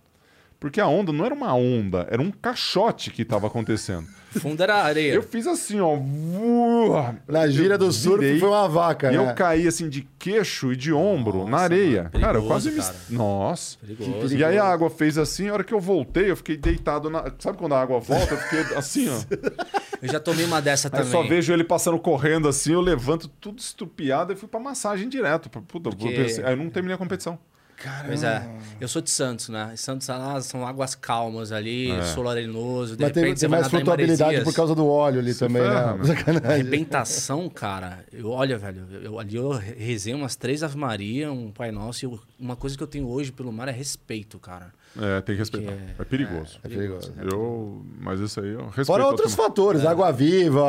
Porque a onda não era uma onda, era um caixote que tava acontecendo. Fundo era areia. Eu fiz assim, ó. voa. Na gira do surf foi uma vaca, E né? eu caí assim de queixo e de ombro Nossa, na areia. mano, cara, eu perigoso, quase me. cara. Nossa. Perigoso. E aí a água fez assim, a hora que eu voltei, eu fiquei deitado na. Sabe quando a água volta? Eu fiquei assim, ó. Eu já tomei uma dessa também. só vejo ele passando correndo assim, eu levanto tudo estupiado e fui pra massagem direto. Puta, eu Porque- eu não terminei a competição. Pois é. Eu sou de Santos, né? Santos ah, são águas calmas ali, É. solo arenoso. De Mas tem, repente tem você vai mais flutuabilidade por causa do óleo ali também, ferra, né? meu. Sacanagem. Arrebentação, cara. Eu, olha, velho, eu, ali eu rezei umas três Ave Maria, um Pai Nosso. E eu- uma coisa que eu tenho hoje pelo mar é respeito, cara. É, tem que respeitar. Que É, perigoso. É perigoso. Eu, mas isso aí eu respeito. Fora outros fatores, água viva,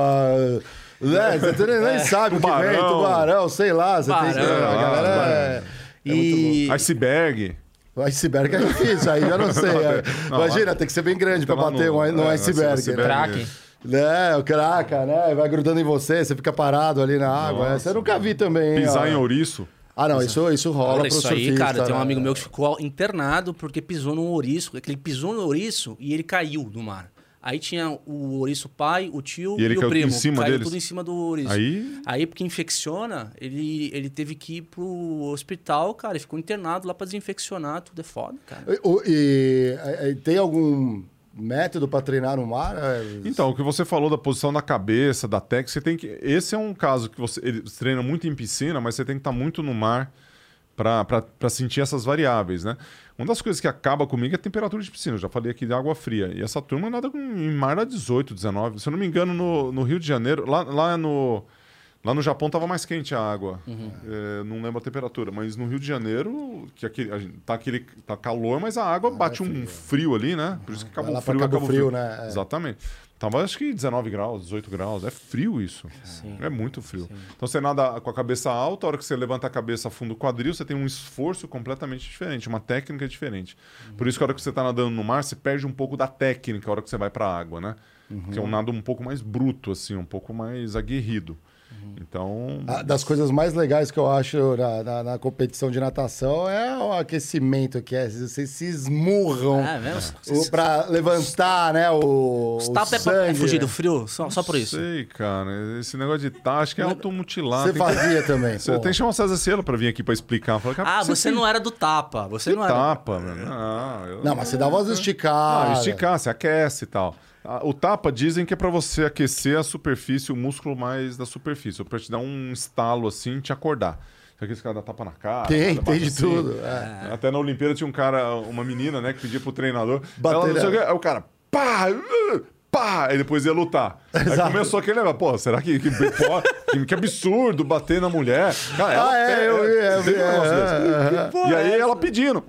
né? Você nem, nem sabe o que vem, Tubarão. sei lá. Você tem que... A galera é... e Iceberg. O iceberg é difícil, aí já não sei. é. Não, Imagina, tem que ser bem grande pra lá bater no- um, no é, iceberg. iceberg. né? Kraken. É, o craca, né? Vai grudando em você, você fica parado ali na água. Nossa. Essa eu nunca vi também. hein, Pisar ó. em ouriço. Ah, não, isso, isso rola Olha pro isso surfista. aí, cara. Tem um né? amigo meu que ficou internado porque pisou num ouriço. É que ele pisou no ouriço e ele caiu no mar. Aí tinha o ouriço pai, o tio E ele e, o caiu primo. em cima caiu deles? tudo em cima do ouriço. Aí- Aí, porque infecciona, ele, ele teve que ir pro hospital, cara. E ficou internado lá pra desinfeccionar. Tudo é foda, cara. E, e- e- tem algum método pra treinar no mar? É, Então, o que você falou da posição da cabeça, da técnica, você tem que. Esse é um caso que você treina muito em piscina, mas você tem que estar muito no mar para sentir essas variáveis, né? Uma das coisas que acaba comigo é a temperatura de piscina. Eu já falei aqui de água fria. E essa turma nada em mar a 18, 19. Se eu não me engano, no, no Rio de Janeiro, lá, lá no. Lá no Japão tava mais quente a água. É, não lembro a temperatura, mas no Rio de Janeiro, que aqui, a gente- tá, aquele, tá calor, mas a água bate um frio ali, né? Por isso que o pra frio, Cabo o Frio, frio. né? É. Exatamente. Tava acho que 19 graus, 18 graus. É frio isso. É muito frio. Então você nada com a cabeça alta, a hora que você levanta a cabeça fundo do quadril, você tem um esforço completamente diferente, uma técnica diferente. Por isso que a hora que você está nadando no mar, você perde um pouco da técnica a hora que você vai para a água, né? Que é um nado um pouco mais bruto, assim, um pouco mais aguerrido. Então. A- Das coisas mais legais que eu acho na, na- na competição de natação é o aquecimento, que é vocês se esmurram É mesmo? o, pra levantar, né? O, Os tapas é pra é sangue. fugir do frio? Só, só por isso. sei, cara. Esse negócio de tá, acho que é automutilar. Você tem que- fazia também. Você tem que chamar o César Cielo pra vir aqui pra explicar. Falar, cara, Ah, você tem não era do tapa. Você que não era. tapa, mano. Não, eu... Não, mas você dá umas Não, esticadas. esticar, você aquece e tal. Ah, O tapa dizem que é pra você aquecer a superfície, o músculo mais da superfície, ou pra te dar um estalo assim, te acordar. Sabe aqueles caras dá tapa na cara? Tem, tem de assim. tudo. é. Até na Olimpíada tinha um cara, uma menina, né, que pedia pro treinador. Bater ela não sei o aí o cara, pá! Pá! Aí depois ia lutar. Aí Exato. começou aquele negócio, pô, será que, que, que, que absurdo bater na mulher? Cara, ela Ah, é, eu vi, eu vi, negócio é, é, Porra, E aí é ela pedindo.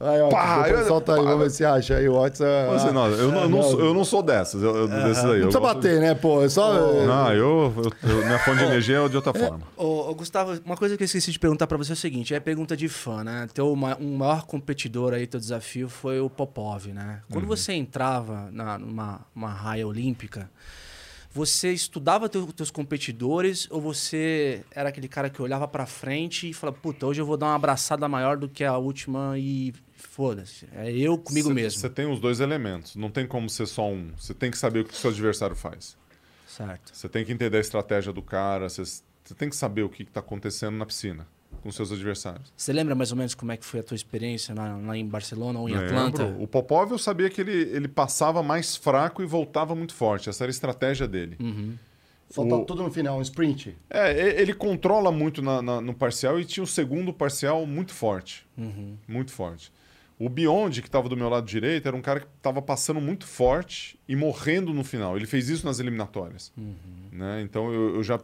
Aí, ó, Pá, depois solta aí, pá. vamos ver se acha aí. Você, ah, não, eu, não, não sou, eu não sou dessas, eu, eu, desses aí. Não precisa bater, né, pô? É só. Não, eu, eu, minha fonte de energia é de outra forma. Ô, Gustavo, uma coisa que eu esqueci de perguntar pra você é o seguinte: é pergunta de fã, né? Teu um maior competidor aí, teu desafio foi o Popov, né? Quando Uhum. você entrava na, numa uma raia olímpica, você estudava teu, teus competidores ou você era aquele cara que olhava pra frente e falava, puta, hoje eu vou dar uma abraçada maior do que a última e foda-se. É eu comigo Cê- mesmo. Você tem os dois elementos. Não tem como ser só um. Você tem que saber o que o seu adversário faz. Certo. Você tem que entender a estratégia do cara. Você tem que saber o que está acontecendo na piscina com seus adversários. Você lembra mais ou menos como é que foi a tua experiência lá, em Barcelona ou em Lembro. Atlanta? O Popov eu sabia que ele, ele passava mais fraco e voltava muito forte. Essa era a estratégia dele. Uhum. Solta o- tudo no final, um sprint. É, ele controla muito na- na- no parcial e tinha o segundo parcial muito forte. Uhum. Muito forte. O Beyond, que estava do meu lado direito, era um cara que estava passando muito forte e morrendo no final. Ele fez isso nas eliminatórias. Né? Então eu, eu já,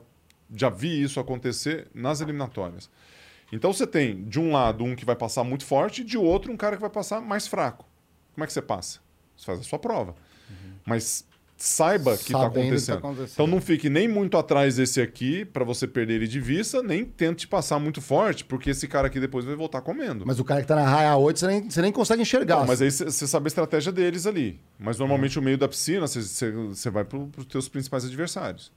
já vi isso acontecer nas eliminatórias. Então você tem, de um lado, um que vai passar muito forte e de outro, um cara que vai passar mais fraco. Como é que você passa? Você faz a sua prova. Mas saiba que está Sabendo que tá acontecendo. acontecendo. Então não fique nem muito atrás desse aqui para você perder ele de vista, nem tente passar muito forte, porque esse cara aqui depois vai voltar comendo. Mas o cara que tá na raia 8, você nem, você nem consegue enxergar. Não, mas aí você sabe a estratégia deles ali. Mas normalmente o meio da piscina, você vai para os teus principais adversários.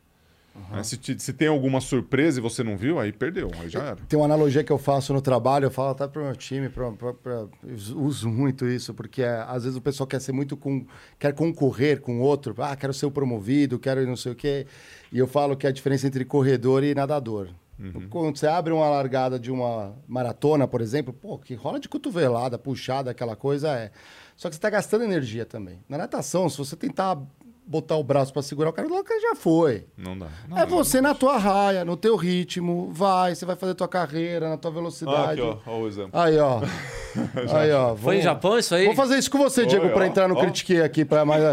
Né? Se, te- se tem alguma surpresa e você não viu, aí perdeu, aí já era. Tem uma analogia que eu faço no trabalho, eu falo até pro meu time, pra, pra- pra- eu uso muito isso, porque é, às vezes o pessoal quer ser muito com. quer concorrer com o outro, ah, quero ser o promovido, quero não sei o quê. E eu falo que é a diferença entre corredor e nadador. Quando você abre uma largada de uma maratona, por exemplo, pô, que rola de cotovelada, puxada, aquela coisa é. Só que você está gastando energia também. Na natação, se você tentar botar o braço pra segurar o cara, o cara já foi. Não dá. Não, é não. você na tua raia, no teu ritmo, vai, você vai fazer tua carreira, na tua Ah, velocidade. aqui, ó, ó o exemplo. Aí, ó. aí, ó. Foi em Japão isso aí? Vou fazer isso com você, Diego, Oi, pra ó, entrar no ó. Critique aqui, pra, mais,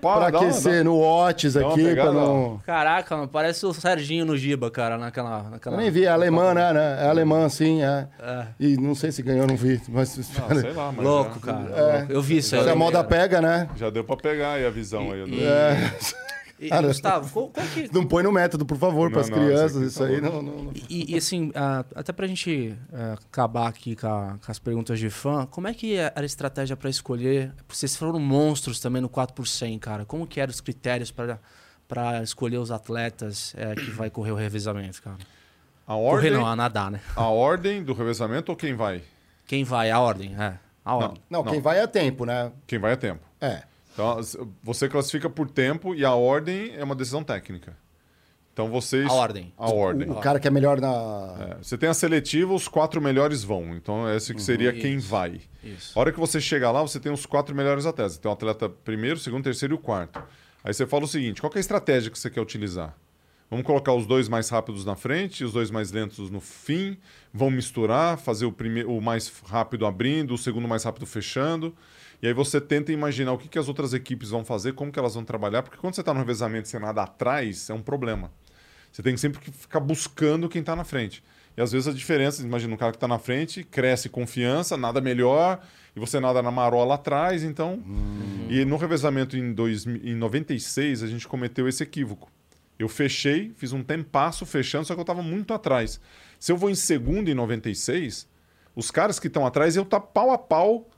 Pá, pra dá uma- aquecer no Watts aqui, pra pegada, não... Caraca, mano, parece o Serginho no Giba, cara, naquela. naquela... Eu nem vi, é alemã, né? né? É alemã, sim, é. É. E não sei se ganhou, não vi. Mas Ah, sei lá, mas Louco, já, cara. É. Eu vi isso aí. se a moda pega, né? já deu pra pegar aí a visão aí. E- do- É. Cara, Gustavo, qual, qual que. Não põe no método, por favor, pras não, crianças. isso tá aí louco. não. não- não- E, e, assim, ah, até pra gente ah, acabar aqui com, a- com as perguntas de fã, como é que era a estratégia pra escolher? Vocês foram monstros também no 4 por 100, cara. Como que eram os critérios para escolher os atletas que vai correr o revezamento, cara? A Correr ordem, não, a nadar, né? a ordem do revezamento ou quem vai? Quem vai? A ordem, é. A ordem. Não, Não. quem vai é tempo, né? Quem vai é tempo. É. Então, você classifica por tempo e a ordem é uma decisão técnica. Então vocês. A ordem. A ordem. O, o cara que é melhor na. É, você tem a seletiva, os quatro melhores vão. Então, esse que seria quem Isso. vai. Isso. A hora que você chega lá, você tem os quatro melhores atletas. Tem o atleta primeiro, segundo, terceiro e o quarto. Aí você fala o seguinte: qual que é a estratégia que você quer utilizar? Vamos colocar os dois mais rápidos na frente os dois mais lentos no fim. Vamos misturar, fazer o, primeiro, o mais rápido abrindo, o segundo mais rápido fechando. E aí você tenta imaginar o que, que as outras equipes vão fazer, como que elas vão trabalhar, porque quando você está no revezamento e você nada atrás, é um problema. Você tem sempre que ficar buscando quem está na frente. E às vezes a diferença, imagina um cara que está na frente, cresce confiança, nada melhor, e você nada na marola atrás, então. E no revezamento em, dois, em 96, a gente cometeu esse equívoco. Eu fechei, fiz um tempasso fechando, só que eu estava muito atrás. Se eu vou em segundo em 96, os caras que estão atrás, eu tá pau a pau,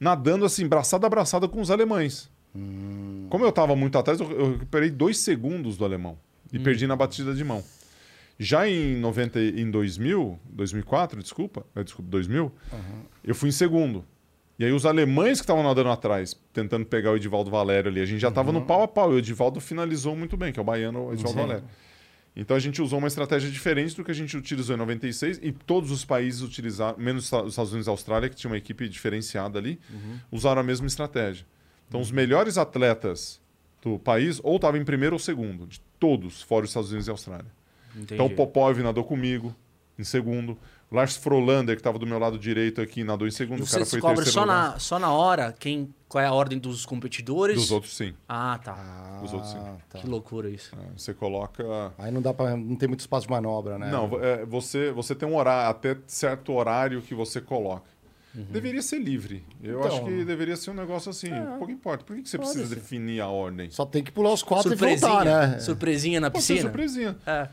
nadando assim, braçada a braçada com os alemães. Como eu estava muito atrás, eu, eu recuperei dois segundos do alemão e perdi na batida de mão. Já em 90, em 2000, 2004, desculpa, eh, desculpa, 2000, eu fui em segundo. E aí os alemães que estavam nadando atrás, tentando pegar o Edivaldo Valério ali, a gente já estava no pau a pau. E o Edivaldo finalizou muito bem, que é o baiano Edivaldo Sim. Valério. Então a gente usou uma estratégia diferente do que a gente utilizou em 96 e todos os países utilizaram, menos os Estados Unidos e Austrália, que tinha uma equipe diferenciada ali, usaram a mesma estratégia. Então os melhores atletas do país ou estavam em primeiro ou segundo, de todos, fora os Estados Unidos e Austrália. Entendi. Então o Popov nadou comigo em segundo. Lars Frolander, que estava do meu lado direito aqui, nadou em segundo. E o você cara foi descobre terceiro só lugar. na, só na hora quem, qual é a ordem dos competidores? Dos outros, sim. Ah, tá. Os outros, sim. Ah, tá. Que loucura isso. É, Você coloca. Aí não dá para não tem muito espaço de manobra, né? Não, é, você, você tem um horário, até certo horário que você coloca. Deveria ser livre. Eu Então, acho que deveria ser um negócio assim. pouco importa. Por que, que você precisa ser. definir a ordem? Só tem que pular os quatro e voltar, né? surpresinha na Pode ser piscina. surpresinha. É.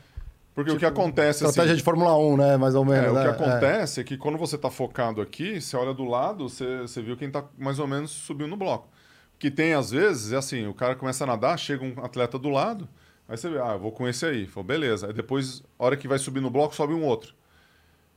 Porque o que acontece assim, Estratégia de Fórmula 1, né? Mais ou menos. É, o né? que acontece é. que quando você está focado aqui, você olha do lado, você, você viu quem está mais ou menos subindo no bloco. Que tem, às vezes, é assim, o cara começa a nadar, chega um atleta do lado, aí você vê, ah, eu vou com esse aí. Falou, beleza. Aí depois, a hora que vai subir no bloco, sobe um outro.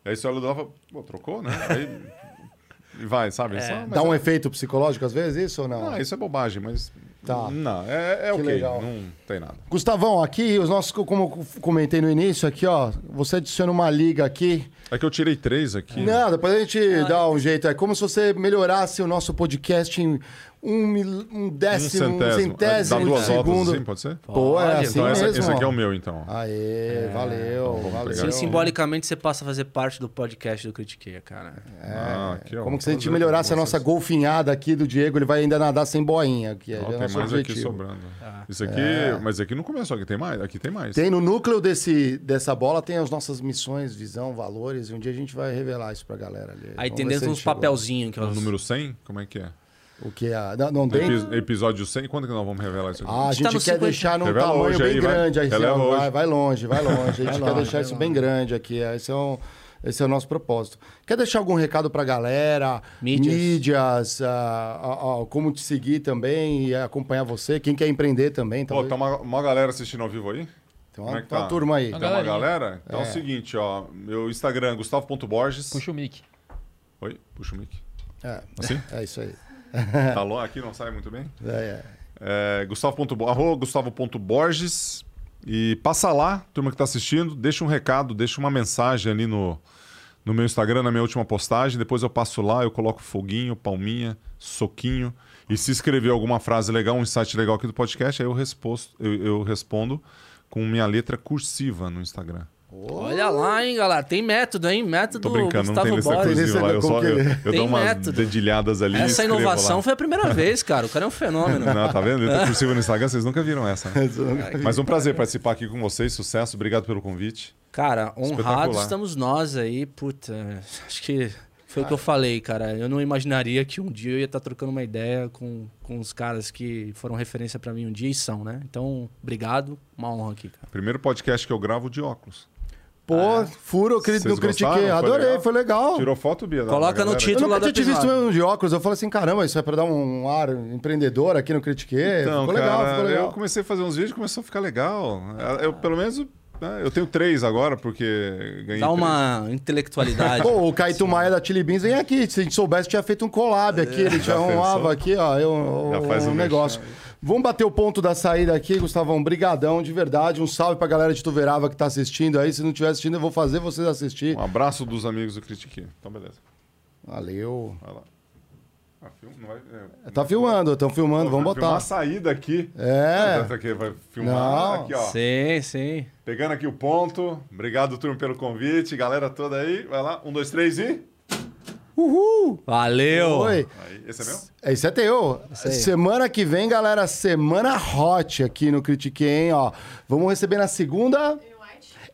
Aí você olha do lado e fala, pô, trocou, né? Aí e vai, sabe? Só- mas Dá um é- efeito psicológico às vezes, isso ou não? Ah, isso é bobagem, mas... Tá. Não, é, é Que ok, legal. não tem nada. Gustavão, aqui, os nossos, como eu comentei no início, aqui, ó, você adiciona uma liga aqui. É que eu tirei três aqui. Não, depois a gente dá um jeito. É como se você melhorasse o nosso podcast em um, mil- um décimo, um Dá centésimo duas de voltas segundo. assim, pode ser? Pô, é Pode, assim Então essa- mesmo. esse aqui é ó. o meu, então. Aê, valeu, vamos valeu. pegar Sim, Sim, simbolicamente você passa a fazer parte do podcast do Critiqueia, cara. Ah, aqui, ó, Como que se a gente prazer melhorasse a com nossa vocês. golfinhada aqui do Diego, ele vai ainda nadar sem boinha, que é, Ó, o tem nosso mais aqui objetivo. sobrando. Ah. Isso aqui, mas aqui não começou, aqui tem mais, aqui tem mais. Tem no núcleo desse, dessa bola, tem as nossas missões, visão, valores, e um dia a gente vai revelar isso pra galera ali. Aí Vamos tem ver se dentro a uns chegou. papelzinhos que é O os... número 100, como é que é? O que é? Não, não tem? Epi- episódio 100, quando que nós vamos revelar isso aqui? Ah, a A gente tá quer 50. deixar num Revela tamanho bem aí, vai. grande. Aí, Releva vai, hoje. vai longe, vai longe. A gente Vai quer longe, deixar vai isso longe. bem grande aqui. Esse é, um, esse é o nosso propósito. Quer deixar algum recado pra galera? Mídias. Mídias, ah, ah, ah, como te seguir também e acompanhar você? Quem quer empreender também, Pô, tá uma, uma galera assistindo ao vivo aí? Tem como uma, é que tem uma tá? turma aí. Uma Tem uma galerinha. galera? Então é. o seguinte, ó. Meu Instagram, Gustavo.borges. Puxa o mic. Oi, puxa o mic. É, Assim? é isso aí. Tá longe aqui, não sai muito bem? É, é. É, Gustavo.bo- arroba Gustavo.borges. E passa lá, turma que tá assistindo, deixa um recado, deixa uma mensagem ali no, no meu Instagram, na minha última postagem. Depois eu passo lá, eu coloco foguinho, palminha, soquinho. E se escrever alguma frase legal, um insight legal aqui do podcast, aí eu, resposto, eu, eu respondo com minha letra cursiva no Instagram. Olha lá, hein, galera. Tem método, hein? Método Tô brincando, não tem Gustavo Borges. cursiva lá. Eu, só, eu, ele- eu Tem dou umas método. dedilhadas ali Essa inovação lá. foi a primeira vez, cara. O cara é um fenômeno. Não, tá vendo? Letra cursiva no Instagram, vocês nunca viram essa. né? Mas um prazer participar aqui com vocês. Sucesso, obrigado pelo convite. Cara, honrados Espetacular. estamos nós aí. Puta, acho que foi o que eu falei, cara. Eu não imaginaria que um dia eu ia estar trocando uma ideia com, com os caras que foram referência pra mim um dia e são, né? Então, obrigado. Uma honra aqui, cara. Primeiro podcast que eu gravo de óculos. Pô, furo, eu cri- não critiquei. gostaram? Foi Adorei, legal? foi legal. Tirou foto, Bia? Coloca no título. Eu lá nunca do tinha te visto mesmo de óculos. Eu falei assim, caramba, isso é pra dar um ar empreendedor aqui no Critiquei. Então, ficou legal, cara, ficou legal. eu comecei a fazer uns vídeos e começou a ficar legal. Eu, pelo menos, né, eu tenho três agora, porque ganhei Dá três. uma intelectualidade. Pô, o Caíto Maia da Chili Beans vem aqui. Se a gente soubesse, tinha feito um collab aqui. Ele já arrumava aqui, ó, eu, Já faz um um negócio. Vamos bater o ponto da saída aqui, Gustavão. Brigadão, de verdade. Um salve pra galera de Tuverava que tá assistindo aí. Se não estiver assistindo, eu vou fazer vocês assistir. Um abraço dos amigos do Critiquei. Então, beleza. Valeu. Vai lá. Ah, filma, não vai, é, Tá filmando, estão filmando, Pô, vamos vai filmar botar. a saída aqui. É. Aqui vai filmar Não. aqui, ó. sim, sim. Pegando aqui o ponto. Obrigado, turma, pelo convite. Galera toda aí. Vai lá. Um, dois, três e... Uhul! Valeu! Oi. Esse é meu? É, Isso é teu. aí. Semana que vem, galera, semana hot aqui no Critiquei, hein, ó. Vamos receber na segunda...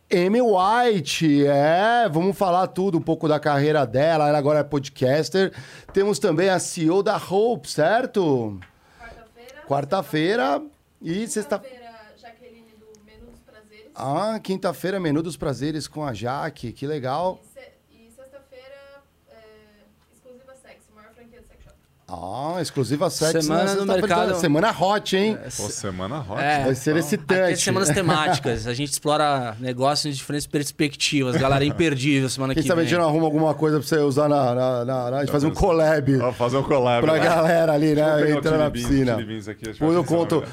Amy White, é, vamos falar tudo, um pouco da carreira dela, ela agora é podcaster. Temos também a CEO da Hope, certo? Quarta-feira. Quarta-feira e sexta... Quinta-feira, Jaqueline do Menu dos Prazeres. Ah, quinta-feira, Menu dos Prazeres com a Jaque, que legal. E, Ah, exclusiva sexo Semana na no mercado. Semana hot, hein? Pô, semana hot. É. Vai ser Aqui é excitante. semanas temáticas. A gente explora negócios de diferentes perspectivas. Galera, imperdível semana Quem que sabe a vem. gente não arruma alguma coisa pra você usar na... na, na- na- a gente fazer um collab fazer um collab. pra né? galera ali, né? pegar o Entrar Chili na piscina. Aqui, eu conto.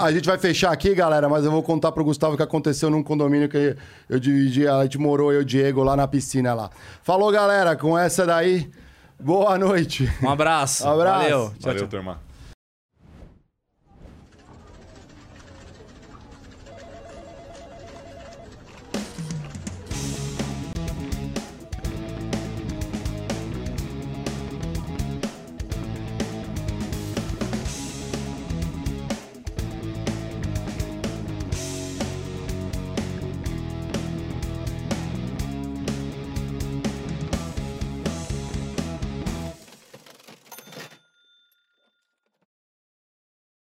A gente vai fechar aqui, galera, mas eu vou contar pro Gustavo o que aconteceu num condomínio que eu dividi, a gente morou, eu e o Diego, lá na piscina lá. Falou, galera, com essa daí, boa noite. Um abraço. Abraço. Valeu. Tchau, Valeu, tchau. turma.